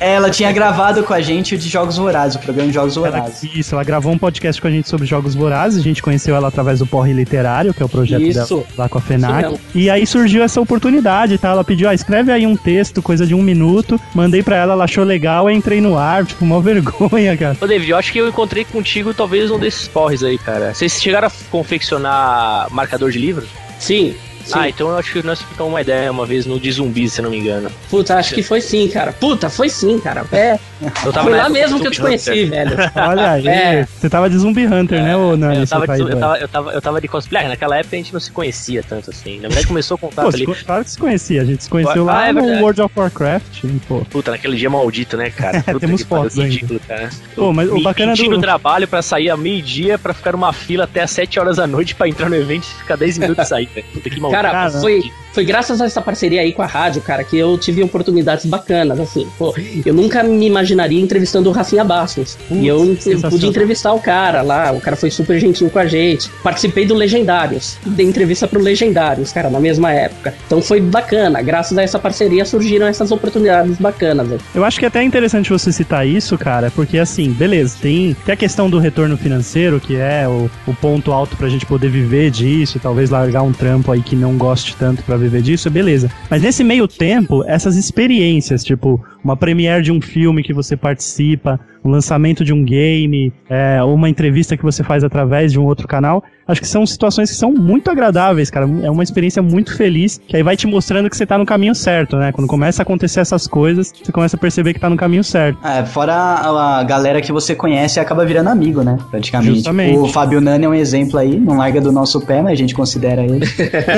Ela tinha gravado com a gente o de Jogos Vorazes, o programa de Jogos
Ela,
Vorazes.
isso, ela gravou um podcast com a gente sobre jogos vorazes. A gente conheceu ela através do Porre Literário, que é o projeto
Isso.
dela lá com a FENAC. E aí surgiu essa oportunidade, tá? Ela pediu, ah, escreve aí um texto, coisa de um minuto. Mandei pra ela, ela achou legal, entrei no ar, tipo, uma vergonha, cara.
Ô, David, eu acho que eu encontrei contigo talvez um desses porres aí, cara. Vocês chegaram a confeccionar marcador de livros?
Sim. Sim.
Ah, então eu acho que nós ficamos uma ideia uma vez no de zumbi, se eu não me engano.
Puta, acho que foi sim, cara. Puta, foi sim, cara. É,
Eu
foi
na
lá mesmo que eu te conheci,
Hunter.
velho.
Olha aí,
É.
você tava de Zumbi Hunter, né, ô Nani?
Eu tava, de, eu, tava, eu, tava, eu tava de cosplay. Ah, naquela época a gente não se conhecia tanto assim. Na verdade começou o contato
Pô,
ali.
claro que se conhecia, a gente se conheceu
Ah,
lá
é
no. World of Warcraft, pô.
Puta, naquele dia maldito, né, cara? Puta
Temos fotos ainda.
ridículo, cara.
Pô, mas o bacana do-
no trabalho pra sair a meio-dia pra ficar numa fila até às 7 horas da noite pra entrar no evento e ficar 10 minutos e sair, velho. Puta que maldito.
Cara,
Cara,
foi, Foi graças a essa parceria aí com a rádio, cara, que eu tive oportunidades bacanas, assim. Pô, eu nunca me imaginaria entrevistando o Rafinha Bastos. e eu, eu pude entrevistar o cara lá, o cara foi super gentil com a gente. Participei do Legendários, dei entrevista pro Legendários, cara, na mesma época. Então foi bacana, graças a essa parceria surgiram essas oportunidades bacanas. né?
Eu acho que é até interessante você citar isso, cara, porque assim, beleza, tem, tem a questão do retorno financeiro, que é o, o ponto alto pra gente poder viver disso, e talvez largar um trampo aí que não goste tanto pra viver disso, beleza. Mas nesse meio tempo, essas experiências, tipo, uma premiere de um filme que você participa, o lançamento de um game, é, uma entrevista que você faz através de um outro canal, acho que são situações que são muito agradáveis, cara. É uma experiência muito feliz, que aí vai te mostrando que você tá no caminho certo, né? Quando começa a acontecer essas coisas, você começa a perceber que tá no caminho certo.
É, fora a, galera que você conhece acaba virando amigo, né? Praticamente.
Justamente.
O Fábio Nani é um exemplo aí, não larga do nosso pé, mas a gente considera ele.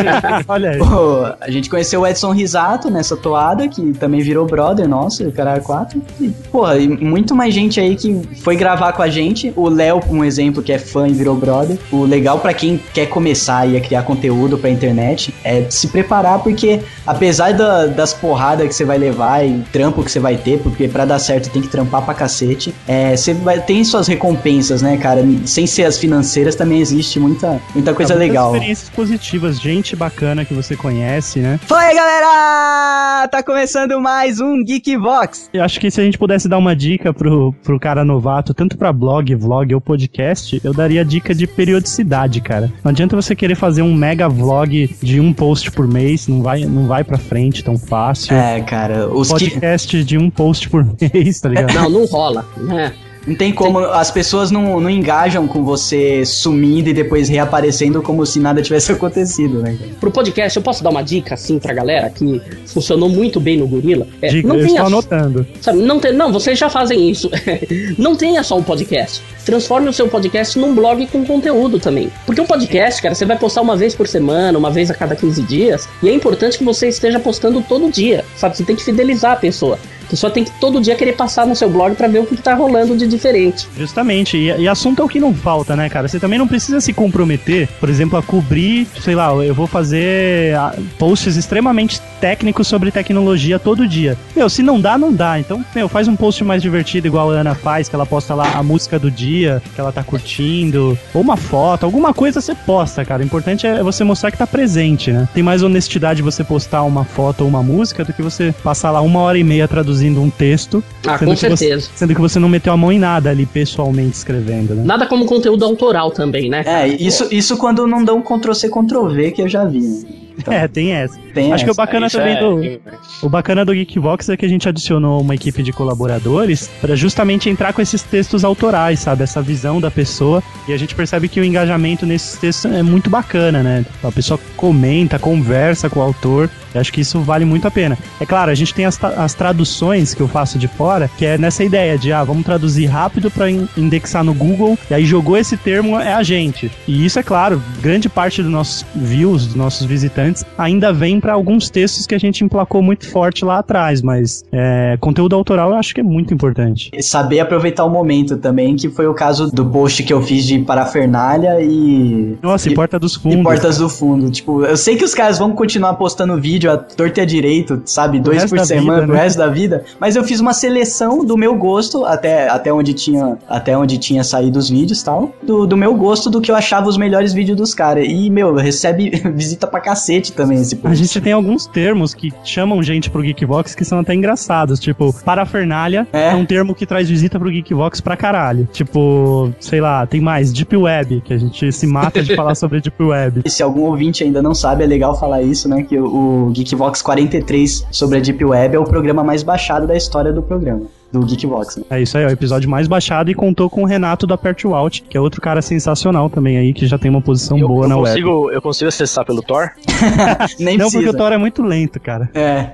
Olha aí.
Pô, a gente conheceu o Edson Risato nessa toada, que também virou brother nosso, o cara 4. E, porra, e muito mais gente aí que foi gravar com a gente. O Léo, um exemplo, que é fã e virou brother. O legal pra quem quer começar aí a criar conteúdo pra internet é se preparar, porque apesar da- das porradas que você vai levar e trampo que você vai ter, porque pra dar certo tem que trampar pra cacete, é, você vai, tem suas recompensas, né, cara? Sem ser as financeiras, também existe muita, muita coisa
É,
legal.
experiências positivas, gente bacana que você conhece, né?
Fala aí, galera! Tá começando mais um Geekbox.
Eu acho que se a gente pudesse dar uma dica pro, pro cara novato, tanto pra blog, vlog ou podcast, eu daria a dica de periodicidade, cara. Não adianta você querer fazer um mega vlog de um post por mês, não vai, não vai pra frente tão fácil.
É, cara, os que.
podcast de um post por mês, tá ligado?
Não, não rola, né?
Não tem como, as pessoas não, não engajam com você sumindo e depois reaparecendo como se nada tivesse acontecido, né?
Pro podcast, eu posso dar uma dica assim pra galera que funcionou muito bem no Gorila? É,
Dica,
não
eu
tenha
estou anotando.
Sabe, não, tem, não, vocês já fazem isso. não tenha só um podcast. Transforme o seu podcast num blog com conteúdo também. Porque um podcast, cara, você vai postar uma vez por semana, uma vez a cada 15 dias. E é importante que você esteja postando todo dia. Sabe, você tem que fidelizar a pessoa. A pessoa tem que todo dia querer passar no seu blog pra ver o que tá rolando de diferente.
Justamente, e, e assunto é o que não falta, né, cara? Você também não precisa se comprometer, por exemplo, a cobrir, sei lá, eu vou fazer ah, posts extremamente técnicos sobre tecnologia todo dia. Meu, se não dá, não dá. Então, meu, faz um post mais divertido, igual a Ana faz, que ela posta lá a música do dia, que ela tá curtindo, ou uma foto, alguma coisa você posta, cara. O importante é você mostrar que tá presente, né? Tem mais honestidade você postar uma foto ou uma música do que você passar lá uma hora e meia traduzindo um texto.
Ah,
sendo
com
que você-
certeza.
sendo que você não meteu a mão em nada ali pessoalmente escrevendo, né?
Nada como conteúdo autoral também, né?
É, isso, isso quando não dão Ctrl-C, Ctrl-V, que eu já vi. Então,
É, tem essa.
tem
Acho que o
essa.
bacana
Isso
também
é-
do. O bacana do Geekbox é que a gente adicionou uma equipe de colaboradores para justamente entrar com esses textos autorais, sabe? Essa visão da pessoa. E a gente percebe que o engajamento nesses textos é muito bacana, né? A pessoa comenta, conversa com o autor. Acho que isso vale muito a pena. É claro, a gente tem as, as traduções que eu faço de fora, que é nessa ideia de, ah, vamos traduzir rápido para indexar no Google, e aí jogou esse termo, é a gente. E isso, é claro, grande parte dos nossos views, dos nossos visitantes, ainda vem para alguns textos que a gente emplacou muito forte lá atrás, mas é, conteúdo autoral eu acho que é muito importante.
Saber aproveitar o momento também, que foi o caso do post que eu fiz de parafernália e.
Nossa, e,
e,
Porta dos
e
Fundos.
portas do fundo. Tipo, eu sei que os caras vão continuar postando vídeo a torta e a direito, sabe? Dois por semana
vida,
pro
né?
resto da vida. Mas eu fiz uma seleção do meu gosto, até, até onde tinha até onde tinha saído os vídeos e tal. Do, do meu gosto, do que eu achava os melhores vídeos dos caras. E, meu, recebe visita pra cacete também esse
A
post.
gente tem alguns termos que chamam gente pro Geekbox que são até engraçados. Tipo, parafernália
É.
é, um termo que traz visita pro Geekbox pra caralho. Tipo, sei lá, tem mais, Deep Web, que a gente se mata de falar sobre Deep Web.
E se algum ouvinte ainda não sabe, é legal falar isso, né? Que o, Geekvox 43 sobre a Deep Web é o programa mais baixado da história do programa, do Geekvox. Né?
É isso aí, é o episódio mais baixado e contou com o Renato da Alt, que é outro cara sensacional também aí, que já tem uma posição
Eu,
boa
eu
na web.
consigo, eu consigo acessar pelo Tor?
Nem
Não,
precisa.
porque o Thor é muito lento, cara.
É.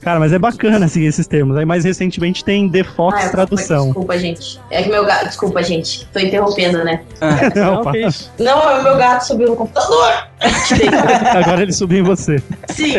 Cara, mas é bacana assim esses termos. Aí mais recentemente tem The Fox
Ah, eu-
tradução.
Desculpa, gente. É que meu gato. Desculpa, gente. Tô interrompendo, né?
Não,
Não, isso.
Não, é o meu gato subiu no computador.
Agora ele subiu em você.
Sim.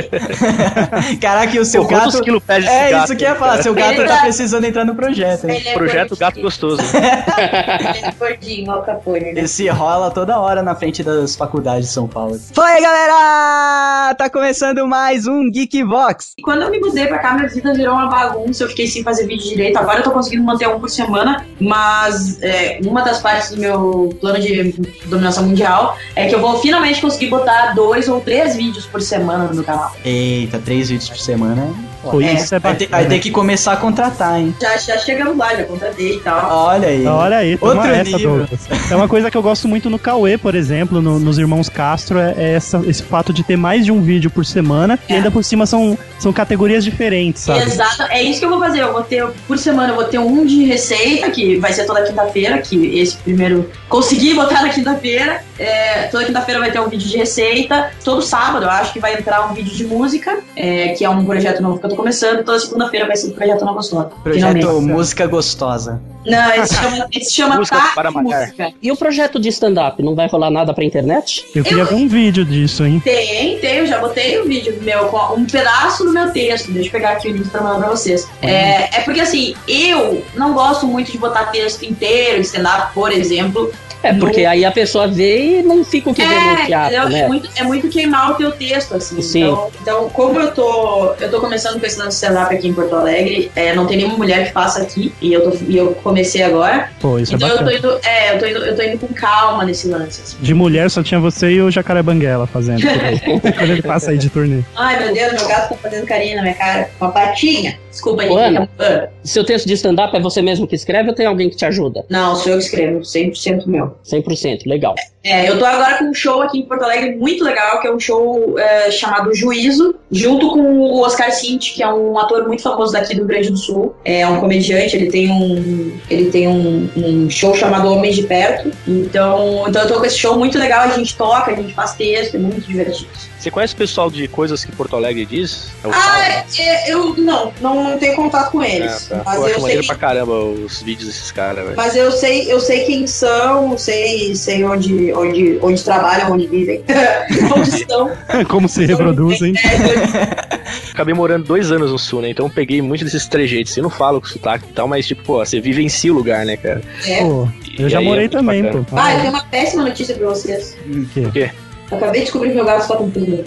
Caraca, e o seu
Pô,
gato.
quilos pesa esse
É
gato
isso que eu ia falar. Seu gato
Ele
tá
tá-
precisando entrar no projeto, hein?
Ele é
Projeto Gato. Gostoso.
Ele é gordinho, ó Capone. né?
Esse rola toda hora na frente das faculdades de São Paulo. Fala aí, galera! Tá começando mais um Geekvox.
E quando eu me mudei pra cá, minha vida virou uma bagunça. Eu fiquei sem fazer vídeo direito. Agora eu tô conseguindo manter um por semana. Mas é, uma das partes do meu plano de dominação mundial é que eu vou finalmente conseguir botar dois ou três vídeos por semana no meu canal.
Eita, três vídeos por semana.
Pô,
É,
isso é
Vai ter,
bacana.
vai ter que começar a contratar, hein?
Já, já chegamos lá, já contratei e tal.
Olha aí.
Olha aí,
Outro
essa,
nível.
Douglas. É uma coisa que eu gosto muito no Cauê, por exemplo, no- nos Irmãos Castro, é, é essa- esse fato de ter mais de um vídeo por semana e
É.
ainda por cima são, são categorias diferentes, sabe?
Exato, é isso que eu vou fazer. Eu vou ter, por semana, eu vou ter um de receita, que vai ser toda quinta-feira, que esse primeiro consegui botar na quinta-feira. É, toda quinta-feira vai ter um vídeo de receita. Todo sábado, eu acho que vai entrar um vídeo de música, é, que é um projeto novo que eu tô começando. Toda segunda-feira vai ser o projeto Nova Solo.
Projeto
finalmente.
Música Gostosa.
Não, esse chama, esse chama
Música
Tá
para malhar.
Música.
E o projeto de stand-up, não vai rolar nada pra internet?
Eu queria ver um vídeo disso, hein?
Tem, tem, eu já botei o vídeo do meu, um pedaço do meu texto. Deixa eu pegar aqui o link pra mandar pra vocês. É, é porque assim, eu não gosto muito de botar texto inteiro, em stand-up, por exemplo.
É, porque aí a pessoa vê e não fica o que vê no
É,
teatro,
é,
né?
muito, é muito queimar o teu texto, assim.
Sim.
Então, então, como eu tô, eu tô começando com esse lance de stand-up aqui em Porto Alegre, é, não tem nenhuma mulher que faça aqui, e eu, tô, e eu comecei agora.
Pô, isso
então
é
eu tô,
bacana.
indo, é, eu, tô indo, eu tô indo com calma nesse lance. assim.
De mulher só tinha você e o Jacaré Banguela fazendo. Quando ele passa aí de turnê.
Ai, meu Deus, meu gato tá fazendo carinho na minha cara. Uma patinha. Desculpa,
Ô. Ana.
Ah,
Seu texto de stand-up é você mesmo que escreve ou tem alguém que te ajuda?
Não, sou eu que escrevo, 100% meu.
100%, legal.
É, eu tô agora com um show aqui em Porto Alegre muito legal, que é um show é, chamado Juízo, junto com o Oscar Cinti, que é um ator muito famoso daqui do Rio Grande do Sul. É um comediante, ele tem um, ele tem um, um show chamado Homens de Perto. Então, então eu tô com esse show muito legal, a gente toca, a gente faz texto, é muito divertido.
Você conhece o pessoal de coisas que Porto Alegre diz? É
Ah, é, é, eu não, não, não tenho contato com eles.
Ah, tá.
Mas
Pô,
eu
acho
sei
pra caramba os vídeos desses caras, velho.
Mas eu sei, eu sei quem são, sei, sei onde, onde, onde trabalham, onde vivem, onde estão.
Como se reproduzem.
Acabei morando dois anos no sul, né? Então eu peguei muito desses trejeitos. Eu não falo com sotaque e tal, mas tipo, pô, você vivencia o lugar, né, cara?
É.
Pô, eu
E
já
é
morei
muito
também,
bacana.
pô.
Ah, eu tenho uma péssima notícia pra vocês.
O quê?
O quê?
Acabei de descobrir que meu gato está com pulga.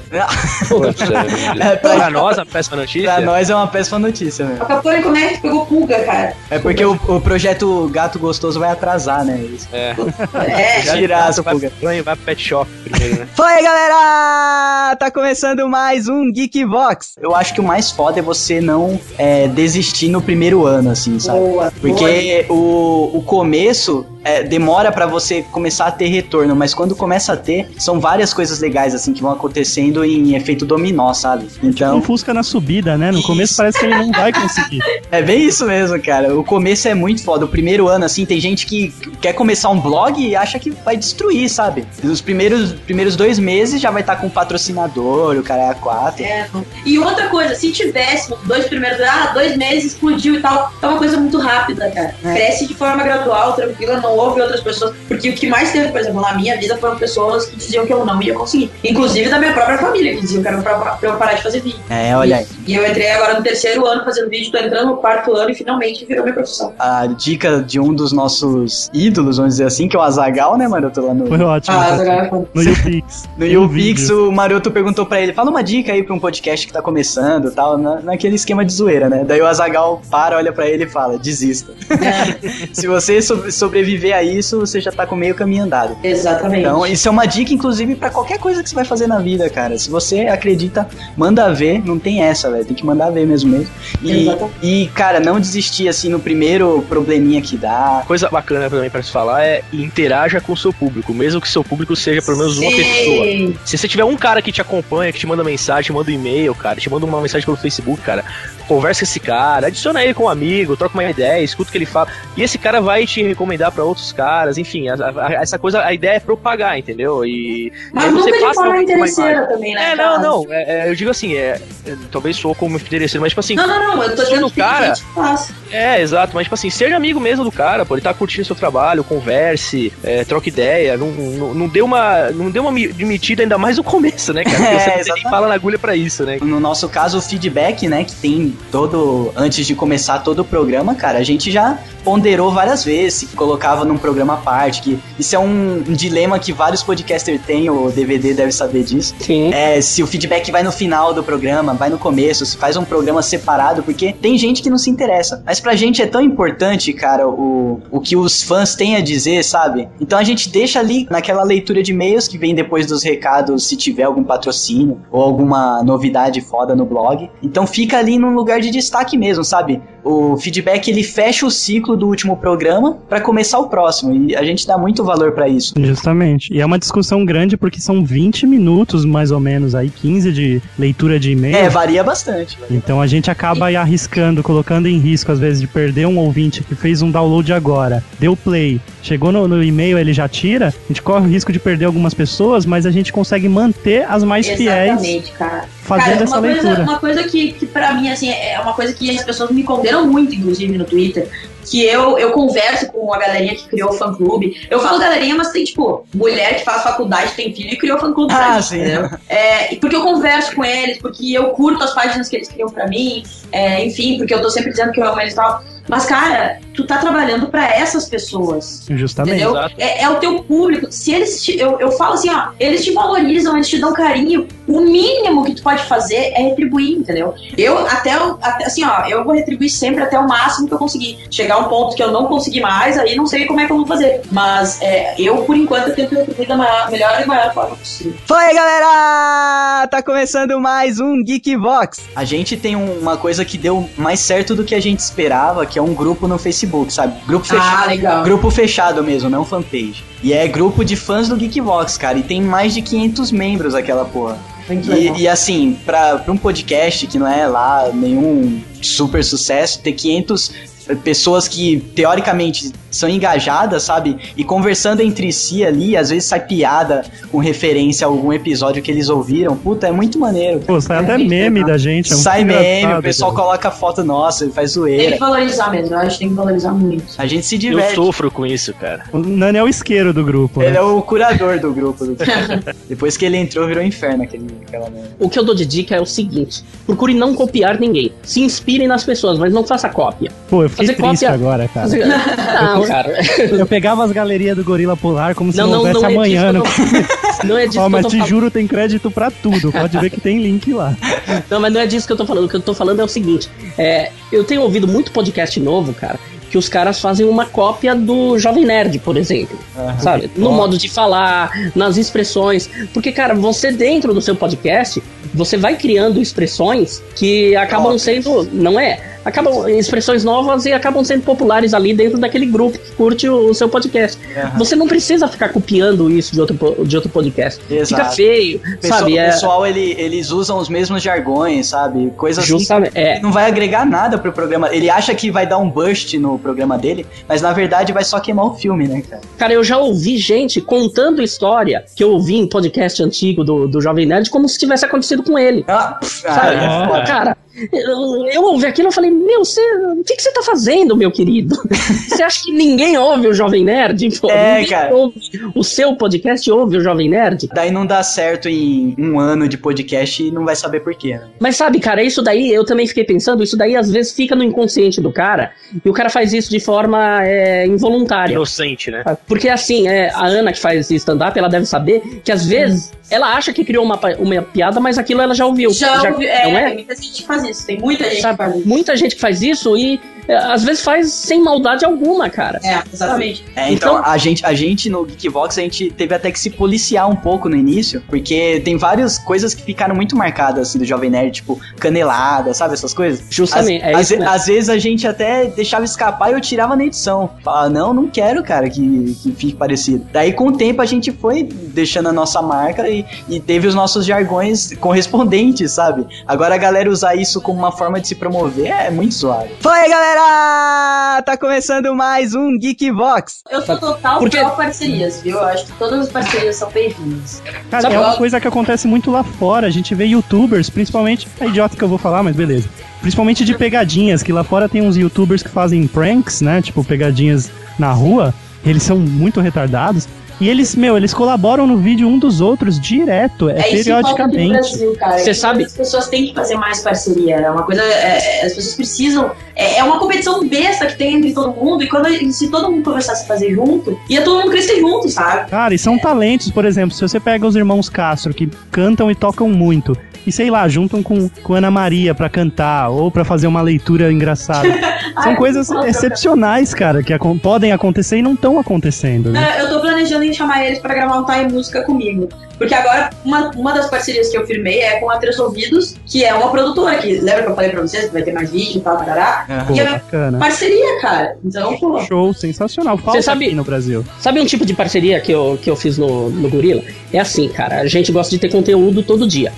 Poxa,
É, pra-
pra nós, a péssima notícia.
Pra nós é uma péssima notícia, mesmo.
A Capone, como é que pegou pulga, cara?
É porque o, o projeto Gato Gostoso vai atrasar, né? Isso.
É.
É,
Tirar essa pulga.
vai, vai pro pet shop primeiro, né?
Fala aí, galera! Tá começando mais um Geekvox. Eu acho que o mais foda é você não é, desistir no primeiro ano, assim, sabe?
boa.
Porque o, o começo é, demora pra você começar a ter retorno, mas quando começa a ter, são várias coisas legais, assim, que vão acontecendo em efeito dominó, sabe?
Um
Então,
Fusca na subida, né? No começo parece que ele não vai conseguir.
é bem isso mesmo, cara. O começo é muito foda. O primeiro ano, assim, tem gente que quer começar um blog e acha que vai destruir, sabe? Nos primeiros, primeiros dois meses já vai estar com patrocinador, o cara é a quatro.
É, e outra coisa, se tivesse os dois primeiros, ah, dois meses explodiu e tal, é uma coisa muito rápida, cara.
É.
Cresce de forma gradual, tranquila, não houve outras pessoas. Porque o que mais teve, por exemplo, na minha vida foram pessoas que diziam que eu não ia conseguir. Inclusive da minha própria família, que diziam que era pra, pra eu parar de fazer vídeo.
É, olha aí.
E eu entrei agora no terceiro ano fazendo vídeo, tô entrando no quarto ano e finalmente virou minha profissão.
A dica de um dos nossos ídolos, vamos dizer assim, que é o Azagal, né, tô lá no,
Foi ótimo.
Ah, agora foi.
No YouPix.
No YouPix, o Maroto perguntou pra ele, fala uma dica aí pra um podcast que tá começando e tal, na, naquele esquema de zoeira, né? Daí o Azagal para, olha pra ele e fala, desista. Se você so- sobreviver a isso, você já tá com meio caminho andado.
Exatamente.
Então, isso é uma dica, inclusive, pra qualquer coisa que você vai fazer na vida, cara. Se você acredita, manda ver, não tem essa, velho. Tem que mandar ver mesmo mesmo. E,
Exatamente.
e, cara, não desistir, assim, no primeiro probleminha que dá.
Coisa bacana também pra se falar é interaja com o seu público, mesmo que seu público seja pelo menos uma
Sim.
pessoa. Se você tiver um cara que te acompanha, que te manda mensagem, te manda um e-mail, cara, te manda uma mensagem pelo Facebook, cara, conversa com esse cara, adiciona ele como amigo, troca uma ideia, escuta o que ele fala. E esse cara vai te recomendar pra outros caras, enfim, a- a- essa coisa, a ideia é propagar, entendeu? E.
Mas
e
nunca de
passa
forma interesseira também, né?
É, não, não. é- é, eu digo assim, é, talvez sou como interesseiro, mas tipo assim.
Não, não, não. Eu tô dizendo
cara. É, exato, mas tipo assim, seja amigo mesmo do cara, pô, ele tá curtindo seu trabalho, converse, é, troca ideia, não, não, não dê uma. Não dê uma mi- de metida ainda mais no começo, né, cara? Porque
É,
você fala na agulha pra isso, né?
No nosso caso, o feedback, né, que tem todo. Antes de começar todo o programa, cara, a gente já ponderou várias vezes, que colocava num programa à parte, que isso é um, um dilema que vários podcasters têm, o DVD deve saber disso.
Sim.
É, se o feedback vai no final do programa, vai no começo, se faz um programa separado, porque tem gente que não se interessa. Mas pra gente é tão importante, cara, o, o que os fãs têm a dizer, sabe? Então a gente deixa ali naquela leitura de e-mails que vem depois dos recados, se tiver algum patrocínio ou alguma novidade foda no blog. Então fica ali num lugar de destaque mesmo, sabe? O feedback ele fecha o ciclo do último programa pra começar o próximo e a gente dá muito valor pra isso.
Justamente. E é uma discussão grande porque são 20 minutos, mais ou menos, aí 15 de leitura de e-mail.
É, varia bastante.
Então a gente acaba aí arriscando, colocando em risco, às vezes, de perder um ouvinte que fez um download agora, deu play, chegou no, no e-mail, ele já tira, a gente corre o risco de perder algumas pessoas, mas a gente consegue manter as mais fiéis
Exatamente, cara.
fazendo
Cara,
essa
coisa,
leitura.
Uma coisa que, que pra mim, assim, é uma coisa que as pessoas me conderam muito, inclusive, no Twitter. Que eu, eu converso com a galerinha que criou o fã-clube. Eu falo galerinha, mas tem, tipo, mulher que faz faculdade, tem filho e criou fã-clube pra
Ah,
mim,
sim.
entendeu? É, porque eu converso com eles, porque eu curto as páginas que eles criam pra mim, é, enfim, porque eu tô sempre dizendo que eu amo eles e tal. Mas, cara, tu tá trabalhando pra essas pessoas.
Justamente.
É, é o teu público. Se eles te, eu, eu falo assim, ó, eles te valorizam, eles te dão carinho. O mínimo que tu pode fazer é retribuir, entendeu? Eu até, o- até assim, ó, eu vou retribuir sempre até o máximo que eu conseguir. Chegar a um ponto que eu não consegui mais, aí não sei como é que eu vou fazer. Mas é, eu, por enquanto, eu tento retribuir da maior- melhor e maior forma possível.
Fala aí, galera! Tá começando mais um Geekvox. A gente tem um- uma coisa que deu mais certo do que a gente esperava, que é um grupo no Facebook, sabe? Grupo fechado.
Ah, legal.
Grupo fechado mesmo, não fanpage. E é grupo de fãs do Geekvox, cara. E tem mais de 500 membros aquela porra. E, e assim, pra, pra um podcast que não é lá nenhum super sucesso, ter 500 pessoas que teoricamente são engajadas, sabe? E conversando entre si ali, às vezes sai piada com referência a algum episódio que eles ouviram. Puta, é muito maneiro.
Pô, sai até meme da gente. É muito
sai meme, o pessoal
cara.
coloca foto nossa, faz
Tem
zoeira.
que valorizar mesmo, eu acho que tem que valorizar muito.
A gente se
Eu
diverte.
sofro com isso, cara.
O Nani é o isqueiro do grupo.
Ele
né?
é o curador do grupo. do- Depois que ele entrou, virou inferno aquele, aquela merda.
O que eu dou de dica é o seguinte: procure não copiar ninguém. Se inspirem nas pessoas, mas não faça cópia.
Pô, eu
Fazer
triste
cópia-
agora, cara.
Fazer- Não, cara.
Eu pegava as galerias do Gorila Polar como se
Não,
não,
não,
houvesse
não é
amanhã.
que eu tô... Não é disso
Ó,
que eu
mas
tô
te
falando.
juro, tem crédito pra tudo. Pode ver que tem link lá.
Não, mas não é disso que eu tô falando. O que eu tô falando é o seguinte: é, eu tenho ouvido muito podcast novo, cara, que os caras fazem uma cópia do Jovem Nerd, por exemplo. Sabe? No modo de falar, nas expressões. Porque, cara, você dentro do seu podcast, você vai criando expressões que acabam
Óbvio.
sendo. Não é? Acabam expressões novas e acabam sendo populares ali dentro daquele grupo que curte o, o seu podcast.
Aham.
Você não precisa ficar copiando isso de outro, de outro podcast. Fica
Exato.
feio,
Pessoal,
sabe?
O
É,
pessoal, ele, eles usam os mesmos jargões, sabe? Coisas
justamente. É,
que não vai agregar nada pro programa. Ele acha que vai dar um burst no programa dele, mas na verdade vai só queimar o filme, né, cara?
Cara, eu já ouvi gente contando história que eu ouvi em podcast antigo do, do Jovem Nerd como se tivesse acontecido com ele.
Ah, pff, ah,
Sabe?
é foda.
Cara, eu, eu ouvi aquilo e falei, meu, você, o que, que você tá fazendo, meu querido? Você acha que ninguém ouve o Jovem Nerd? Pô,
É, cara.
ouve o seu podcast ouve o Jovem Nerd?
Daí não dá certo em um ano de podcast e não vai saber por quê, né?
Mas sabe, cara, isso daí, eu também fiquei pensando, isso daí às vezes fica no inconsciente do cara, e o cara faz isso de forma é, involuntária.
Inocente, né?
Porque assim, é, a Ana que faz stand-up, ela deve saber que às vezes ela acha que criou uma, uma piada, mas aquilo ela já ouviu.
Já, ouvi- é,
não é?
tem muita gente que faz isso, tem muita gente
Sabe,
que faz isso.
muita gente que faz isso e é, às vezes faz sem maldade alguma, cara.
É, exatamente.
É, então,
Então-
a, gente, a gente no Geekvox, a gente teve até que se policiar um pouco no início, porque tem várias coisas que ficaram muito marcadas, assim, do Jovem Nerd, tipo, canelada, sabe, essas coisas?
Justamente,
Às,
é
às às vezes a gente até deixava escapar e eu tirava na edição. Falava, não, não quero, cara, que, que fique parecido. Daí, com o tempo, a gente foi deixando a nossa marca e, e teve os nossos jargões correspondentes, sabe? Agora a galera usar isso como uma forma de se promover é muito zoado. Fala aí, galera! Tá começando mais um Geekvox.
Eu sou total
Porque-
pró parcerias, viu? Eu acho que todas as parcerias são bem-vindas.
Cara,
Sabe
é uma
qual-
coisa que acontece muito lá fora. A gente vê youtubers, principalmente. É idiota que eu vou falar, mas beleza. Principalmente de pegadinhas, que lá fora tem uns youtubers que fazem pranks, né? Tipo, pegadinhas na rua. Eles são muito retardados. E eles, meu, eles colaboram no vídeo um dos outros direto, é,
É isso que falta aqui no
periodicamente.
Brasil, cara.
Você
Que
sabe-
As pessoas têm que fazer mais parceria. É uma coisa. é- é- as pessoas precisam. É, é uma competição besta que tem entre todo mundo. E quando se todo mundo começasse a fazer junto, ia todo mundo crescer junto, sabe?
Cara, e são talentos, por exemplo, se você pega os irmãos Castro, que cantam e tocam muito, e sei lá, juntam com, com Ana Maria pra cantar, ou pra fazer uma leitura engraçada. São
Ai,
coisas excepcionais, cara, que acon- podem acontecer e não estão acontecendo. Né?
É, Eu tô planejando em chamar eles pra gravar um Time Música comigo. Porque agora, uma, uma das parcerias que eu firmei é com a Três Ouvidos, que é uma produtora que, lembra que eu falei pra vocês que vai ter mais vídeo e tal, tarará?
Pô,
E é
bacana.
parceria, cara. Então, pô.
Show, sensacional. Falta
Você sabe-
aqui no Brasil.
Sabe um tipo de parceria que eu, que eu fiz no, no Gorila? É assim, cara, a gente gosta de ter conteúdo todo dia.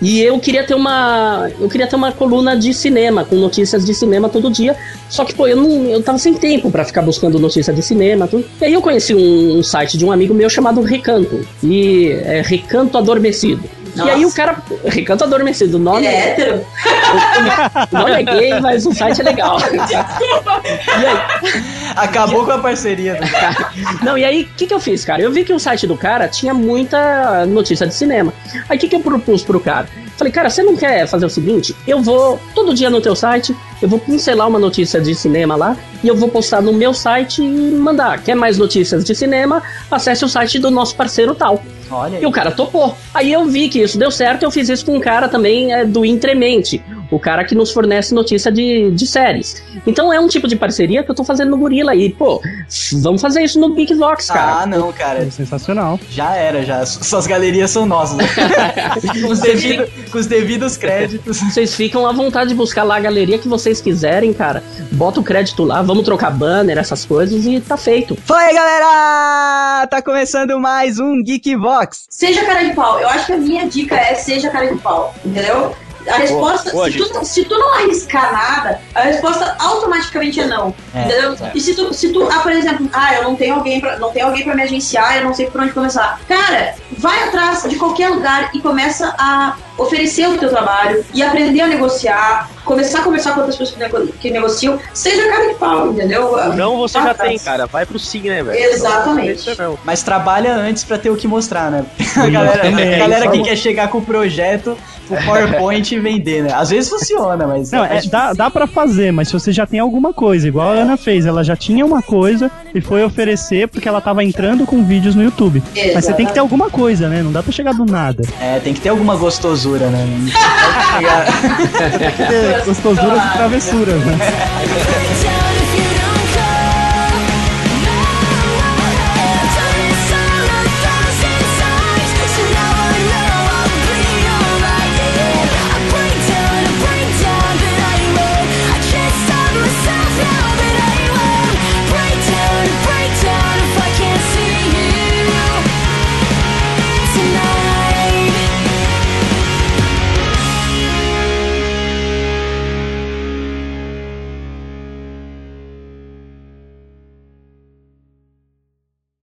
E eu queria ter uma. Eu queria ter uma coluna de cinema, com notícias de cinema todo dia. Só que, pô, eu não. Eu tava sem tempo pra ficar buscando notícia de cinema. Tudo. E aí eu conheci um, um site de um amigo meu chamado Recanto. E é Recanto Adormecido. E aí o cara. Recanto Adormecido, o nome
Ele é hétero?
o nome é gay, mas o site é legal. e aí,
Acabou com a parceria. Né?
Não, e aí, o que, que eu fiz, cara? Eu vi que o site do cara tinha muita notícia de cinema. Aí, o que, que eu propus pro cara? Falei, cara, você não quer fazer o seguinte? Eu vou, todo dia no teu site, eu vou pincelar uma notícia de cinema lá, e eu vou postar no meu site e mandar. Quer mais notícias de cinema? Acesse o site do nosso parceiro tal.
Olha aí.
E o cara topou. Aí eu vi que isso deu certo, eu fiz isso com um cara também é, do Intremente, o cara que nos fornece notícia de, de séries. Então é um tipo de parceria que eu tô fazendo no Gorila aí. Pô, vamos fazer isso no Big Vox, cara.
Ah, não, cara.
É sensacional.
Já era, já. Suas galerias são nossas. né? com, os devido- com os devidos créditos.
Vocês ficam à vontade de buscar lá a galeria que vocês quiserem, cara. Bota o crédito lá, vamos trocar banner, essas coisas e tá feito.
Fala aí, galera! Tá começando mais um Geekvox.
Seja cara de pau. Eu acho que a minha dica é seja cara de pau, entendeu? A resposta,
boa
se, tu, se tu não arriscar nada, a resposta automaticamente é não.
É,
entendeu?
é.
E se tu, se tu, ah, por exemplo, ah, eu não tenho alguém pra, não tenho alguém para me agenciar, eu não sei por onde começar. Cara, vai atrás de qualquer lugar e começa a oferecer o teu trabalho e aprender a negociar, começar a conversar com outras pessoas que, nego- que negociam, seja cara de pau, entendeu?
Não, você já
atrás.
tem, cara. Vai pro sim, né, velho?
Exatamente.
Não.
Mas trabalha antes pra ter o que mostrar, né? A galera,
também,
a galera que
só-
quer chegar com o projeto, o PowerPoint e vender, né? Às vezes funciona, mas.
Não, é, dá, dá pra fazer, mas se você já tem alguma coisa, igual a Ana fez, ela já tinha uma coisa e foi oferecer porque ela tava entrando com vídeos no YouTube. Mas você tem que ter alguma coisa, né? Não dá pra chegar do nada.
É, tem que ter alguma gostosura, né?
Tem que ter gostosuras e travessuras, né?